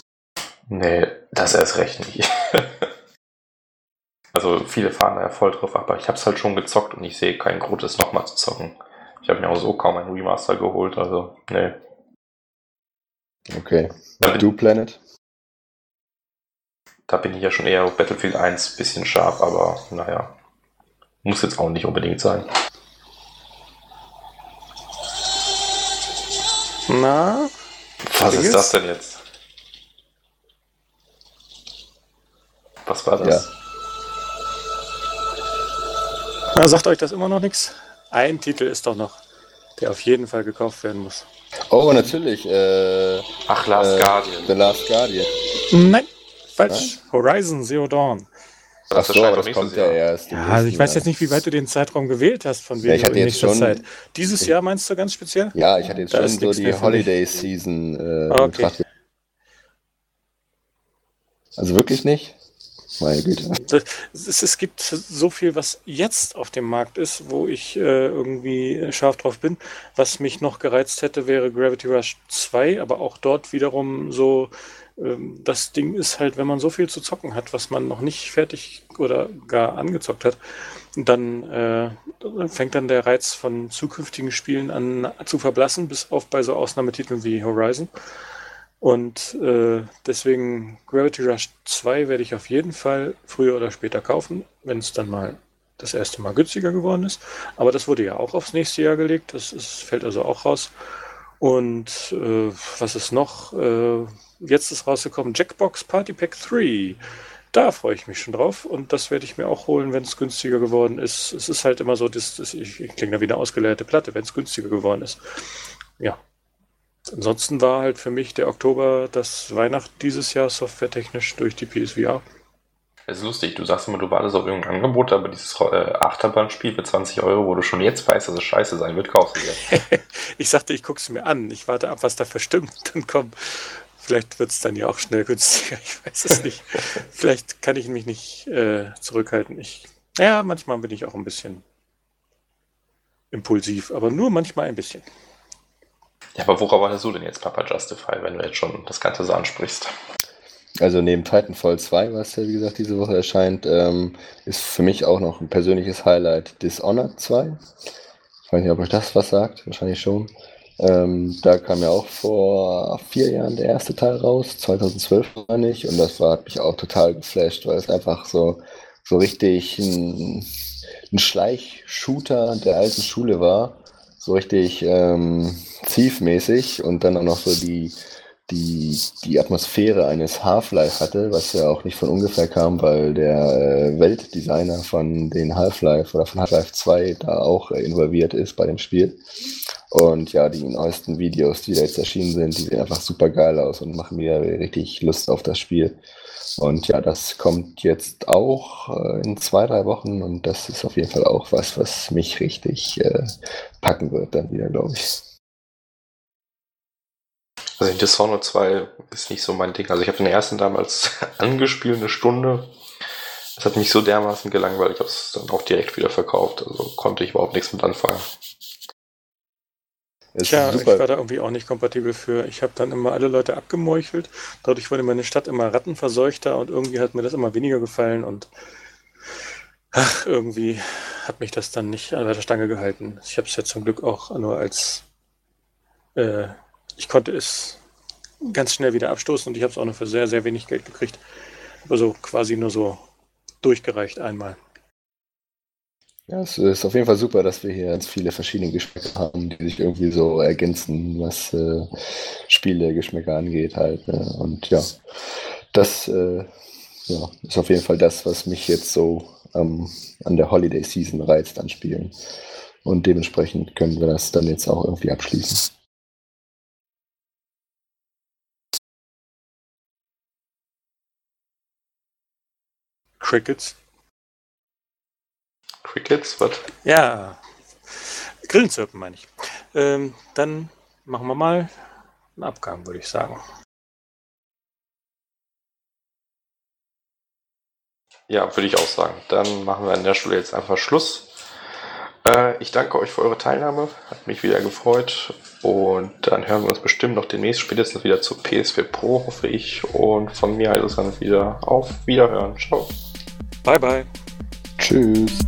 Nee, das erst recht nicht. also viele fahren da ja voll drauf, aber ich habe es halt schon gezockt und ich sehe keinen Grund, es nochmal zu zocken. Ich habe mir auch so kaum ein Remaster geholt, also nee. Okay. Do Planet? Da bin ich ja schon eher auf Battlefield 1 bisschen scharf, aber naja. Muss jetzt auch nicht unbedingt sein. Na? Was ist das denn jetzt? Was war das? Ja. Na, sagt euch das immer noch nichts? Ein Titel ist doch noch, der auf jeden Fall gekauft werden muss. Oh, natürlich. Äh, Ach, Last äh, Guardian. The Last Guardian. Nein, falsch. Ja? Horizon Zero Dawn. Ach so, aber das kommt ja erst. Ja, also ich weiß jetzt nicht, wie weit du den Zeitraum gewählt hast von ja, ich hatte jetzt schon, Zeit. Dieses Jahr meinst du ganz speziell? Ja, ich hatte jetzt da schon so die Holiday Season äh, okay. betrachtet. Also wirklich nicht? Meine Güte. Es, es, gibt so viel, was jetzt auf dem Markt ist, wo ich äh, irgendwie scharf drauf bin. Was mich noch gereizt hätte, wäre Gravity Rush 2, aber auch dort wiederum so, das Ding ist halt, wenn man so viel zu zocken hat, was man noch nicht fertig oder gar angezockt hat, dann äh, fängt dann der Reiz von zukünftigen Spielen an zu verblassen, bis auf bei so Ausnahmetiteln wie Horizon. Und äh, deswegen Gravity Rush 2 werde ich auf jeden Fall früher oder später kaufen, wenn es dann mal das erste Mal günstiger geworden ist. Aber das wurde ja auch aufs nächste Jahr gelegt. Das ist, fällt also auch raus. Und äh, was ist noch? Äh, jetzt ist rausgekommen Jackbox Party Pack 3. Da freue ich mich schon drauf und das werde ich mir auch holen, wenn es günstiger geworden ist. Es ist halt immer so, das, das, ich, ich klinge da wie eine ausgeleerte Platte, wenn es günstiger geworden ist. Ja, Ansonsten war halt für mich der Oktober das Weihnacht dieses Jahr softwaretechnisch durch die PSVR. Es ist lustig, du sagst immer, du wartest auf irgendein Angebot, aber dieses äh, Achterbahnspiel für 20 Euro, wo du schon jetzt weißt, dass es scheiße sein wird, kaufst du dir. ich sagte, ich gucke es mir an. Ich warte ab, was da verstimmt. Dann komm, vielleicht wird es dann ja auch schnell günstiger. Ich weiß es nicht. vielleicht kann ich mich nicht äh, zurückhalten. Ich, ja, manchmal bin ich auch ein bisschen impulsiv, aber nur manchmal ein bisschen. Ja, aber worauf wartest du denn jetzt, Papa Justify, wenn du jetzt schon das Ganze so ansprichst? Also neben Titanfall 2, was ja wie gesagt diese Woche erscheint, ähm, ist für mich auch noch ein persönliches Highlight Dishonored 2. Ich weiß nicht, ob euch das was sagt, wahrscheinlich schon. Ähm, da kam ja auch vor vier Jahren der erste Teil raus, 2012 meine ich, und das war, hat mich auch total geflasht, weil es einfach so, so richtig ein, ein Schleichshooter der alten Schule war so richtig ähm, ziefmäßig und dann auch noch so die, die, die Atmosphäre eines Half-Life hatte, was ja auch nicht von ungefähr kam, weil der äh, Weltdesigner von den Half-Life oder von Half-Life 2 da auch äh, involviert ist bei dem Spiel. Und ja, die neuesten Videos, die da jetzt erschienen sind, die sehen einfach super geil aus und machen mir richtig Lust auf das Spiel. Und ja, das kommt jetzt auch äh, in zwei, drei Wochen und das ist auf jeden Fall auch was, was mich richtig äh, packen wird dann wieder, glaube ich. Also Dishonored 2 ist nicht so mein Ding. Also ich habe den ersten damals angespielt, eine Stunde. Es hat mich so dermaßen gelangweilt, ich habe es dann auch direkt wieder verkauft. Also konnte ich überhaupt nichts mit anfangen. Tja, ich war da irgendwie auch nicht kompatibel für. Ich habe dann immer alle Leute abgemeuchelt. Dadurch wurde meine Stadt immer rattenverseuchter und irgendwie hat mir das immer weniger gefallen und ach, irgendwie hat mich das dann nicht an der Stange gehalten. Ich habe es ja zum Glück auch nur als äh, ich konnte es ganz schnell wieder abstoßen und ich habe es auch nur für sehr, sehr wenig Geld gekriegt. Also quasi nur so durchgereicht einmal. Ja, es ist auf jeden Fall super, dass wir hier ganz viele verschiedene Geschmäcker haben, die sich irgendwie so ergänzen, was äh, Spielegeschmäcker angeht halt. Ne? Und ja, das äh, ja, ist auf jeden Fall das, was mich jetzt so ähm, an der Holiday Season reizt an Spielen. Und dementsprechend können wir das dann jetzt auch irgendwie abschließen. Crickets. Crickets, was? Ja, Grillenzirpen meine ich. Ähm, dann machen wir mal einen Abgang, würde ich sagen. Ja, würde ich auch sagen. Dann machen wir an der Stelle jetzt einfach Schluss. Äh, ich danke euch für eure Teilnahme. Hat mich wieder gefreut. Und dann hören wir uns bestimmt noch demnächst spätestens wieder zu PS4 Pro, hoffe ich. Und von mir heißt es dann wieder auf Wiederhören. Ciao. Bye, bye. Tschüss.